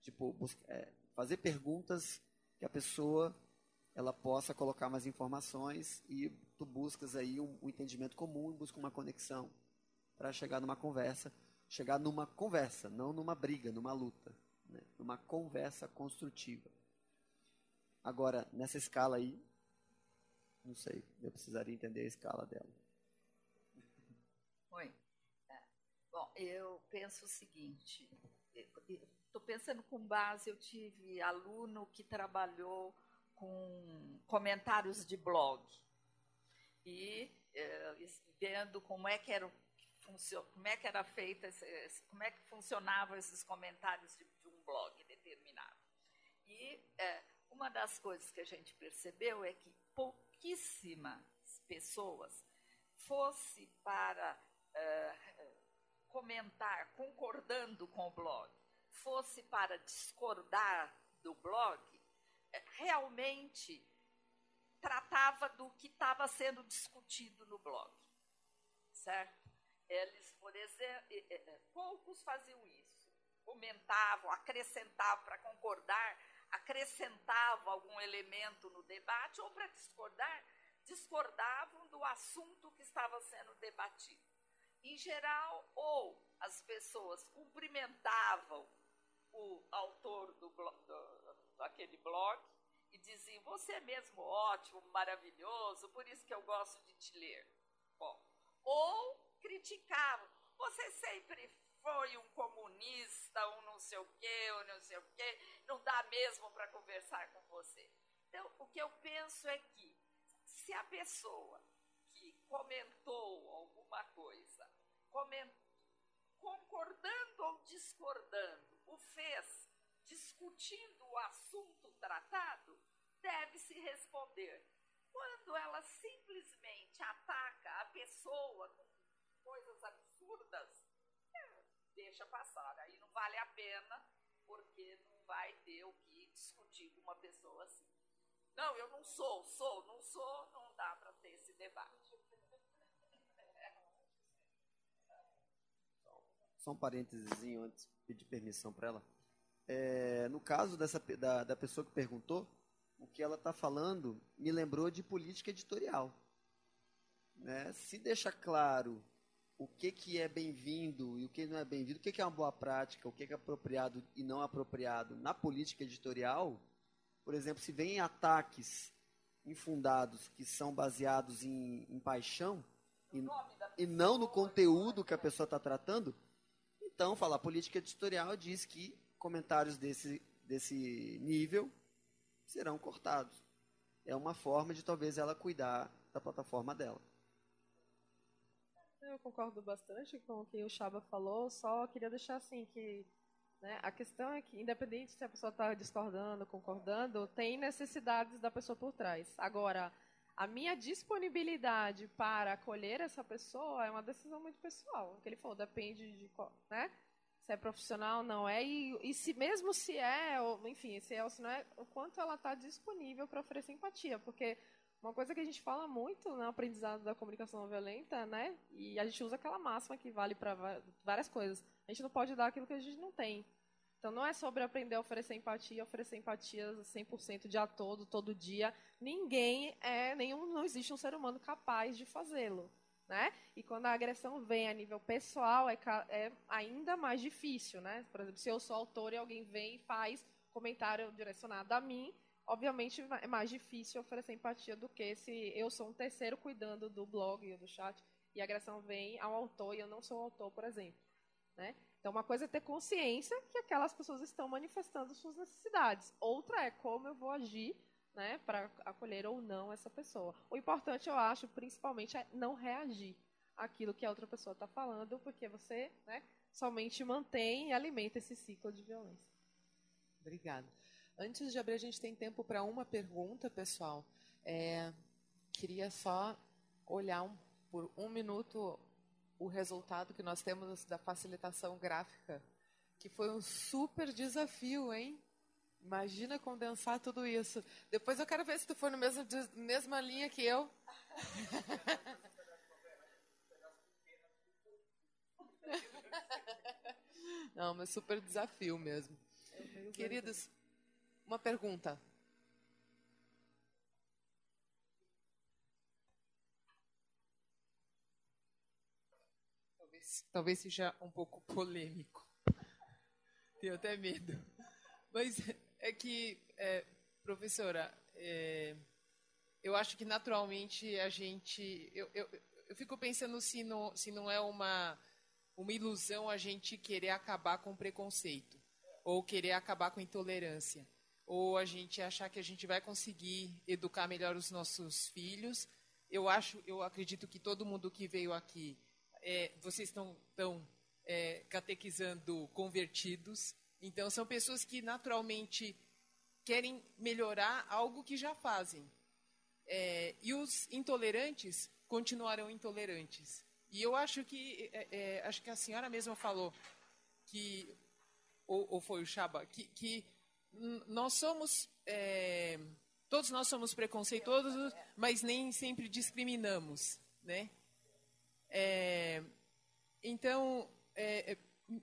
Tipo, busca, é, fazer perguntas que a pessoa ela possa colocar mais informações e tu buscas aí um, um entendimento comum busca uma conexão para chegar numa conversa, chegar numa conversa, não numa briga, numa luta, né? numa conversa construtiva. Agora, nessa escala aí, não sei, eu precisaria entender a escala dela. Oi. Bom, eu penso o seguinte, estou pensando com base, eu tive aluno que trabalhou com comentários de blog. E eh, vendo como é que era como é que era feita como é que funcionavam esses comentários de, de um blog determinado. E eh, uma das coisas que a gente percebeu é que pouquíssimas pessoas fosse para uh, comentar concordando com o blog fosse para discordar do blog, é, realmente tratava do que estava sendo discutido no blog, certo? Eles, por exemplo, poucos faziam isso, comentavam, acrescentavam para concordar, acrescentavam algum elemento no debate ou para discordar, discordavam do assunto que estava sendo debatido em geral, ou as pessoas cumprimentavam o autor do, do, daquele blog e diziam: Você é mesmo ótimo, maravilhoso, por isso que eu gosto de te ler. Bom, ou criticavam: Você sempre foi um comunista, um não sei o quê, um não sei o quê, não dá mesmo para conversar com você. Então, o que eu penso é que, se a pessoa que comentou alguma coisa concordando ou discordando, o fez discutindo o assunto tratado, deve-se responder. Quando ela simplesmente ataca a pessoa com coisas absurdas, deixa passar. Aí não vale a pena, porque não vai ter o que discutir com uma pessoa assim. Não, eu não sou, sou, não sou, não dá para ter esse debate. Só um parênteses antes de pedir permissão para ela. É, no caso dessa, da, da pessoa que perguntou, o que ela está falando me lembrou de política editorial. Né? Se deixa claro o que, que é bem-vindo e o que não é bem-vindo, o que, que é uma boa prática, o que, que é apropriado e não apropriado na política editorial, por exemplo, se vem ataques infundados que são baseados em, em paixão e, e, não no conteúdo que a pessoa está tratando, então falar política editorial diz que comentários desse, desse nível serão cortados. É uma forma de talvez ela cuidar da plataforma dela. Eu concordo bastante com o que o Chaba falou, só queria deixar assim que né, a questão é que, independente se a pessoa está discordando, concordando, tem necessidades da pessoa por trás. Agora, a minha disponibilidade para acolher essa pessoa é uma decisão muito pessoal. O que ele falou depende de né, se é profissional não é, e, e se mesmo se é, ou, enfim, se é ou se não é, o quanto ela está disponível para oferecer empatia. Porque uma coisa que a gente fala muito no aprendizado da comunicação não violenta, né? E a gente usa aquela máxima que vale para várias coisas. A gente não pode dar aquilo que a gente não tem. Então não é sobre aprender a oferecer empatia, oferecer empatia 100% dia todo, todo dia. Ninguém é, nenhum, não existe um ser humano capaz de fazê-lo. Né? E quando a agressão vem a nível pessoal, é, é, ainda mais difícil, né? Por exemplo, se eu sou autor e alguém vem e faz comentário direcionado a mim, obviamente é mais difícil oferecer empatia do que se eu sou um terceiro cuidando do blog ou do chat e a agressão vem ao autor e eu não sou o autor, por exemplo. Né? Então, uma coisa é ter consciência que aquelas pessoas estão manifestando suas necessidades. Outra é como eu vou agir né, para acolher ou não essa pessoa. O importante, eu acho, principalmente, é não reagir àquilo que a outra pessoa está falando, porque você né, somente mantém e alimenta esse ciclo de violência. Obrigada. Antes de abrir, a gente tem tempo para uma pergunta, pessoal. É, queria só olhar um, por um minuto o resultado que nós temos da facilitação gráfica, que foi um super desafio, hein? Imagina condensar tudo isso. Depois eu quero ver se tu for na mesma, mesma linha que eu. [LAUGHS] Não, mas super desafio mesmo. Queridos, uma pergunta. Talvez, seja um pouco polêmico. Tenho até medo. Mas é que, é, professora, é, eu acho que naturalmente a gente. Eu, eu, eu fico pensando se não, se não é uma, uma ilusão a gente querer acabar com preconceito, ou querer acabar com intolerância ou a gente achar que a gente vai conseguir educar melhor os nossos filhos. Eu acho, eu acredito que todo mundo que veio aqui, é, vocês estão tão é, catequizando convertidos. Então são pessoas que naturalmente querem melhorar algo que já fazem. É, e os intolerantes continuarão intolerantes. E eu acho que é, é, acho que a senhora mesma falou que ou, ou foi o Chaba que, que nós somos é, todos nós somos preconceituosos, mas nem sempre discriminamos, né? É, então, é, é,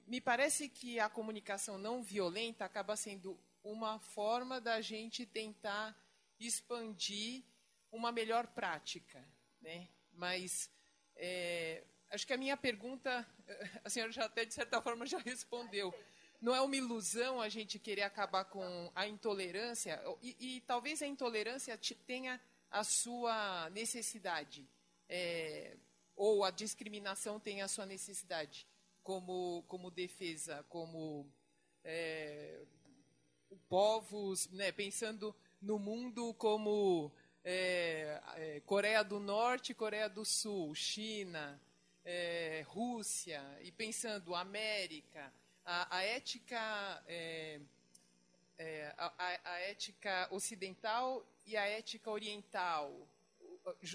me parece que a comunicação não violenta acaba sendo uma forma da gente tentar expandir uma melhor prática, né? Mas é, acho que a minha pergunta, [LAUGHS] a senhora já até de certa forma já respondeu. Não é uma ilusão a gente querer acabar com a intolerância, e, e talvez a intolerância tenha a sua necessidade, é, ou a discriminação tenha a sua necessidade, como, como defesa, como é, povos, né, pensando no mundo como é, é Coreia do Norte, Coreia do Sul, China, é, Rússia, e pensando América, a, a ética é, é, a, a, ética ocidental e a ética oriental,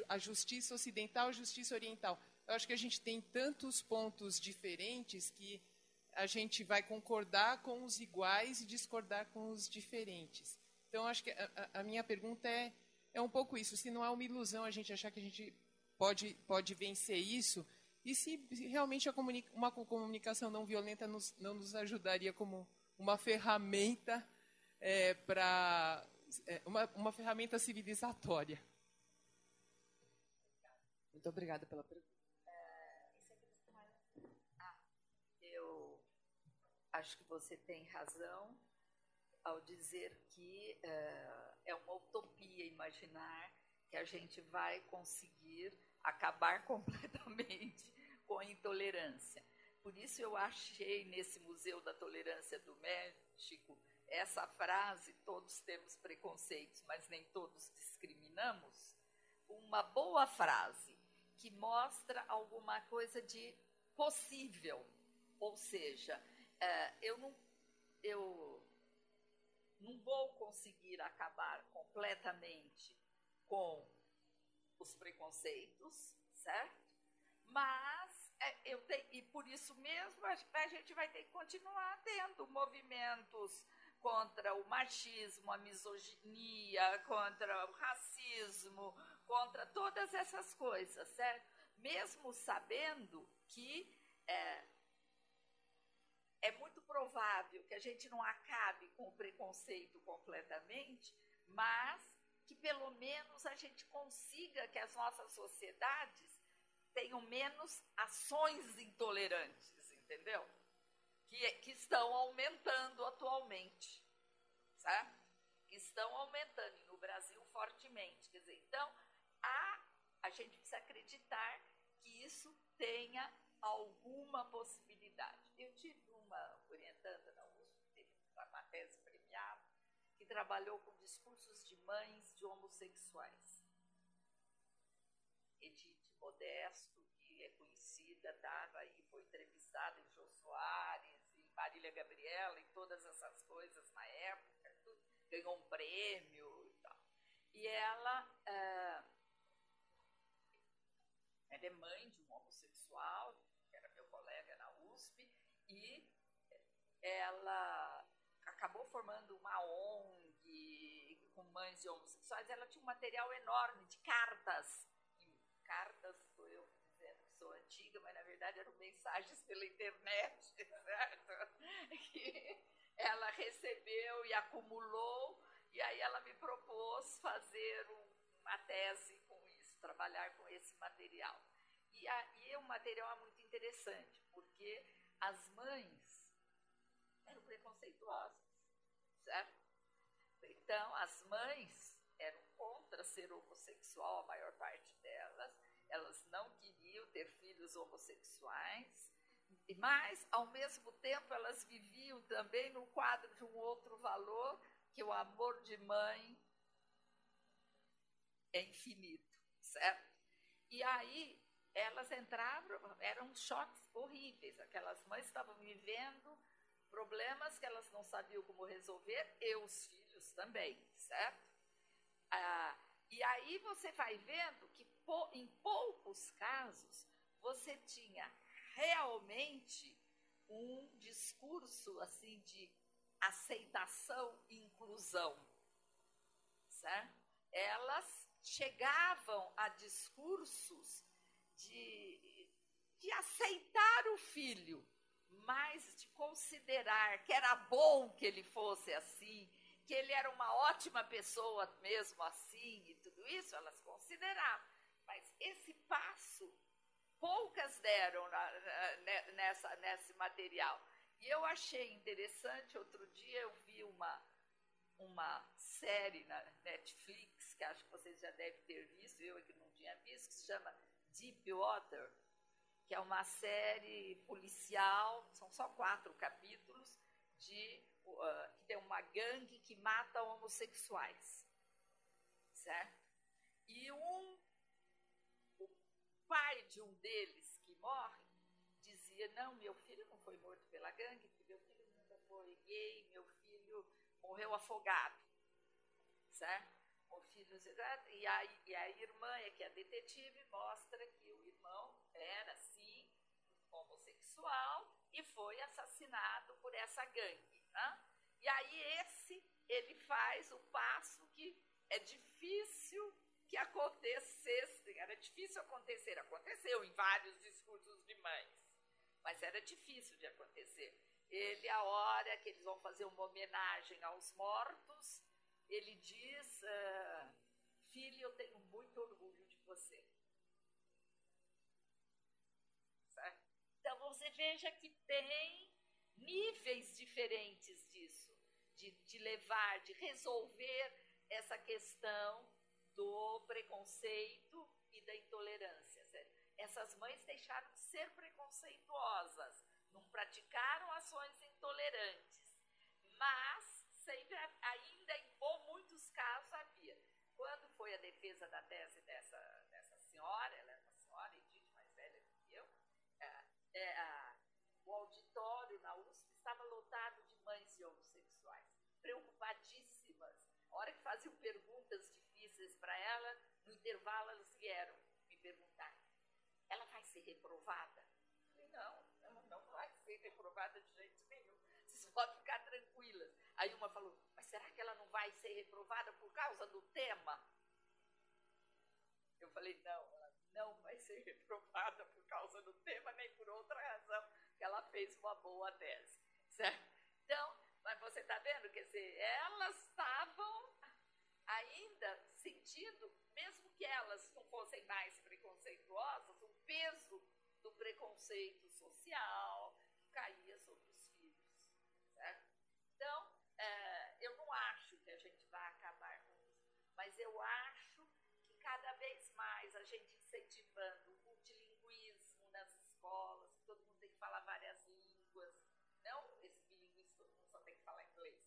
a justiça ocidental a justiça oriental. Eu acho que a gente tem tantos pontos diferentes que a gente vai concordar com os iguais e discordar com os diferentes. Então, acho que a, a minha pergunta é, é um pouco isso. Se não é uma ilusão a gente achar que a gente pode, pode vencer isso, e se realmente uma comunicação não violenta nos, não nos ajudaria como uma ferramenta é, para é, uma, uma ferramenta civilizatória. Muito obrigada pela pergunta. eu acho que você tem razão ao dizer que uh, é uma utopia imaginar que a gente vai conseguir acabar [LAUGHS] completamente com a intolerância. Por isso eu achei nesse Museu da Tolerância do México essa frase, todos temos preconceitos, mas nem todos discriminamos, uma boa frase que mostra alguma coisa de possível. Ou seja, é, eu não, eu não vou conseguir acabar completamente com os preconceitos, certo? Mas é, eu tenho, e por isso mesmo a gente vai ter que continuar tendo movimentos contra o machismo, a misoginia, contra o racismo, contra todas essas coisas, certo? Mesmo sabendo que é, é muito provável que a gente não acabe com o preconceito completamente, mas que pelo menos a gente consiga que as nossas sociedades tenham menos ações intolerantes, entendeu? Que, que estão aumentando atualmente, certo? Que estão aumentando, e no Brasil fortemente. Quer dizer, então, a, a gente precisa acreditar que isso tenha alguma possibilidade. Eu tive uma orientanda na USP, teve uma tese premiada, que trabalhou com discursos de mães de homossexuais. Edith Modesto, que é conhecida, estava aí, foi entrevistada em Jô Soares, em Marília Gabriela, e todas essas coisas na época, tudo, ganhou um prêmio e tal. E ela, é, ela é mãe de um homossexual, que era meu colega na USP, e ela acabou formando uma ONG com mães de homossexuais. Ela tinha um material enorme de cartas. E cartas, estou eu dizendo que sou antiga, mas na verdade eram mensagens pela internet, [LAUGHS] certo? Que ela recebeu e acumulou, e aí ela me propôs fazer uma tese trabalhar com esse material. E aí o material é muito interessante, porque as mães eram preconceituosas, certo? Então, as mães eram contra ser homossexual, a maior parte delas, elas não queriam ter filhos homossexuais, mas, ao mesmo tempo, elas viviam também no quadro de um outro valor, que o amor de mãe é infinito, certo? E aí, elas entravam, eram choques horríveis. Aquelas mães estavam vivendo problemas que elas não sabiam como resolver, e os filhos também, certo? Ah, e aí você vai vendo que em poucos casos você tinha realmente um discurso assim de aceitação e inclusão, certo? Elas chegavam a discursos de, de aceitar o filho, mas de considerar que era bom que ele fosse assim, que ele era uma ótima pessoa mesmo assim e tudo isso, elas consideravam. Mas esse passo poucas deram na, na, nessa, nesse material. E eu achei interessante, outro dia eu vi uma, uma série na Netflix, que acho que vocês já devem ter visto, eu é que não tinha visto, que se chama Deep Water, que é uma série policial, são só quatro capítulos, de uh, que tem uma gangue que mata homossexuais, certo? E um, o pai de um deles que morre dizia, não, meu filho não foi morto pela gangue, meu filho nunca foi gay, meu filho morreu afogado, certo? O filho, e a, e a irmã, é que é a detetive, mostra que o irmão era, sim, homossexual e foi assassinado por essa gangue. Né? E aí esse, ele faz o passo que é difícil que acontecesse, era difícil acontecer, aconteceu em vários discursos de mães, mas era difícil de acontecer. Ele, a hora que eles vão fazer uma homenagem aos mortos, ele diz: uh, Filho, eu tenho muito orgulho de você. Então você veja que tem níveis diferentes disso, de, de levar, de resolver essa questão do preconceito e da intolerância. Certo? Essas mães deixaram de ser preconceituosas, não praticaram ações intolerantes, mas sempre ainda em muitos casos havia. Quando foi a defesa da tese dessa, dessa senhora, ela é uma senhora, Edith, mais velha do que eu, é, é, a, o auditório na USP estava lotado de mães de homossexuais, preocupadíssimas. A hora que faziam perguntas difíceis para ela, no intervalo elas vieram me perguntar: ela vai ser reprovada? Eu falei: não, ela não vai ser reprovada de jeito nenhum. Vocês [LAUGHS] podem ficar tranquilas. Aí uma falou: mas será que ela não vai ser reprovada por causa do tema? Eu falei: não, ela não vai ser reprovada por causa do tema, nem por outra razão, que ela fez uma boa tese. Certo? Então, mas você está vendo? Quer dizer, elas estavam ainda sentindo, mesmo que elas não fossem mais preconceituosas, o peso do preconceito social que caía sobre os filhos. Certo? Então, é, eu não acho que a gente vai acabar com isso, mas eu acho que cada vez mais a gente incentivando o multilinguismo nas escolas, que todo mundo tem que falar várias línguas, não esse bilinguismo, todo mundo só tem que falar inglês,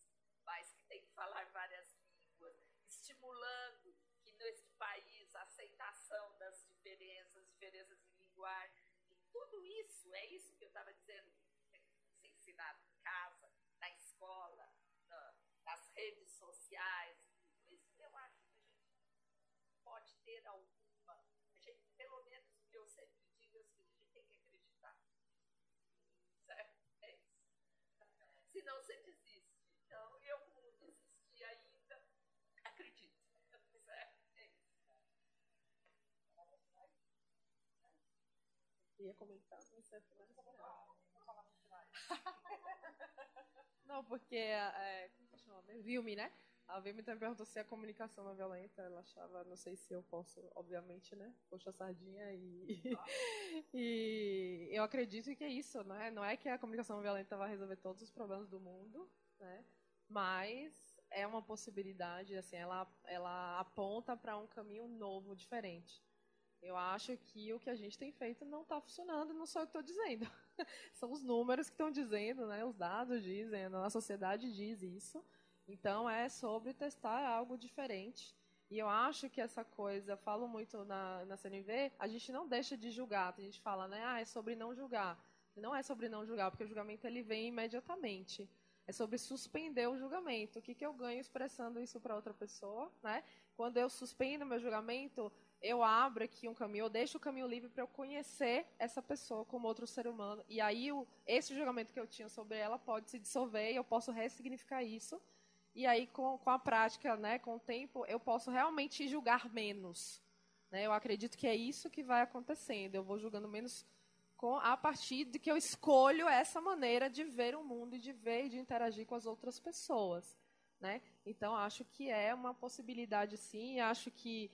mas que tem que falar várias línguas, estimulando que neste país a aceitação das diferenças, diferenças de linguagem, e tudo isso, é isso que eu estava dizendo, que ser ensinado em casa, na escola, nas redes sociais, tudo isso, eu acho que a gente pode ter alguma. A gente, pelo menos o que eu sempre digo é o seguinte, a gente tem que acreditar. Certo? É isso. Senão você desiste. Então, eu, como desisti ainda, acredito. Certo? É isso. Ia comentar, não sei se Não, porque é, Vilme, né? A Vilme também perguntou se a comunicação não é violenta. Ela achava, não sei se eu posso, obviamente, né? Poxa sardinha e. [LAUGHS] e eu acredito que é isso, né? Não é que a comunicação violenta vai resolver todos os problemas do mundo, né? Mas é uma possibilidade, assim, ela, ela aponta para um caminho novo, diferente. Eu acho que o que a gente tem feito não está funcionando, não sou eu que estou dizendo. [LAUGHS] São os números que estão dizendo, né? os dados dizem, a sociedade diz isso. Então é sobre testar algo diferente. E eu acho que essa coisa, falo muito na, na CNV, a gente não deixa de julgar. A gente fala, né? Ah, é sobre não julgar. Não é sobre não julgar, porque o julgamento ele vem imediatamente. É sobre suspender o julgamento. O que, que eu ganho expressando isso para outra pessoa, né? Quando eu suspendo meu julgamento, eu abro aqui um caminho, eu deixo o caminho livre para eu conhecer essa pessoa como outro ser humano. E aí o, esse julgamento que eu tinha sobre ela pode se dissolver e eu posso ressignificar isso. E aí com, com a prática, né, com o tempo, eu posso realmente julgar menos. Né? Eu acredito que é isso que vai acontecendo. Eu vou julgando menos com, a partir de que eu escolho essa maneira de ver o mundo e de ver e de interagir com as outras pessoas. Né? Então acho que é uma possibilidade sim. Acho que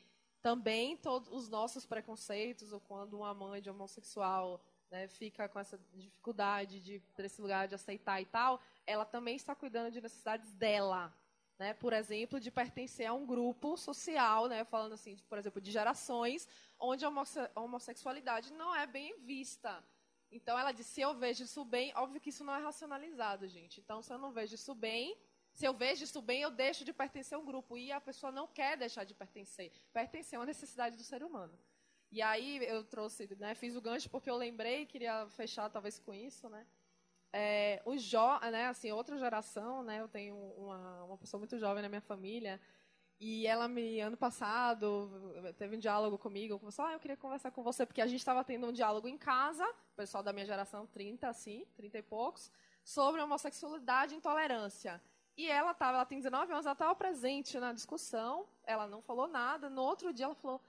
também todos os nossos preconceitos, ou quando uma mãe de homossexual né, fica com essa dificuldade de esse lugar de aceitar e tal, ela também está cuidando de necessidades dela, né? Por exemplo, de pertencer a um grupo social, né? Falando assim, por exemplo, de gerações onde a homossexualidade não é bem vista. Então ela disse: se eu vejo isso bem, óbvio que isso não é racionalizado, gente. Então se eu não vejo isso bem, se eu vejo isso bem, eu deixo de pertencer a um grupo. E a pessoa não quer deixar de pertencer. Pertencer é uma necessidade do ser humano. E aí eu trouxe, né, fiz o gancho porque eu lembrei, queria fechar talvez com isso, né? É, jo né, assim, outra geração, né? Eu tenho uma, uma pessoa muito jovem na minha família E ela me, ano passado, teve um diálogo comigo, começou, ah, eu queria conversar com você, porque a gente estava tendo um diálogo em casa, o pessoal da minha geração, 30, assim, 30 e poucos, sobre homossexualidade e intolerância. E ela tava, ela tem 19 anos, ela estava presente na discussão, ela não falou nada. No outro dia ela falou,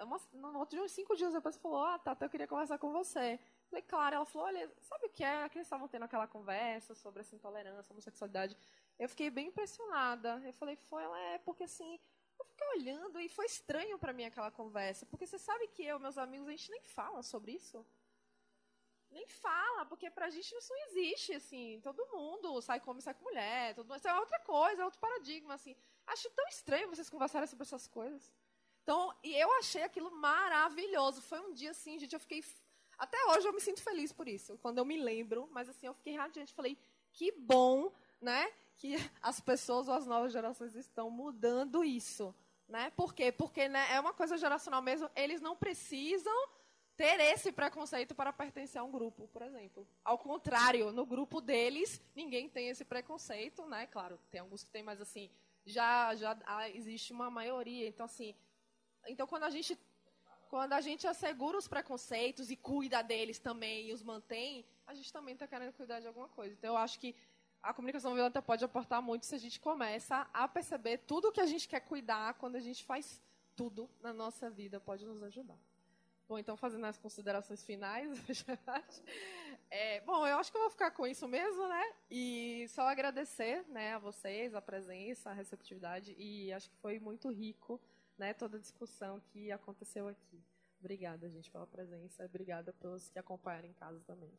uma, no outro dia, uns cinco dias depois, falou, ah, Tata, eu queria conversar com você. Falei, claro, ela falou, olha, sabe o que é? Que eles estavam tendo aquela conversa sobre essa intolerância, homossexualidade. Eu fiquei bem impressionada. Eu falei, foi, ela é, porque assim, eu fiquei olhando e foi estranho para mim aquela conversa, porque você sabe que eu, meus amigos, a gente nem fala sobre isso nem fala, porque pra gente isso não existe, assim. Todo mundo sai como sai com mulher, todo isso é outra coisa, é outro paradigma, assim. Acho tão estranho vocês conversarem sobre essas coisas. Então, e eu achei aquilo maravilhoso. Foi um dia assim, gente, eu fiquei. Até hoje eu me sinto feliz por isso, quando eu me lembro, mas assim, eu fiquei radiante. Falei, que bom, né? Que as pessoas ou as novas gerações estão mudando isso. Né? Por quê? Porque né, é uma coisa geracional mesmo. Eles não precisam ter esse preconceito para pertencer a um grupo, por exemplo. Ao contrário, no grupo deles, ninguém tem esse preconceito, né? Claro, tem alguns que tem, mas assim, já já existe uma maioria. Então assim, então quando a gente quando a gente assegura os preconceitos e cuida deles também e os mantém, a gente também está querendo cuidar de alguma coisa. Então eu acho que a comunicação violenta pode aportar muito se a gente começa a perceber tudo que a gente quer cuidar quando a gente faz tudo na nossa vida pode nos ajudar. Bom, então fazendo as considerações finais, [LAUGHS] é, bom, eu acho que eu vou ficar com isso mesmo, né? E só agradecer, né, a vocês a presença, a receptividade e acho que foi muito rico, né, toda a discussão que aconteceu aqui. Obrigada, gente, pela presença. Obrigada pelos que acompanharam em casa também.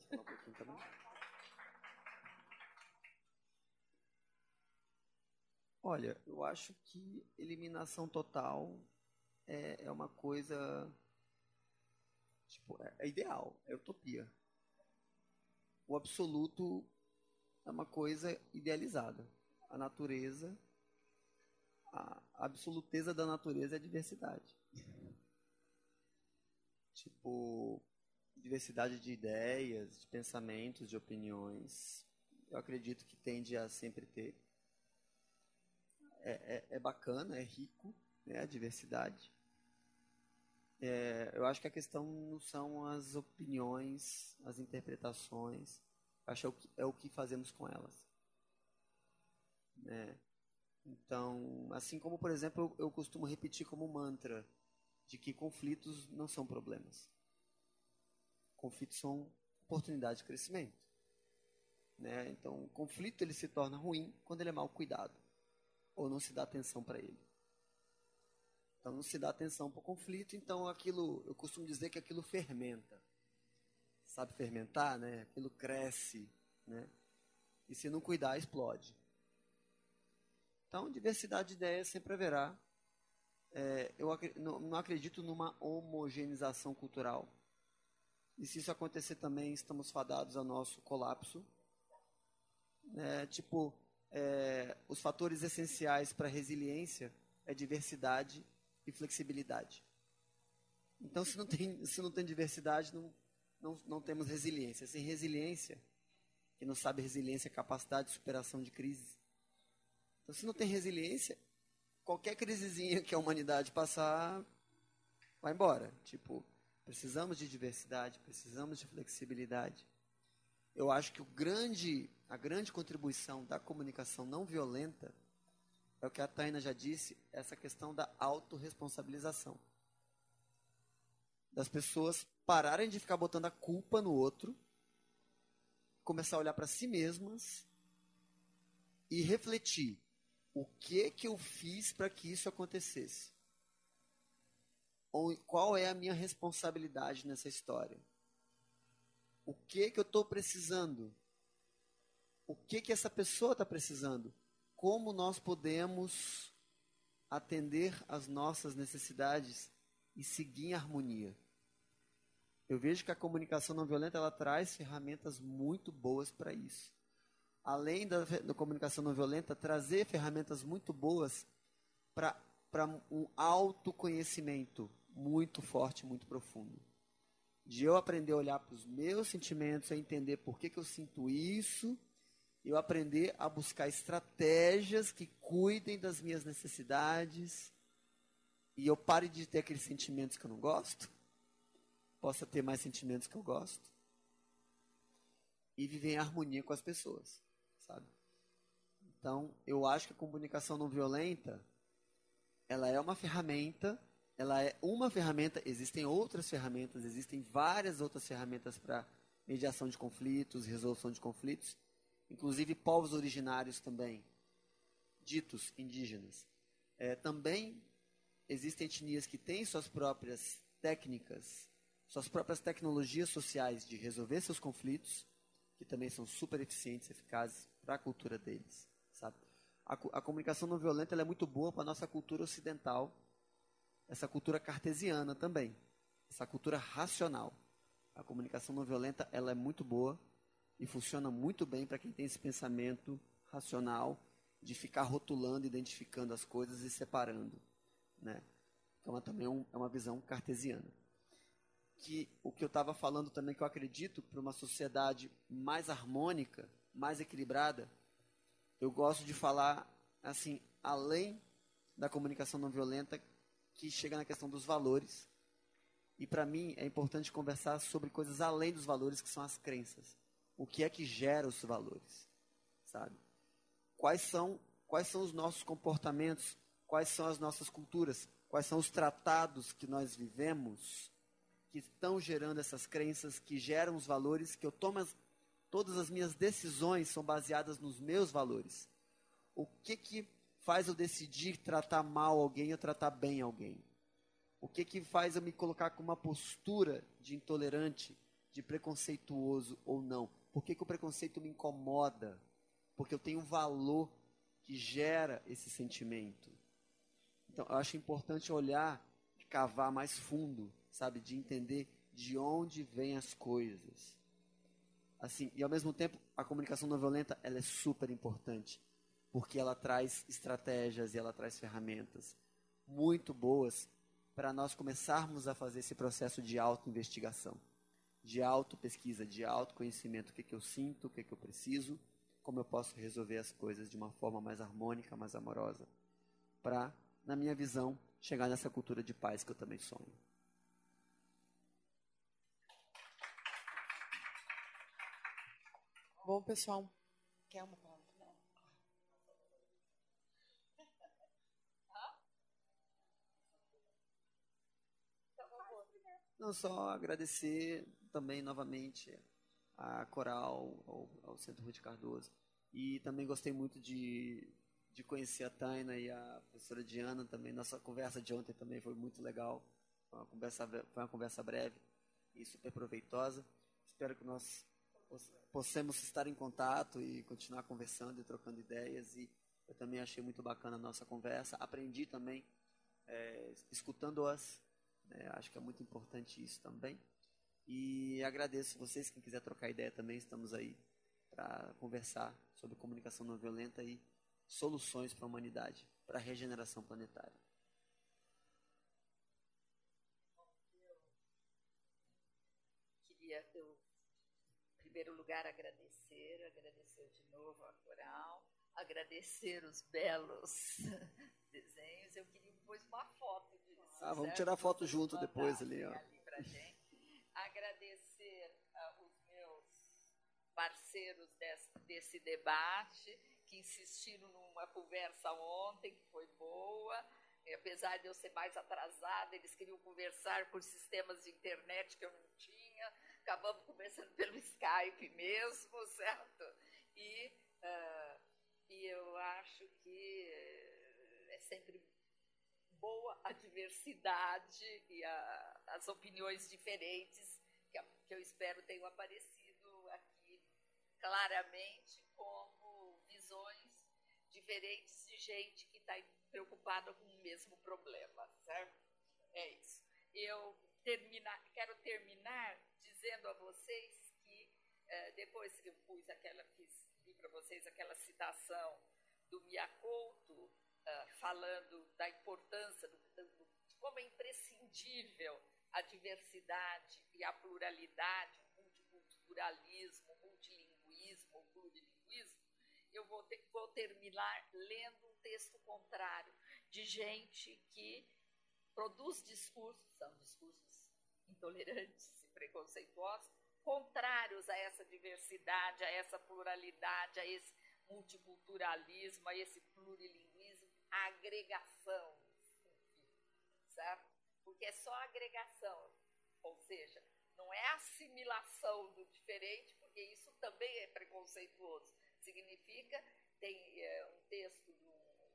Olha, eu acho que eliminação total é, é uma coisa Tipo, é, é ideal, é utopia. O absoluto é uma coisa idealizada. A natureza, a absoluteza da natureza é a diversidade. tipo, diversidade de ideias, de pensamentos, de opiniões. Eu acredito que tende a sempre ter. É, é, é bacana, é rico, né, a diversidade. É, eu acho que a questão não são as opiniões, as interpretações. Acho que é o que, é o que fazemos com elas. Né? Então, assim como, por exemplo, eu, eu costumo repetir como mantra de que conflitos não são problemas. Conflitos são oportunidade de crescimento. Né? Então, o conflito ele se torna ruim quando ele é mal cuidado ou não se dá atenção para ele. Então não se dá atenção para o conflito, então aquilo, eu costumo dizer que aquilo fermenta. Sabe fermentar, né? Aquilo cresce, né? E se não cuidar, explode. Então, diversidade de ideias sempre haverá. É, eu não acredito numa homogeneização cultural. E se isso acontecer também, estamos fadados ao nosso colapso. É, tipo, é, os fatores essenciais para resiliência é diversidade e flexibilidade. Então, se não tem, se não tem diversidade, não, não, não temos resiliência. Sem resiliência, quem não sabe resiliência é capacidade de superação de crises. Então, se não tem resiliência, qualquer crisezinha que a humanidade passar, vai embora. Tipo, precisamos de diversidade, precisamos de flexibilidade. Eu acho que o grande, a grande contribuição da comunicação não violenta é o que a Taina já disse, essa questão da autorresponsabilização. Das pessoas pararem de ficar botando a culpa no outro, começar a olhar para si mesmas e refletir o que que eu fiz para que isso acontecesse. Ou qual é a minha responsabilidade nessa história? O que que eu estou precisando? O que que essa pessoa está precisando? Como nós podemos atender às nossas necessidades e seguir em harmonia. Eu vejo que a comunicação não violenta ela traz ferramentas muito boas para isso. Além da, da, comunicação não violenta, trazer ferramentas muito boas para um autoconhecimento muito forte, muito profundo. De eu aprender a olhar para os meus sentimentos, a entender por que, que eu sinto isso eu aprender a buscar estratégias que cuidem das minhas necessidades e eu pare de ter aqueles sentimentos que eu não gosto, possa ter mais sentimentos que eu gosto e viver em harmonia com as pessoas, sabe? Então, eu acho que a comunicação não violenta, ela é uma ferramenta, ela é uma ferramenta, existem outras ferramentas, existem várias outras ferramentas para mediação de conflitos, resolução de conflitos, inclusive povos originários também, ditos indígenas. É, também existem etnias que têm suas próprias técnicas, suas próprias tecnologias sociais de resolver seus conflitos, que também são super eficientes, eficazes para a cultura deles, sabe? A, a comunicação não violenta é muito boa para a nossa cultura ocidental, essa cultura cartesiana também, essa cultura racional. A comunicação não violenta ela é muito boa e funciona muito bem para quem tem esse pensamento racional de ficar rotulando, identificando as coisas e separando, né? Então é também um, é uma visão cartesiana. Que o que eu estava falando também que eu acredito para uma sociedade mais harmônica, mais equilibrada, eu gosto de falar assim, além da comunicação não violenta, que chega na questão dos valores. E para mim é importante conversar sobre coisas além dos valores, que são as crenças o que é que gera os valores, sabe? Quais são, quais são os nossos comportamentos, quais são as nossas culturas, quais são os tratados que nós vivemos que estão gerando essas crenças, que geram os valores, que eu tomo as, todas as minhas decisões são baseadas nos meus valores. O que que faz eu decidir tratar mal alguém ou tratar bem alguém? O que que faz eu me colocar com uma postura de intolerante, de preconceituoso ou não? Por que, que o preconceito me incomoda? Porque eu tenho um valor que gera esse sentimento. Então, eu acho importante olhar, cavar mais fundo, sabe, de entender de onde vêm as coisas. Assim, e ao mesmo tempo, a comunicação não violenta, ela é super importante, porque ela traz estratégias e ela traz ferramentas muito boas para nós começarmos a fazer esse processo de auto-investigação de auto-pesquisa, de autoconhecimento, o que, que eu sinto, o que, que eu preciso, como eu posso resolver as coisas de uma forma mais harmônica, mais amorosa, para, na minha visão, chegar nessa cultura de paz que eu também sonho. Bom, pessoal, quer uma palavra? Não, [LAUGHS] só agradecer também novamente a Coral, ao, ao Centro Ruth Cardoso. E também gostei muito de, de conhecer a Taina e a professora Diana também. Nossa conversa de ontem também foi muito legal. Foi uma conversa, foi uma conversa breve e super proveitosa. Espero que nós possamos estar em contato e continuar conversando e trocando ideias. E eu também achei muito bacana a nossa conversa. Aprendi também, é, escutando-as. Né? Acho que é muito importante isso também. E agradeço vocês, quem quiser trocar ideia também, estamos aí para conversar sobre comunicação não violenta e soluções para a humanidade, para a regeneração planetária. Queria, eu, em primeiro lugar, agradecer, agradecer de novo a Coral, agradecer os belos [LAUGHS] desenhos. Eu queria depois uma foto disso. Ah, vamos certo? tirar foto junto depois ali, ó. Ali pra gente agradecer uh, os meus parceiros desse, desse debate, que insistiram numa conversa ontem, que foi boa. E, apesar de eu ser mais atrasada, eles queriam conversar por sistemas de internet que eu não tinha. Acabamos conversando pelo [LAUGHS] Skype mesmo, certo? E, uh, e eu acho que é sempre boa a diversidade e a, as opiniões diferentes que, que eu espero tenham aparecido claramente como visões diferentes de gente que está preocupada com o mesmo problema, certo? É isso. Eu termina, quero terminar dizendo a vocês que eh, depois que eu pus aquela, fiz para vocês aquela citação do Miyakoto, uh, falando da importância, do, do, de como é imprescindível a diversidade e a pluralidade, o multiculturalismo, o multilinguismo, o plurilinguismo, eu vou, ter, vou terminar lendo um texto contrário de gente que produz discursos, são discursos intolerantes e preconceituosos, contrários a essa diversidade, a essa pluralidade, a esse multiculturalismo, a esse plurilinguismo, a agregação, certo? Porque é só agregação, ou seja, não é assimilação do diferente, porque isso também é preconceituoso. Significa, tem é, um texto de um,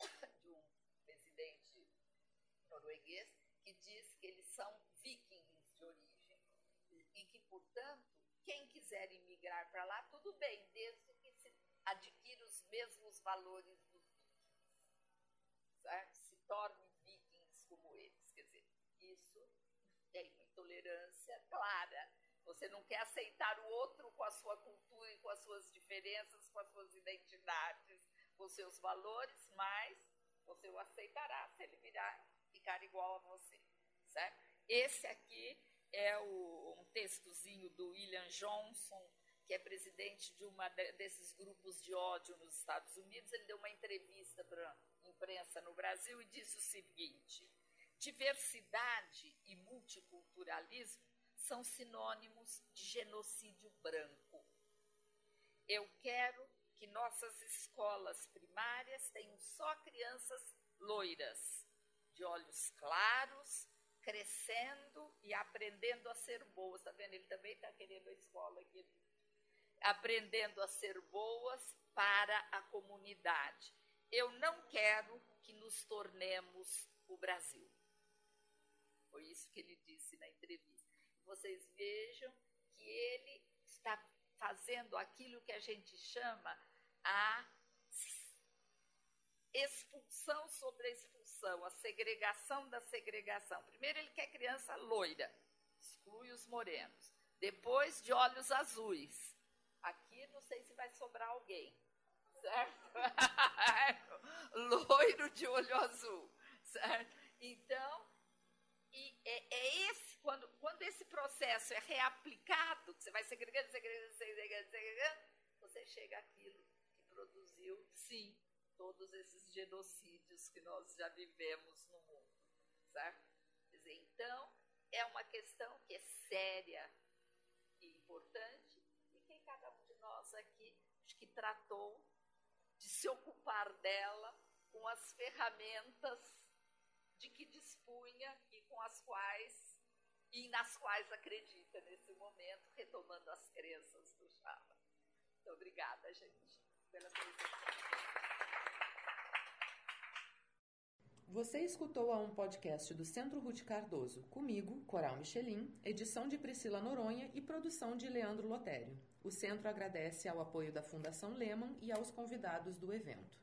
[COUGHS] de um presidente norueguês que diz que eles são vikings de origem e que, portanto, quem quiser imigrar para lá, tudo bem, desde que se adquira os mesmos valores dos vikings, certo? se torne vikings como eles. Quer dizer, isso tem uma intolerância clara. Você não quer aceitar o outro com a sua cultura e com as suas diferenças, com as suas identidades, com os seus valores, mas você o aceitará se ele virar ficar igual a você, certo? Esse aqui é o, um textozinho do William Johnson, que é presidente de uma desses grupos de ódio nos Estados Unidos. Ele deu uma entrevista para a imprensa no Brasil e disse o seguinte: diversidade e multiculturalismo são sinônimos de genocídio branco. Eu quero que nossas escolas primárias tenham só crianças loiras, de olhos claros, crescendo e aprendendo a ser boas. Está vendo? Ele também está querendo a escola aqui. Aprendendo a ser boas para a comunidade. Eu não quero que nos tornemos o Brasil. Foi isso que ele disse na entrevista. Vocês vejam que ele está fazendo aquilo que a gente chama a expulsão sobre a expulsão, a segregação da segregação. Primeiro, ele quer criança loira, exclui os morenos. Depois, de olhos azuis. Aqui, não sei se vai sobrar alguém, certo? [LAUGHS] Loiro de olho azul, certo? Então, e é, é, esse, quando, quando esse processo é reaplicado, você vai segregando, segregando, segregando, segregando, você chega àquilo que produziu, sim, todos esses genocídios que nós já vivemos no mundo, certo? Quer dizer, então, é uma questão que é séria e importante e que cada um de nós aqui que tratou de se ocupar dela com as ferramentas de que dispunha com as quais e nas quais acredita nesse momento, retomando as crenças do Chava. Muito obrigada, gente, pela presença. Você escutou a um podcast do Centro Ruth Cardoso, comigo, Coral Michelin, edição de Priscila Noronha e produção de Leandro Lotério. O centro agradece ao apoio da Fundação Lehman e aos convidados do evento.